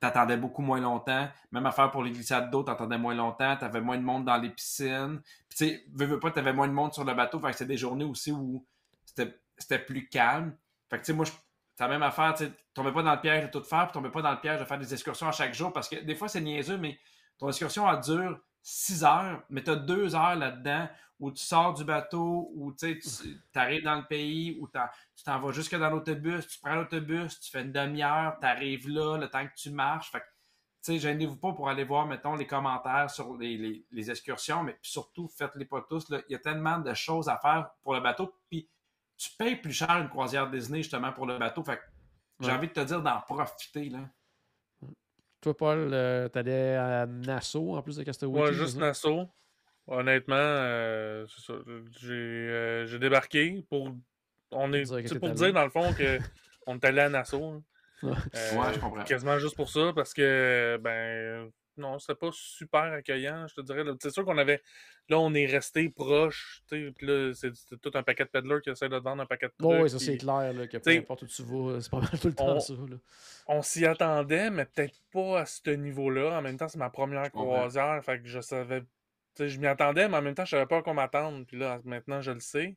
T'attendais beaucoup moins longtemps. Même affaire pour les glissades d'eau, t'attendais moins longtemps. T'avais moins de monde dans les piscines. Puis tu sais, veux, veux pas, t'avais moins de monde sur le bateau. Fait que c'était des journées aussi où c'était plus calme. Fait que tu sais, moi, je- c'est la même affaire. Tu tombais pas dans le piège de tout faire, puis tombais pas dans le piège de faire des excursions à chaque jour parce que des fois, c'est niaiseux, mais ton excursion, elle dure 6 heures, mais tu as 2 heures là-dedans où tu sors du bateau, où tu arrives dans le pays, où tu t'en vas jusque dans l'autobus, tu prends l'autobus, tu fais une demi-heure, tu arrives là, le temps que tu marches. Fait sais, gênez-vous pas pour aller voir, mettons, les commentaires sur les, excursions, mais surtout, faites-les pas tous. Il y a tellement de choses à faire pour le bateau. Puis, tu payes plus cher une croisière Disney, justement, pour le bateau. Fait j'ai envie de te dire d'en profiter, là. Toi, Paul, euh, t'allais à Nassau, en plus de Castaway? Ouais, juste Nassau. Honnêtement, euh. Euh, j'ai débarqué pour... On est, c'est pour dire, dans le fond, qu'on est allé à Nassau. Hein. Euh, ouais, je comprends. Quasiment juste pour ça, parce que, ben, non, c'était pas super accueillant, je te dirais. C'est sûr qu'on avait. Là, on est resté proche. Puis là, c'est tout un paquet de peddlers qui essaie de vendre un paquet de trucs. oui, ça, c'est clair, là, que peu importe où tu vas, c'est pas mal tout le temps ça. Là. On s'y attendait, mais peut-être pas à ce niveau-là. En même temps, c'est ma première croisière. Fait que je savais. je m'y attendais, mais en même temps, je savais pas à quoi m'attendre. Puis là, maintenant, je le sais.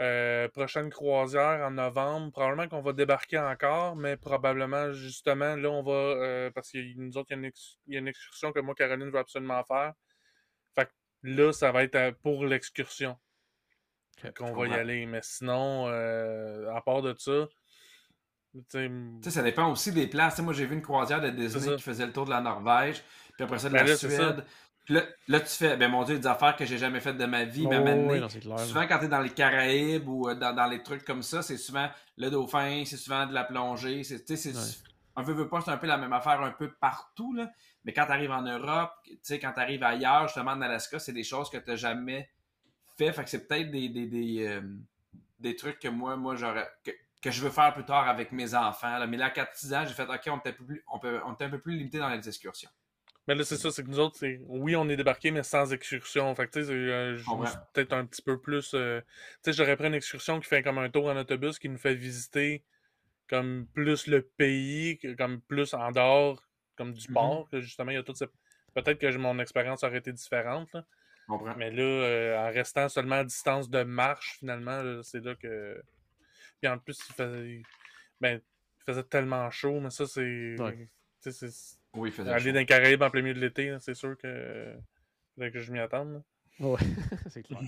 Euh, prochaine croisière en novembre. Probablement qu'on va débarquer encore, mais probablement, justement, là, on va. Euh, parce qu'il nous autres, il y, a une excursion que moi, Caroline, veut absolument faire. Fait que là, ça va être euh, pour l'excursion qu'on va y aller. Mais sinon, à part de ça. Tu sais, ça dépend aussi des places. moi, j'ai vu une croisière de Disney qui faisait le tour de la Norvège, puis après ça, de ben la Suède. Là, là, tu fais, ben mon Dieu, des affaires que j'ai jamais faites de ma vie. mais maintenant, souvent, quand tu es dans les Caraïbes ou euh, dans, les trucs comme ça, c'est souvent le dauphin, c'est souvent de la plongée. C'est, c'est, Un veut, veut pas, c'est un peu la même affaire un peu partout. Là. Mais quand tu arrives en Europe, quand tu arrives ailleurs, justement en Alaska, c'est des choses que tu n'as jamais fait. Fait que c'est peut-être des, des, des, euh, des, trucs que moi, moi j'aurais. Que, je veux faire plus tard avec mes enfants. Mais là, à 4-6 ans, j'ai fait OK, on était, plus, on, peut, on était un peu plus limité dans les excursions. Mais là, c'est ça, c'est que nous autres, oui, on est débarqué, mais sans excursion. Fait que, tu sais, euh, peut-être un petit peu plus. Euh, tu sais, j'aurais pris une excursion qui fait comme un tour en autobus qui nous fait visiter comme plus le pays, comme plus en dehors, comme du mm-hmm. port. justement, il y a toute cette. Peut-être que mon expérience aurait été différente. Mais là, euh, en restant seulement à distance de marche, finalement, c'est là que. Puis en plus, il faisait. Ben, il faisait tellement chaud, mais ça, c'est. c'est oui, il Aller dans les Caraïbes en plein milieu de l'été, c'est sûr que que je m'y attende. Oui, c'est clair.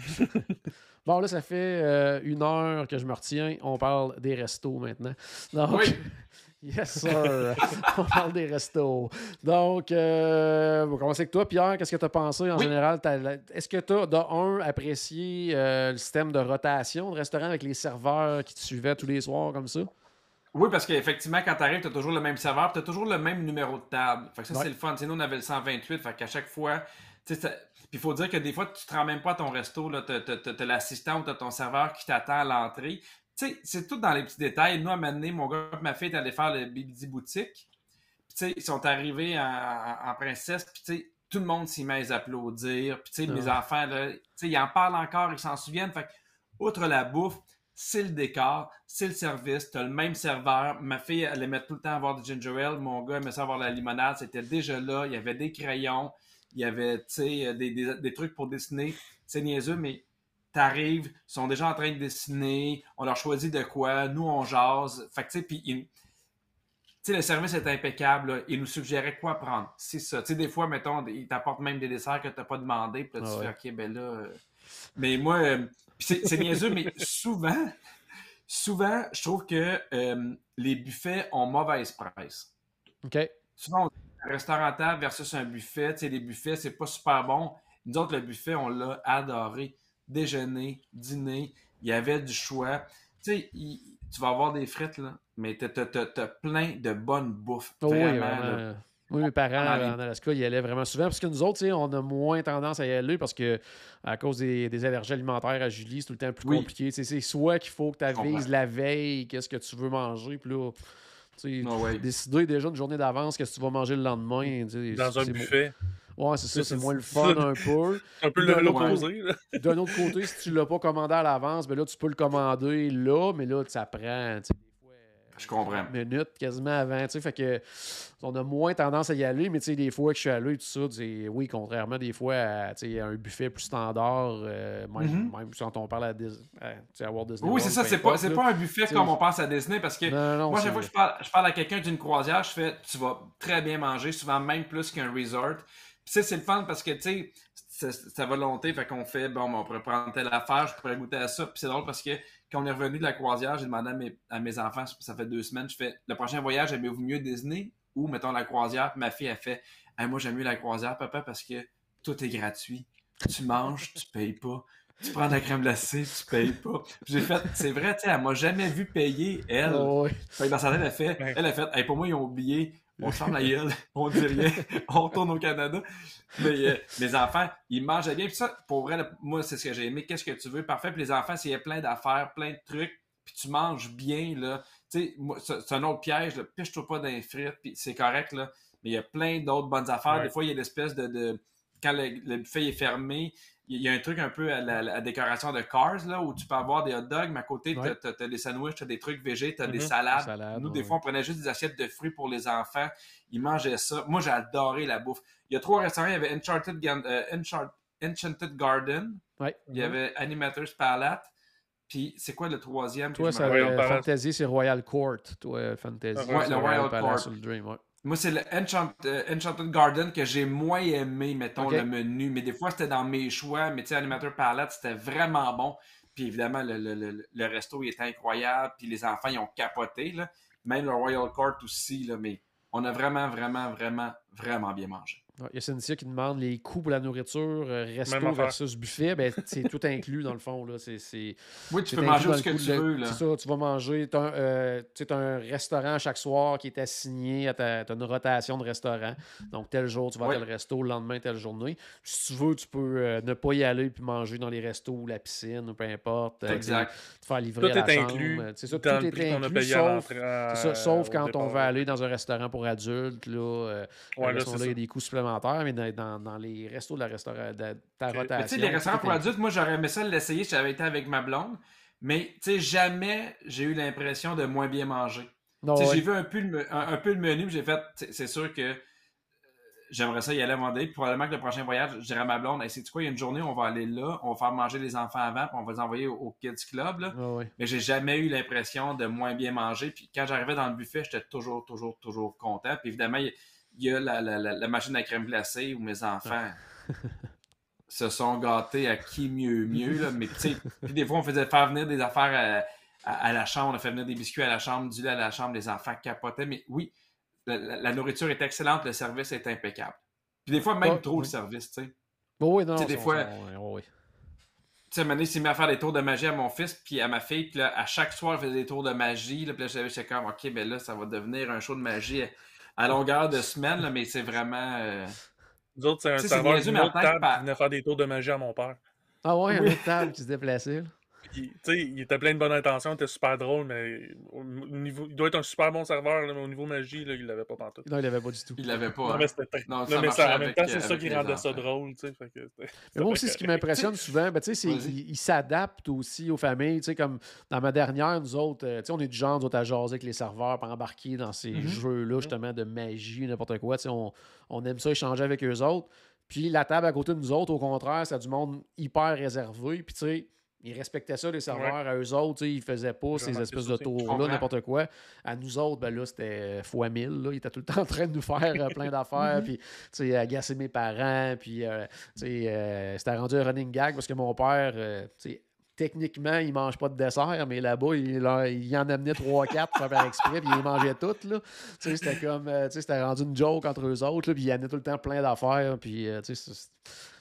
bon, là, ça fait euh, une heure que je me retiens. On parle des restos maintenant. Donc, oui. Yes, sir. on parle des restos. Donc, euh, on va commencer avec toi, Pierre. Qu'est-ce que tu as pensé en général? Est-ce que tu as, de un, apprécié euh, le système de rotation de restaurant avec les serveurs qui te suivaient tous les soirs comme ça? Oui, parce qu'effectivement, quand tu arrives, tu as toujours le même serveur, tu as toujours le même numéro de table. Fait que ça, c'est le fun. nous, on avait le 128, fait qu'à chaque fois, puis il faut dire que des fois, tu te rends même pas à ton resto, tu as, l'assistant ou tu as ton serveur qui t'attend à l'entrée. C'est tout dans les petits détails. Nous, à un mon gars et ma fille allé faire le Bibidi Boutique. Ils sont arrivés en, princesse, puis, tout le monde s'y met à applaudir. Puis, sais, mes enfants, là, ils en parlent encore, ils s'en souviennent. Fait outre la bouffe, c'est le décor, c'est le service, tu as le même serveur. Ma fille, elle aimait tout le temps avoir du ginger ale. Mon gars aimait ça avoir la limonade. C'était déjà là. Il y avait des crayons. Il y avait, des, des, des, trucs pour dessiner. C'est niaiseux, mais t'arrives, ils sont déjà en train de dessiner. On leur choisit de quoi. Nous, on jase. Fait que, tu sais, puis le service est impeccable. Ils nous suggéraient quoi prendre. C'est ça. Tu sais, des fois, mettons, ils t'apportent même des desserts que tu n'as pas demandé. Puis là, tu ah fais, OK, ben là. Euh. Mais moi, euh, c'est niaiseux, mais souvent, souvent, je trouve que euh, les buffets ont mauvaise presse. OK. Souvent, un restaurant table versus un buffet, tu sais, les buffets, c'est pas super bon. Nous autres, le buffet, on l'a adoré. Déjeuner, dîner, il y avait du choix. Tu sais, tu vas avoir des frites, là, mais tu as, plein de bonnes bouffes. Oh vraiment, oui, mes parents en Alaska, y allaient vraiment souvent. Parce que nous autres, on a moins tendance à y aller parce que à cause des, allergies alimentaires à Julie, c'est tout le temps plus compliqué. C'est soit qu'il faut que tu avises la veille qu'est-ce que tu veux manger. Puis là, ah décider déjà une journée d'avance qu'est-ce que tu vas manger le lendemain. Dans un buffet. Ouais, c'est ça, c'est moins le fun un peu. un peu l'opposé. D'un autre côté, si tu l'as pas commandé à l'avance, ben là, tu peux le commander là, mais là, ça prend je comprends. minutes quasiment avant. Tu sais, fait que on a moins tendance à y aller, mais tu sais, des fois que je suis allé, tout ça, oui, contrairement des fois à, un buffet plus standard, euh, même, même, quand on parle à, Disney, à Walt Disney. Oui, c'est ça, c'est pas, pas un buffet comme on pense à Disney parce que moi, chaque fois que je parle, je parle à quelqu'un d'une croisière, je fais tu vas très bien manger, souvent même plus qu'un resort. sais, c'est le fun parce que, tu sais, sa volonté, fait qu'on fait, bon, on pourrait prendre telle affaire, je pourrais goûter à ça. Puis c'est drôle parce que quand on est revenu de la croisière, j'ai demandé à mes, à mes enfants, ça fait deux semaines, je fais, le prochain voyage, aimez-vous mieux Disney ou, mettons, la croisière? Puis ma fille, a fait, moi, j'aime mieux la croisière, papa, parce que tout est gratuit. Tu manges, tu payes pas. Tu prends de la crème glacée, tu payes pas. J'ai fait, c'est vrai, tu sais, elle m'a jamais vu payer, elle. Oh. Fait que dans sa tête, elle a fait, elle a fait, hey, pour moi, ils ont oublié, on ferme la gueule, on dit rien, on retourne au Canada. Mais euh, mes enfants, ils mangeaient bien. Puis ça, pour vrai, moi, c'est ce que j'ai aimé. Qu'est-ce que tu veux? Parfait. Puis les enfants, s'il y a plein d'affaires, plein de trucs, puis tu manges bien, là. Tu sais, c'est un autre piège, là. Piche-toi pas d'un frites, puis c'est correct, là. Mais il y a plein d'autres bonnes affaires. Ouais. Des fois, il y a l'espèce de, de. Quand le, le buffet est fermé, il y a un truc un peu à la, la décoration de Cars, là, où tu peux avoir des hot dogs, mais à côté, Ouais. tu as, des sandwichs, tu as des trucs végés, tu as des Mhm. salades. Salade, Nous, des fois, on prenait juste des assiettes de fruits pour les enfants. Ils mangeaient ça. Moi, j'ai adoré la bouffe. Il y a trois restaurants. Il y avait Enchanted, euh, Enchant- Enchanted Garden. Ouais. Il y avait Animator's Palette. Puis, c'est quoi le troisième? Toi, ça. Fantasy, c'est Royal Court. Toi, Fantasy. Le Royal Court. sur le Dream, ouais. Moi, c'est le Enchant- euh, Enchanted Garden que j'ai moins aimé, mettons, le menu. Mais des fois, c'était dans mes choix. Mais tu sais, Animator Palette, c'était vraiment bon. Puis évidemment, le, le- le- le resto il était incroyable. Puis les enfants, ils ont capoté. Là. Même le Royal Court aussi. Là, mais on a vraiment, vraiment, vraiment, vraiment bien mangé. Il y a Cynthia qui demande les coûts pour la nourriture, euh, resto versus buffet. Ben, c'est tout inclus dans le fond. Là. C'est, c'est, Oui, tu peux manger ce que tu de- veux. Là. C'est ça, tu vas manger. Tu as, un restaurant chaque soir qui est assigné à ta t'as une rotation de restaurant. Donc, tel jour, tu vas à tel resto, le lendemain, telle journée. Si tu veux, tu peux euh, ne pas y aller puis manger dans les restos ou la piscine ou peu importe. euh, Exact. Te faire livrer Tout à la est chambre. inclus Euh, C'est ça, tout est inclus, à sauf, ça, sauf au quand on va aller dans un restaurant pour adultes. Là, euh, Ouais, là, là, il y a des coûts supplémentaires, mais dans, dans- dans les restos de la restaurant, de ta Ok. rotation. Mais tu sais, les restaurants pour adultes, moi, j'aurais aimé ça l'essayer si j'avais été avec ma blonde. Mais, tu sais, jamais j'ai eu l'impression de moins bien manger. Ouais. J'ai vu un peu, le, un, un peu le menu, j'ai fait, c'est sûr que euh, j'aimerais ça y aller. Puis probablement que le prochain voyage, je dirais à ma blonde, hey, c'est quoi, il y a une journée, on va aller là, on va faire manger les enfants avant, puis on va les envoyer au, au Kids Club. Là. Mais j'ai jamais eu l'impression de moins bien manger. Puis quand j'arrivais dans le buffet, j'étais toujours, toujours, toujours content. Puis évidemment, il y a- il y a la, la- la- la machine à crème glacée où mes enfants se sont gâtés à qui mieux mieux. Là. Mais tu sais, puis des fois, on faisait faire venir des affaires à, à- à la chambre. On a fait venir des biscuits à la chambre, du lait à la chambre. Les enfants capotaient. Mais oui, la, nourriture est excellente. Le service est impeccable. Puis des fois, même trop oui. le service, tu sais. Bon, oui, non, non, des fois-. Tu sais, à un moment donné, il s'est mis à faire des tours de magie à mon fils puis à ma fille. Puis là, à chaque soir, je faisais des tours de magie. Là, puis là, j'avais- comme, OK, ben là, ça va devenir un show de magie à longueur de semaine, là, mais c'est vraiment... euh, Nous autres, c'est un serveur d'une autre table qui venait faire des tours de magie à mon père. Ah ouais, Oui. un autre table qui se déplaçait. Là. Puis, tu sais, il était plein de bonnes intentions, il était super drôle, mais au au niveau, il doit être un super bon serveur, là, mais au niveau magie, là, il l'avait pas pantoute. Non, il l'avait pas du tout. il l'avait pas. Non, hein. mais c'était Non, Non, ça mais ça, en même temps, c'est ça qui rendait ça drôle, fait que Mais moi aussi, ce qui m'impressionne souvent, ben, tu sais, c'est ils s'adaptent aussi aux familles. Tu sais, comme dans ma dernière, nous autres, euh, tu sais, on est du genre, nous autres, à jaser avec les serveurs, pour embarquer dans ces Mhm. jeux-là, justement, de magie, n'importe quoi. Tu sais, on, on aime ça échanger avec eux autres. Puis la table à côté de nous autres, au contraire, c'est du monde hyper réservé. Puis tu sais, ils respectaient ça, les serveurs, à eux autres. Ils faisaient pas ces espèces de tours-là, n'importe quoi. À nous autres, ben là, c'était fois mille. Là. Ils étaient tout le temps en train de nous faire euh, plein d'affaires. Puis, tu sais, agacer mes parents. Puis, euh, euh, c'était rendu un running gag parce que mon père, euh, techniquement, il mange pas de dessert, mais là-bas, il, en- il en amenait 3-4 pour faire exprès, puis il les mangeait toutes. Là. C'était comme, euh, tu sais, c'était rendu une joke entre eux autres, là, puis il amenait tout le temps plein d'affaires. Puis,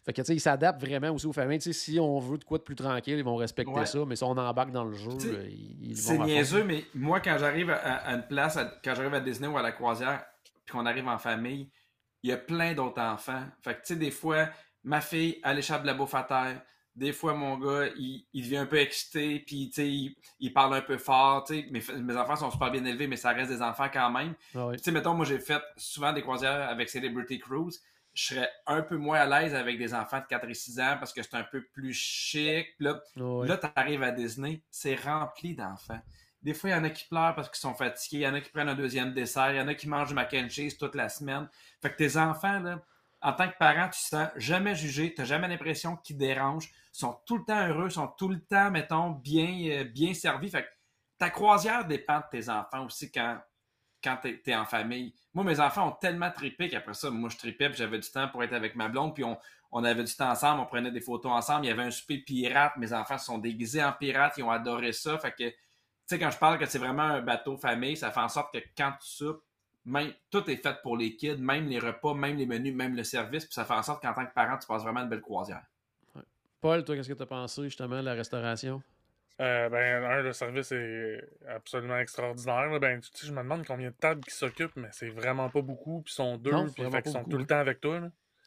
fait que, tu sais, ils s'adaptent vraiment aussi aux familles. Tu sais, si on veut de quoi de plus tranquille, ils vont respecter Ouais. ça, mais si on embarque dans le jeu, sais, euh, ils, ils C'est niaiseux, mais moi, quand j'arrive à, à une place, à- quand j'arrive à Disney ou à la croisière, puis qu'on arrive en famille, il y a plein d'autres enfants. Fait que, tu sais, des fois, ma fille, elle échappe de la bouffe à terre. Des fois, mon gars, il, il devient un peu excité, puis, tu sais, il, il parle un peu fort, tu sais. Mes, mes enfants sont super bien élevés, mais ça reste des enfants quand même. Ah. Tu sais, mettons, moi, j'ai fait souvent des croisières avec Celebrity Cruise. Je serais un peu moins à l'aise avec des enfants de 4 et 6 ans parce que c'est un peu plus chic. Là, tu arrives à Disney, c'est rempli d'enfants. Des fois, il y en a qui pleurent parce qu'ils sont fatigués, il y en a qui prennent un deuxième dessert, il y en a qui mangent du mac and cheese toute la semaine. Fait que tes enfants, là, en tant que parent, tu te sens jamais jugé, tu n'as jamais l'impression qu'ils dérangent, sont tout le temps heureux, sont tout le temps, mettons, bien, euh, bien servis. Fait que ta croisière dépend de tes enfants aussi quand quand tu es, en famille. Moi, mes enfants ont tellement trippé qu'après ça, moi, je tripais, j'avais du temps pour être avec ma blonde, puis on, avait du temps ensemble, on prenait des photos ensemble. Il y avait un souper pirate, mes enfants se sont déguisés en pirates, ils ont adoré ça. Fait que, tu sais, quand je parle que c'est vraiment un bateau famille, ça fait en sorte que quand tu soupes, tout est fait pour les kids, même les repas, même les menus, même le service, puis ça fait en sorte qu'en tant que parent, tu passes vraiment une belle croisière. Paul, toi, qu'est-ce que tu as pensé justement de la restauration? Euh, ben, un, le service est absolument extraordinaire. Ben, tu je me demande combien de tables qui s'occupent, mais c'est vraiment pas beaucoup. Puis ils sont deux, puis ils sont tout le temps avec toi.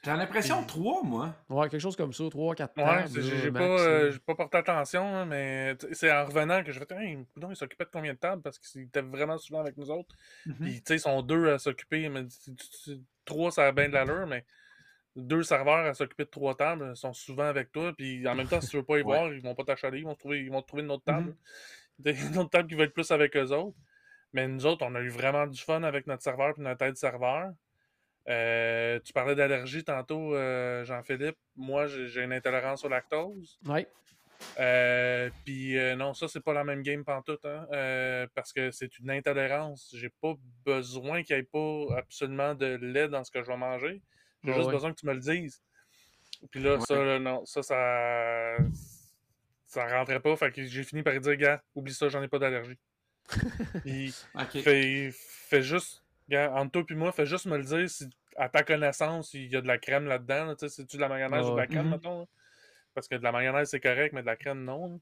J'ai l'impression de trois, moi. Ouais, quelque chose comme ça, trois, quatre tables. Ouais, j'ai pas, euh, pas porté attention, mais c'est en revenant que je vais hey, non, ils s'occupaient de combien de tables parce qu'ils étaient vraiment souvent avec nous autres. Mm-hmm. Puis, tu sais, ils sont deux à s'occuper. Trois, ça a bien de l'allure, mais deux serveurs à s'occuper de trois tables ils sont souvent avec toi. Puis en même temps, si tu veux pas y voir, ils vont pas t'achaler, ils vont trouver, ils vont trouver une autre table. Mm-hmm. Une autre table qui va être plus avec eux autres. Mais nous autres, on a eu vraiment du fun avec notre serveur et notre aide serveur. Euh, tu parlais d'allergie tantôt, euh, Jean-Philippe. Moi, j'ai une intolérance au lactose. Oui. Euh, puis non, ça, c'est pas la même game pantoute, hein, parce que c'est une intolérance. J'ai pas besoin qu'il n'y ait pas absolument de lait dans ce que je vais manger. J'ai juste besoin que tu me le dises. Puis là, ça, non, ça, ça, ça rentrait pas. Fait que j'ai fini par dire, gars, oublie ça, j'en ai pas d'allergie. Il fait, juste, gars, entre toi et moi, fais juste me le dire si, à ta connaissance, il y a de la crème là-dedans. tu sais, c'est-tu de la mayonnaise ou de la crème, mm Parce que de la mayonnaise, c'est correct, mais de la crème, non.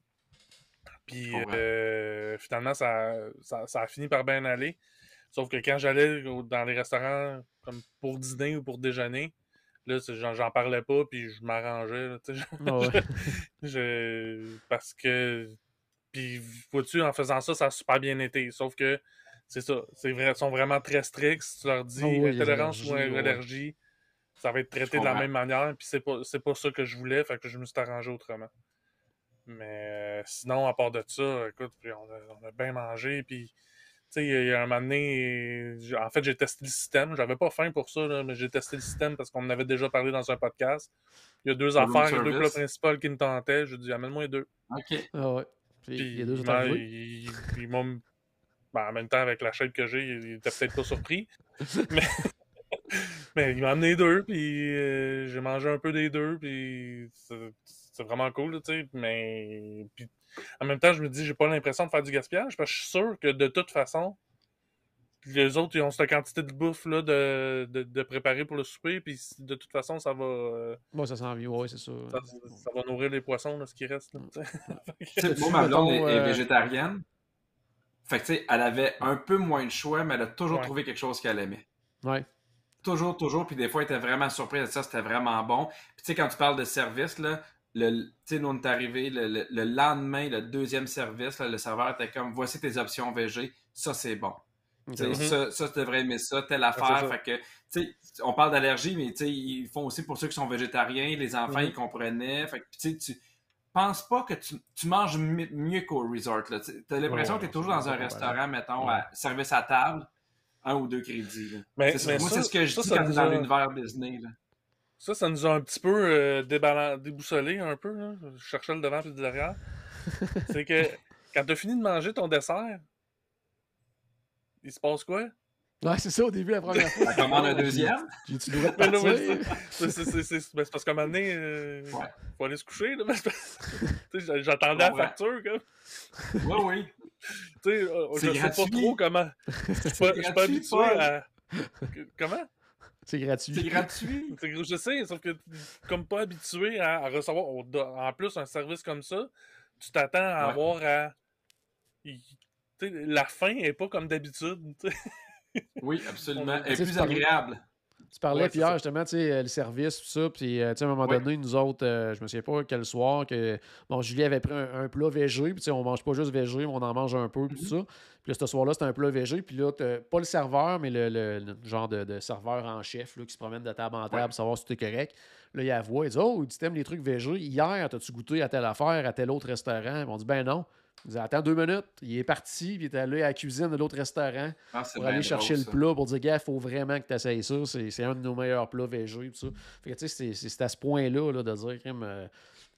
Puis euh, finalement, ça, ça, ça, a fini par bien aller. Sauf que quand j'allais dans les restaurants comme pour dîner ou pour déjeuner, là, j'en parlais pas, puis je m'arrangeais. Ah parce que. Puis, vois-tu, en faisant ça, ça a super bien été. Sauf que, c'est ça. Ils sont vraiment très stricts. Si tu leur dis oh intolérance ou allergie, ça va être traité de la même manière. Puis, c'est pas, pas ça que je voulais. Fait que je me suis arrangé autrement. Mais euh, sinon, à part de ça, écoute, on a, on a bien mangé. Puis, sais, il y a un moment donné, en fait, j'ai testé le système. J'avais pas faim pour ça, mais j'ai testé le système parce qu'on en avait déjà parlé dans un podcast. Il y a deux affaires, il y a deux plats principaux qui me tentaient. Je dis, amène-moi deux. OK. Ah ouais. Puis, il y a deux ben, ils, m'ont. Ben, en même temps, avec la chaîne que j'ai, il était peut-être pas surpris. mais... mais il m'a amené deux, puis euh, j'ai mangé un peu des deux, puis c'est vraiment cool, tu sais. Mais puis, en même temps, je me dis, j'ai pas l'impression de faire du gaspillage, parce que je suis sûr que de toute façon, les autres, ils ont cette quantité de bouffe là, de, de, préparer pour le souper, puis de toute façon, ça va. Euh, bon, ça s'en vient, oui, c'est ça. Ça, va nourrir les poissons, là, ce qui reste. Là, moi, ma blonde est, euh, végétarienne. Fait que, tu sais, elle avait un peu moins de choix, mais elle a toujours trouvé quelque chose qu'elle aimait. Ouais. Toujours, toujours. Puis des fois, elle était vraiment surprise de ça, c'était vraiment bon. Puis, tu sais, quand tu parles de service, là, le, on est arrivé le, lendemain, le deuxième service, le serveur était comme voici tes options VG, ça c'est bon. Ça, ça, tu devrais aimer ça, telle affaire. fait que, on parle d'allergie, mais ils font aussi pour ceux qui sont végétariens, les enfants, mm-hmm. ils comprenaient. Fait que, tu penses pas que tu, manges mieux qu'au resort. Tu as l'impression que tu es toujours dans un restaurant, mettons, à service à table, un ou deux crédits. Mais, moi, c'est ce que je dis quand dans l'univers Disney. Là. Ça, ça nous a un petit peu euh, déboussolé un peu. Je cherchais le devant et le derrière. c'est que quand tu as fini de manger ton dessert, il se passe quoi? Ouais, c'est ça au début, la première fois. Ça commande un deuxième? Tu dois partir? C'est parce qu'à un moment donné, euh, faut aller se coucher. J'attendais la facture. Comme. Oui, oui. Tu sais, euh, je sais pas trop comment. Je suis pas habitué à. Comment? C'est gratuit. C'est gratuit. je sais, sauf que comme pas habitué à, recevoir en plus un service comme ça, tu t'attends à avoir à. la fin est pas comme d'habitude. oui, absolument. Elle est plus agréable. Tu parlais, Pierre, justement, tu sais, euh, le service, tout ça. Puis, euh, tu sais, à un moment donné, nous autres, euh, je me souviens pas quel soir, que bon, Julie avait pris un, plat végé. Puis, tu sais, on mange pas juste végé, mais on en mange un peu, puis mm-hmm. ça. Puis là, ce soir-là, c'était un plat végé. Puis là, pas le serveur, mais le, genre de, serveur en chef là, qui se promène de table en table pour savoir si tout est correct. Là, il a voix, il dit Oh, tu aimes les trucs végés. Hier, as-tu goûté à telle affaire, à tel autre restaurant? On dit Ben non. Il dit Attends deux minutes. Il est parti, puis il est allé à la cuisine de l'autre restaurant ah, pour aller chercher le plat pour dire Gars, il faut vraiment que tu essayes ça. C'est un de nos meilleurs plats végés. Tout ça. Fait que tu sais, c'est à ce point-là là, de dire euh,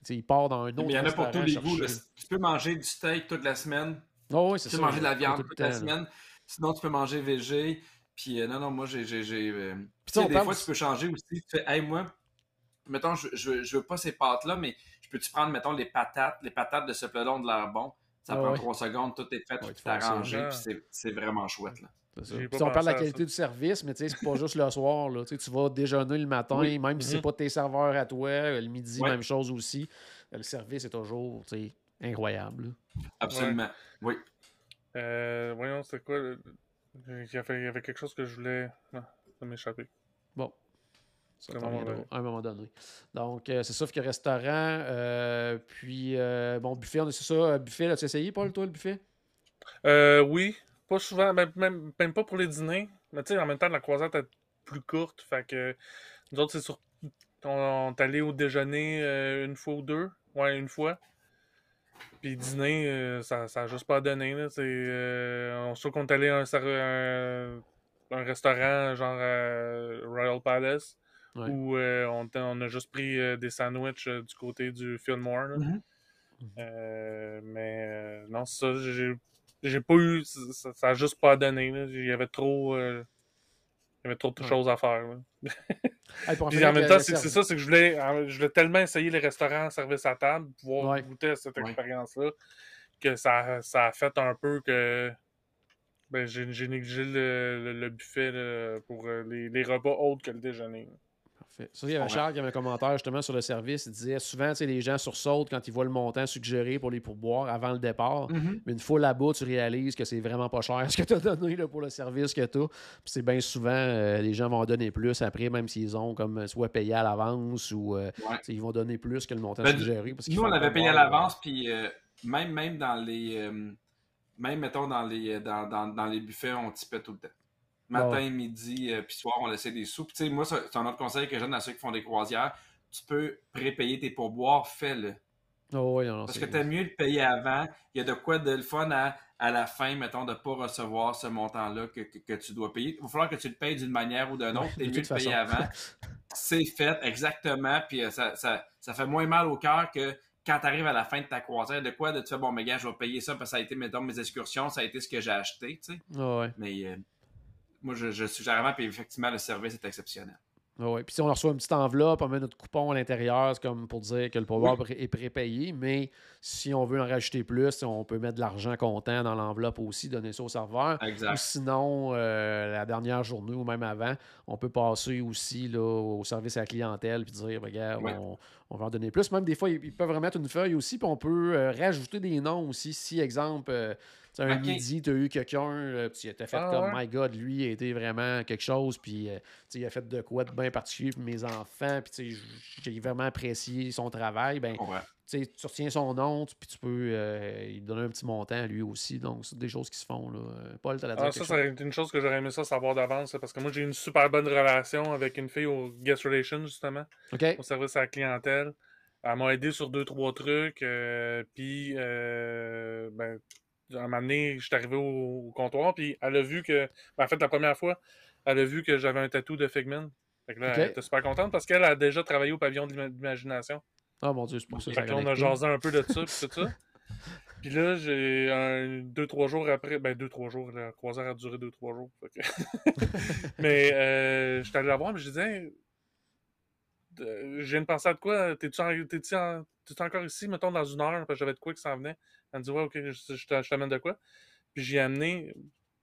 il part dans un autre. Mais il y en a pour tous les goûts. Tu peux manger du steak toute la semaine. Oh, oui, c'est tu peux manger de la viande toute la semaine. Sinon, tu peux manger végé. Puis euh, non, non, moi, j'ai. euh, des parle fois, tu peux changer aussi. Tu fais, hey, moi, mettons, je, je, je veux pas ces pâtes-là, mais je peux-tu prendre, mettons, les patates? Les patates de ce plat-là ont de l'air bon? Ça Ah prend ouais. trois secondes, tout est fait, Ouais, tout tu fais est arrangé, puis c'est, c'est vraiment chouette, là. Ça. Puis on parle de la qualité ça. du service, mais tu sais, c'est pas juste le soir. Là. Tu vas déjeuner le matin, Oui. même si c'est Mhm. pas tes serveurs à toi. Le midi, Ouais. même chose aussi. Le service est toujours tu sais, incroyable. là. Absolument. Oui. Euh, voyons, c'est quoi? le- Il y, avait, il y avait quelque chose que je voulais. Non, ça. Bon. Ça à un moment donné. Donc, euh, c'est fait que restaurant. euh, puis, euh, bon, buffet, on ça. euh, Buffet, as-tu essayé, Paul, toi, le buffet? Euh, oui, pas souvent, même, même, même pas pour les dîners. Mais tu sais, en même temps, la croisade est plus courte. Fait que nous autres, c'est sur. On, on est allé au déjeuner une fois ou deux. Ouais, une fois. Puis dîner, ça, ça a juste pas donné. Là. C'est, on sait qu'on est allé à un, un, un restaurant genre euh, Royal Palace. Ouais. Où euh, on, a juste pris euh, des sandwichs euh, du côté du Fillmore. là. Mhm. Euh, mais non, ça, j'ai pas eu. Ça, ça a juste pas donné. Il y avait trop. il y avait trop de Ouais. choses à faire. Hey, Puis en même temps, c'est ça, c'est que je voulais, je voulais tellement essayer les restaurants service à table, pouvoir Ouais. goûter à cette expérience-là, que ça, ça a fait un peu que ben, j'ai négligé le, le- le buffet là, pour les, les repas autres que le déjeuner. Parfait. Ça, il y avait. Charles qui avait un commentaire justement sur le service. Il disait souvent, les gens sursautent quand ils voient le montant suggéré pour les pourboires avant le départ. Mhm. Mais une fois là-bas, tu réalises que c'est vraiment pas cher ce que tu as donné là, pour le service que tu as. Puis c'est bien souvent, euh, les gens vont en donner plus après, même s'ils ont comme soit payé à l'avance ou euh, Ouais. ils vont donner plus que le montant Ben, suggéré. Parce Nous, on avait payé à l'avance, puis euh, même, même dans les. même, mettons, dans les, dans, dans, dans les buffets, on tipait tout le temps. Matin, Ouais. midi, euh, puis soir, on laissait des sous. Puis, tu sais, moi, c'est un autre conseil que je donne à ceux qui font des croisières. Tu peux prépayer tes pourboires, fais-le. oh, oui, non, non, Parce que t'aimes mieux le payer avant. Il y a de quoi de le fun à, à la fin, mettons, de ne pas recevoir ce montant-là que, que, que tu dois payer. Il va falloir que tu le payes d'une manière ou d'une autre. de T'es mieux toute de payer avant. C'est fait, exactement. Puis euh, ça, ça, ça fait moins mal au cœur que quand tu arrives à la fin de ta croisière, de quoi de te faire, bon, mais gars, je vais payer ça parce que ça a été, mettons, mes excursions, ça a été ce que j'ai acheté, tu sais. Ouais. Mais euh, moi, je, je suggère vraiment, puis effectivement, le service est exceptionnel. Ah ouais. Puis si on reçoit une petite enveloppe, on met notre coupon à l'intérieur, c'est comme pour dire que le pouvoir est prépayé, mais si on veut en rajouter plus, on peut mettre de l'argent comptant dans l'enveloppe aussi, donner ça au serveur. Ou Exact. sinon, euh, la dernière journée ou même avant, on peut passer aussi là, au service à la clientèle puis dire, Ben, regarde, on, on va en donner plus. Même des fois, ils, peuvent remettre une feuille aussi, puis on peut euh, rajouter des noms aussi. Si, exemple, euh, un midi, tu as eu quelqu'un, euh, tu t'as fait Ah, comme, ouais. my God, lui, il a été vraiment quelque chose, puis euh, il a fait de quoi de bien particulier pour mes enfants, puis j'ai vraiment apprécié son travail. Ben, tu retiens son nom, puis tu peux euh, lui donner un petit montant à lui aussi. Donc, c'est des choses qui se font. Là. Paul, tu as la Ah, ça, ça aurait été une chose que j'aurais aimé ça savoir d'avance, parce que moi, j'ai eu une super bonne relation avec une fille au Guest Relations, justement, OK. au service à la clientèle. Elle m'a aidé sur deux, trois trucs, euh, puis, euh, ben, à un moment donné, je suis arrivé au, au comptoir, puis elle a vu que, ben, en fait, la première fois, elle a vu que j'avais un tatou de Figment. Fait que là, elle était super contente parce qu'elle a déjà travaillé au pavillon de l'ima- d'imagination. Ah mon Dieu, c'est pour ça Fait que là, on a jasé un peu de ça, puis tout ça. Puis là, j'ai un, deux, trois jours après, ben deux, trois jours, la croisière a duré deux, trois jours. fait que- mais euh, j'étais allé la voir, mais je disais, Hey, euh, je viens de penser à de quoi, t'es-tu en- t'es-tu en- t'es-tu encore ici, mettons, dans une heure, parce que j'avais de quoi qui s'en venait. Elle me dit, ouais, ok, je, je t'a- je t'amène de quoi? Puis j'ai amené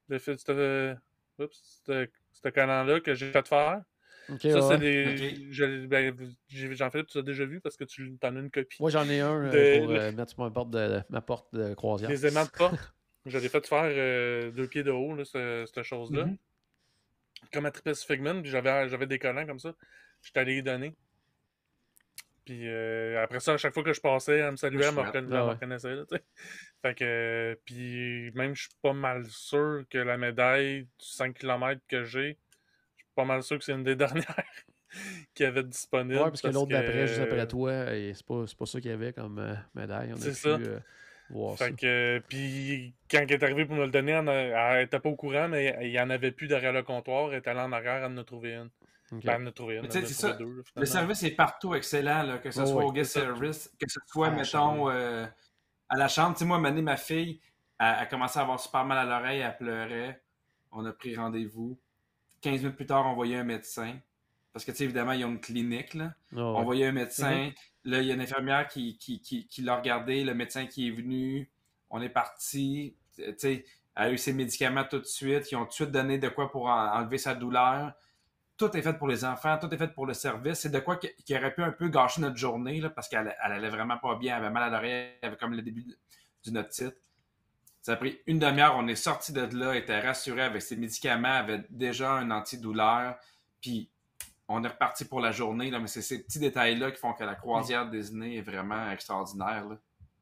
le fait, ce canal-là que j'ai fait faire. OK, Ça, ouais. c'est des. Ok. je- ben, j'ai- Jean-Philippe, tu l'as déjà vu parce que tu en as une copie. Moi, j'en ai un euh, De- pour euh, mettre sur ma porte de, ma porte de croisière. Les aimants de porte. Je l'ai fait faire euh, deux pieds de haut, là, ce- cette chose-là. Mhm. Comme à Tripes Figment, puis j'avais, j'avais des collants comme ça. J'étais allé les donner. Puis euh, après ça, à chaque fois que je passais, elle me saluait, elle me, reconna- reconnaissait. Là, fait que, euh, puis même, je suis pas mal sûr que la médaille du 5 km que j'ai, je suis pas mal sûr que c'est une des dernières qui avait disponible. Ouais, parce que l'autre d'après, juste que- après toi, et c'est pas, pas ça qu'il y avait comme euh, médaille. On a C'est pu ça. euh, ça. Fait que, puis quand elle est arrivée pour me le donner, elle, elle était pas au courant, mais il y en avait plus derrière le comptoir. Elle est allée en arrière, elle en a trouvé une. Ben, a trouvé a ça. deux, Le service est partout excellent, là, que ce Oh, soit oui, au guest service, que ce soit, À la mettons, euh, à la chambre. Tu sais, moi, donné, ma fille, elle, elle commençait à avoir super mal à l'oreille, elle pleurait. on a pris rendez-vous. 15 minutes plus tard, on voyait un médecin. Parce que, tu sais, évidemment, ils ont une clinique, là. Ah On ouais. voyait un médecin. Mm-hmm. Là, il y a une infirmière qui, qui, qui, qui l'a regardé, le médecin qui est venu. On est parti. Tu sais, elle a eu ses médicaments tout de suite. Ils ont tout de suite donné de quoi pour en- enlever sa douleur. Tout est fait pour les enfants, tout est fait pour le service. C'est de quoi qui, aurait pu un peu gâcher notre journée, là, parce qu'elle elle allait vraiment pas bien, elle avait mal à l'oreille, elle avait comme le début de- du notite. Ça a pris une demi-heure, on est sorti de là, était rassuré avec ses médicaments, avait déjà un antidouleur, puis on est reparti pour la journée, là, mais c'est ces petits détails-là qui font que la croisière Disney est vraiment extraordinaire. là.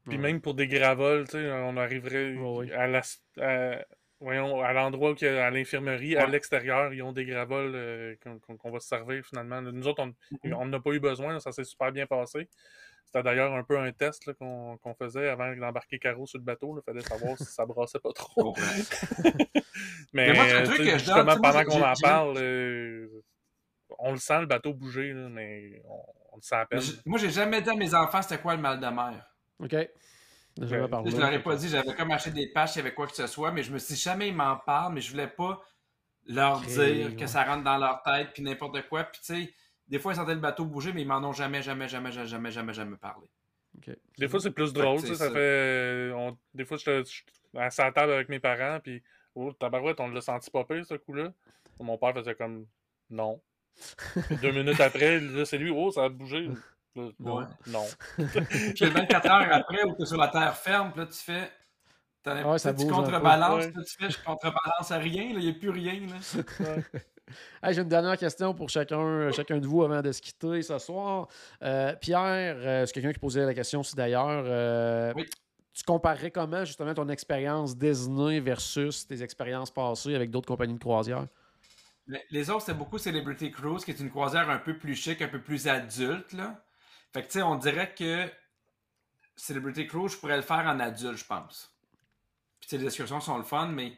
Puis Ouais. même pour des gravoles, tu sais, on arriverait Ouais, ouais. à la- à- voyons, à l'endroit où il y a- à l'infirmerie, à l'extérieur, ils ont des gravoles euh, qu'on va se servir finalement. Nous autres, on Mhm. on n'a pas eu besoin, là, ça s'est super bien passé. C'était d'ailleurs un peu un test qu'on qu'on faisait avant d'embarquer Caro sur le bateau. Il fallait savoir si ça brassait pas trop. comprends. Mais, Mais moi, c'est un euh, truc que justement, pendant qu'on en parle, euh, on le sent le bateau bouger, là, mais on, on le sent à peine. Moi, j'ai jamais dit à mes enfants c'était quoi le mal de mer. OK. Déjà. Je leur ai pas dit, j'avais comme acheté des pages, il y avait quoi que ce soit, mais je me suis dit, jamais ils m'en parlent, mais je voulais pas leur dire ouais. que ça rentre dans leur tête, puis n'importe quoi. Puis tu sais, des fois, ils sentaient le bateau bouger, mais ils m'en ont jamais, jamais, jamais, jamais, jamais, jamais, jamais parlé. Des fois, c'est plus drôle, c'est tu sais, ça, ça. fait... euh, on- Des fois, je suis à la table avec mes parents, puis oh, tabarouette, on l'a senti pas pire, ce coup-là. Mon père faisait comme non. Deux minutes après, là, c'est lui, oh, ça a bougé. Ouais. Non. Puis 24 heures après, où tu es sur la terre ferme, puis là, tu fais. t'as- Ouais, ça tu contrebalances, Ouais. tu fais, je contrebalance à rien, là, il n'y a plus rien. Hey, J'ai une dernière question pour chacun, chacun de vous avant de se quitter ce soir. Euh, Pierre, euh, c'est quelqu'un qui posait la question aussi d'ailleurs. euh, Oui. Tu comparerais comment justement ton expérience Disney versus tes expériences passées avec d'autres compagnies de croisière? Les- Les autres, c'est beaucoup Celebrity Cruise, qui est une croisière un peu plus chic, un peu plus adulte. Là. Fait que, tu sais, on dirait que Celebrity Cruise, je pourrais le faire en adulte, je pense. Puis, tu sais, les excursions sont le fun, mais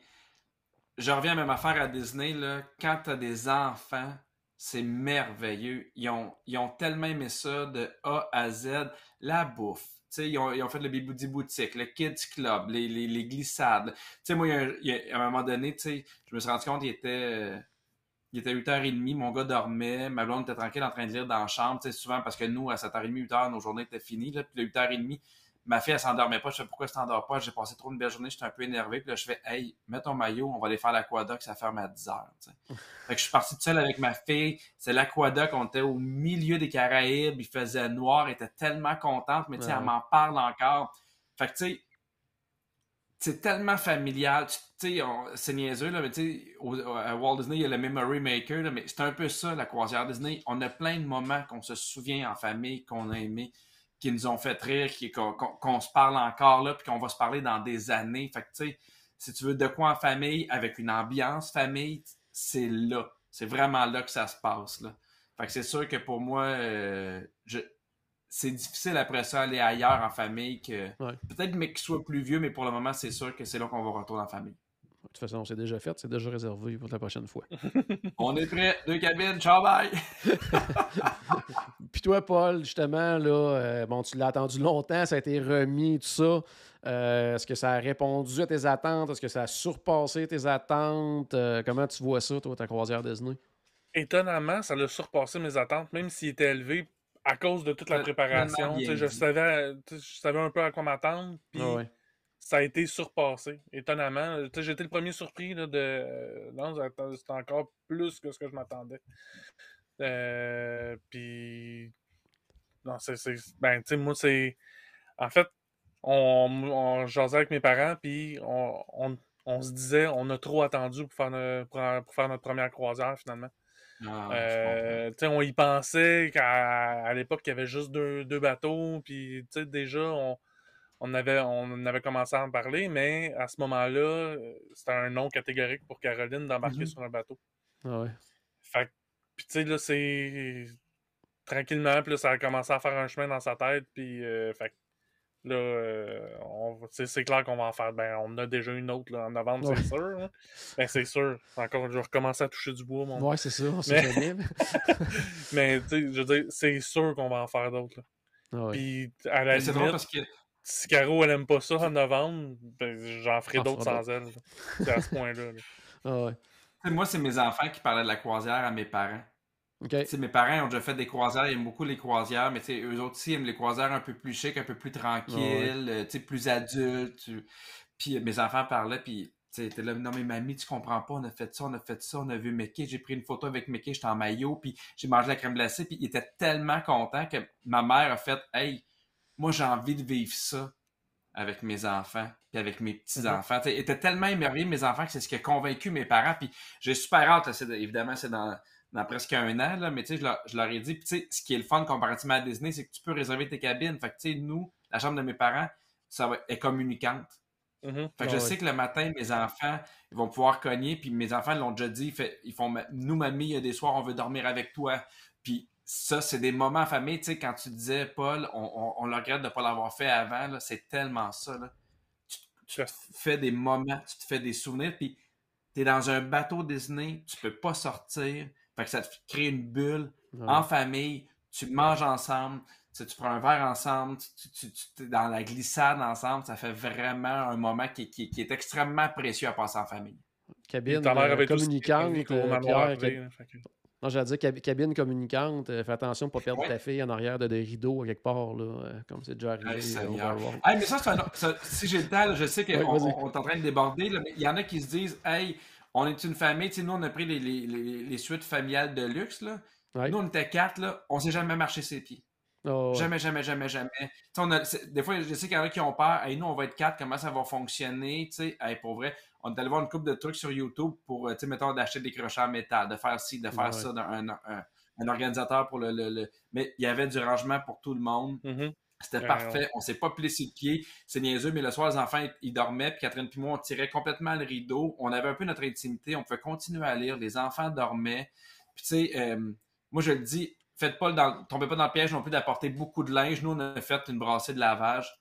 je reviens à même affaire à Disney. Là. Quand tu as des enfants, c'est merveilleux. Ils ont, ils ont tellement aimé ça de A à Z. La bouffe. Tu sais, ils, ont, ils ont fait le Biboudi Boutique, le Kids Club, les, les, les glissades. Tu sais, moi, il y a à un moment donné, je me suis rendu compte qu'il était, euh, il était 8h30, mon gars dormait, ma blonde était tranquille en train de lire dans la chambre, tu sais, souvent parce que nous, à 7h30, 8h, nos journées étaient finies, là, puis à 8h30, ma fille, elle s'endormait pas, je sais pourquoi elle s'endort pas, j'ai passé trop une belle journée, j'étais un peu énervé, puis là, je fais, hey, mets ton maillot, on va aller faire l'aquadoc, ça ferme à 10h, tu sais. Fait que je suis parti tout seul avec ma fille, c'est l'aquadoc, on était au milieu des Caraïbes, il faisait noir, elle était tellement contente, mais tu sais, Ouais. elle m'en parle encore. Fait que, tu sais, c'est tellement familial. Tu sais, c'est niaiseux, là, mais tu sais, à Walt Disney, il y a le Memory Maker, là, mais c'est un peu ça, la croisière Disney. On a plein de moments qu'on se souvient en famille, qu'on a aimé, qui nous ont fait rire, qu'on se parle encore là, puis qu'on va se parler dans des années. Fait que, tu sais, si tu veux de quoi en famille, avec une ambiance famille, c'est là. C'est vraiment là que ça se passe, là. Fait que c'est sûr que pour moi, euh, je, c'est difficile après ça aller ailleurs en famille que Ouais. peut-être mais qu'il soit plus vieux, mais pour le moment, c'est sûr que c'est là qu'on va retourner en famille. De toute façon, c'est déjà fait, c'est déjà réservé pour la prochaine fois. On est prêt, deux cabines, ciao bye! Puis toi, Paul, justement, là, euh, bon, tu l'as attendu longtemps, ça a été remis, tout ça. Euh, Est-ce que ça a répondu à tes attentes? Est-ce que ça a surpassé tes attentes? Euh, comment tu vois ça, toi, ta croisière Disney? Étonnamment, ça l'a surpassé mes attentes, même s'il était élevé à cause de toute la préparation. Je savais, je savais un peu à quoi m'attendre. Puis ouais. ça a été surpassé, étonnamment. Été le premier surpris là, de. Non, c'était encore plus que ce que je m'attendais. Euh, puis. Non, c'est. Ben, tu sais, moi, c'est. En fait, on, on jasait avec mes parents, puis on, on, on se disait, on a trop attendu pour faire, pour faire notre première croisière, finalement. Ah, Euh, on y pensait qu'à à l'époque, il y avait juste deux, deux bateaux, puis déjà, on, on, avait, on avait commencé à en parler, mais à ce moment-là, euh, c'était un non catégorique pour Caroline d'embarquer Mhm. sur un bateau. Ah ouais. Fait puis tu sais, là, c'est tranquillement, puis là, ça a commencé à faire un chemin dans sa tête, puis euh, fait là, euh, c'est c'est clair qu'on va en faire. Ben, on en a déjà une autre là, en novembre, Ouais. c'est sûr. hein. Ben, c'est sûr. Encore, je vais recommencer à toucher du bois, mon Ouais, c'est ça, on Mais- jamais. Mais, je veux dire, c'est sûr qu'on va en faire d'autres. là. Ah ouais. Puis, à la Mais c'est drôle limite, parce que si Caro, elle aime pas ça en novembre, ben, j'en ferai T'en d'autres feras sans elle. là. C'est à ce point-là. là. Ah ouais. Moi, c'est mes enfants qui parlaient de la croisière à mes parents. OK. Tu sais, mes parents ont déjà fait des croisières, ils aiment beaucoup les croisières, mais eux autres aussi aiment les croisières un peu plus chic, un peu plus tranquilles, euh, plus adultes. Puis euh, mes enfants parlaient, puis t'es là, non mais mamie, tu comprends pas, on a fait ça, on a fait ça, on a vu Mickey, j'ai pris une photo avec Mickey, j'étais en maillot, puis j'ai mangé la crème glacée, puis il était tellement content que ma mère a fait, hey, moi j'ai envie de vivre ça avec mes enfants, puis avec mes petits-enfants. Tu sais, Ils étaient tellement émerveillés, mes enfants, que c'est ce qui a convaincu mes parents, puis j'ai super hâte, là, évidemment, c'est dans dans presque un an, là, mais tu sais, je leur, je leur ai dit, puis tu sais, ce qui est le fun comparativement à Disney, c'est que tu peux réserver tes cabines. Fait que tu sais, nous, la chambre de mes parents, ça va, est communicante. Mhm. Fait que Ah je sais que le matin, mes enfants, ils vont pouvoir cogner, puis mes enfants l'ont déjà dit, fait- ils font, nous, mamie, il y a des soirs, on veut dormir avec toi. Puis ça, c'est des moments en famille, tu sais, quand tu disais, Paul, on, on, on le regrette de ne pas l'avoir fait avant, c'est tellement ça, là. Tu, tu te fais des moments, tu te fais des souvenirs, puis t'es dans un bateau Disney, tu peux pas sortir, fait que ça te crée une bulle Ouais. en famille, tu manges ensemble, tu, prends un verre ensemble, tu, tu, tu- tu- dans la glissade ensemble, ça fait vraiment un moment qui, qui- qui est extrêmement précieux à passer en famille. Cabine euh, communicante, euh, manoir Pierre, arrivé, cab- là, fait que- Non, j'allais dire cab- cabine communicante, euh, fais attention de ne pas perdre Ouais. ta fille en arrière de des rideaux à quelque part, là, euh, comme c'est déjà arrivé. Hey, mais ça, un si j'ai le temps, là, je sais qu'on Ouais, vas-y. on est en train de déborder, là, mais il y en a qui se disent Hey, on est une famille, tu sais, nous on a pris les, les, les, les suites familiales de luxe, là. Ouais. Nous on était quatre, là, on s'est jamais marché ses pieds. Ouais. Jamais, jamais, jamais, jamais. Des fois, je sais qu'il y en a qui ont peur. Hey, nous, on va être quatre, comment ça va fonctionner? Hey, pour vrai, on est allé voir une couple de trucs sur YouTube pour, euh, mettons, d'acheter des crochets en métal, de faire ci, de faire Ouais. ça, d'un- un, un- un organisateur pour le, le- le- Mais il y avait du rangement pour tout le monde. Mhm. C'était Ouais, parfait. On s'est pas plissé le pied. C'est niaiseux, mais le soir, les enfants, ils- dormaient. Puis Catherine puis moi, on tirait complètement le rideau. On avait un peu notre intimité. On pouvait continuer à lire. Les enfants dormaient. Puis tu sais, euh, moi, je le dis, faites pas dans, tombez pas dans le piège non plus d'apporter beaucoup de linge. Nous, on a fait une brassée de lavage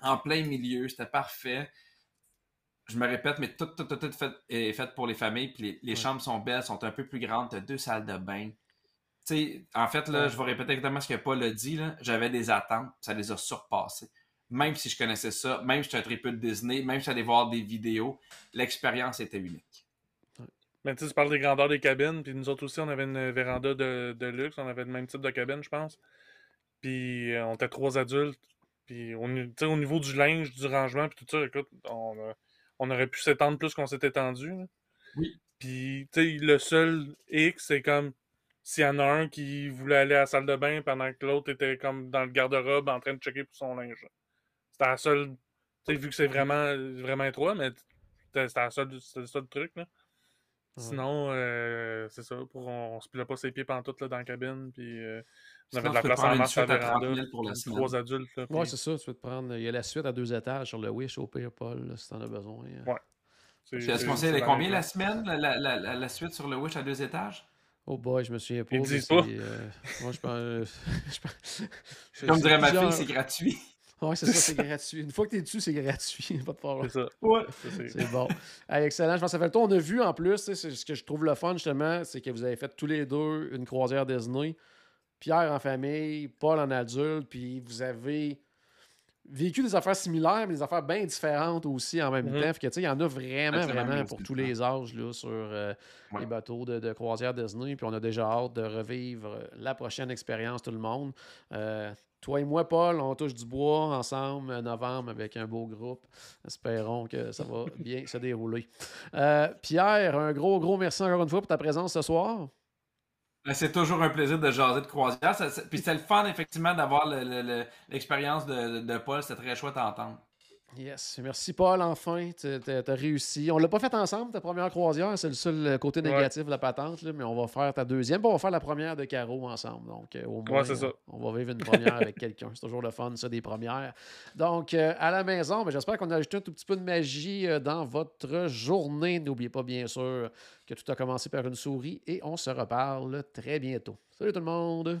en plein milieu. C'était parfait. Je me répète, mais tout, tout, tout, tout fait, est fait pour les familles. Puis les, les Ouais. chambres sont belles, sont un peu plus grandes. T'as deux salles de bain. Sais, en fait, là, je vais répéter exactement ce que Paul a dit. J'avais des attentes, ça les a surpassées. Même si je connaissais ça, même si j'étais un tripeux de Disney, même si j'allais voir des vidéos, l'expérience était unique. Mais tu parles des grandeurs des cabines, puis nous autres aussi, on avait une véranda de, de luxe, on avait le même type de cabine, je pense. Puis euh, on était trois adultes, puis sais, au niveau du linge, du rangement, puis tout ça, écoute, on, on aurait pu s'étendre plus qu'on s'est étendu. là. Oui. Puis, tu sais, le seul X, c'est comme s'il y en a un qui voulait aller à la salle de bain pendant que l'autre était comme dans le garde-robe en train de checker pour son linge. C'était la seule. Tu sais, vu que c'est vraiment, vraiment étroit, mais c'était c'était la seule- c'était le seul truc, là. Ouais. Sinon, euh, c'est ça, pour, on, on se pilait pas ses pieds pantoute là, dans la cabine, puis euh, on avait de la place en masse à la à 30 véranda, 000 pour la trois adultes. Là, Ouais, puis c'est ça, tu peux te prendre. Il y a la suite à deux étages sur le Wish au pire, Paul, là, si t'en as besoin. hein. Ouais. Est-ce qu'on sait combien la semaine, la, la- la- la- la suite sur le Wish à deux étages? Oh boy, je me souviens pas. Ils disent pas. euh, moi, je pense. je pense- je- Comme c'est dirait ma fille, c'est gratuit. Ouais, c'est ça, c'est gratuit. Une fois que t'es dessus, c'est gratuit. Pas de problème. C'est ça. Ouais. C'est- bon. Hey, excellent. Je pense que ça fait le tour. On a vu en plus, tu sais, c'est ce que je trouve le fun justement, c'est que vous avez fait tous les deux une croisière Disney. Pierre en famille, Paul en adulte, puis vous avez vécu des affaires similaires, mais des affaires bien différentes aussi en même Mhm. temps. Fait que, il y en a vraiment, vraiment pour tous le les âges là, sur euh, Ouais. les bateaux de, de croisière Disney. Puis on a déjà hâte de revivre la prochaine expérience, tout le monde. Euh, toi et moi, Paul, on touche du bois ensemble en novembre avec un beau groupe. Espérons que ça va bien se dérouler. Euh, Pierre, un gros, gros merci encore une fois pour ta présence ce soir. Ben, C'est toujours un plaisir de jaser de croisière. Puis c'est le fun, effectivement, d'avoir le- le- le- l'expérience de, Paul. C'était très chouette à entendre. Yes. Merci, Paul. Enfin, tu as réussi. On l'a pas fait ensemble, ta première croisière. C'est le seul euh, côté négatif de la patente. là, mais on va faire ta deuxième. puis on va faire la première de Caro ensemble. Donc, euh, au moins, c'est ça. on va vivre une première avec quelqu'un. C'est toujours le fun, ça, des premières. Donc, euh, à la maison, mais j'espère qu'on a ajouté un tout petit peu de magie euh, dans votre journée. N'oubliez pas, bien sûr, que tout a commencé par une souris et on se reparle très bientôt. Salut tout le monde!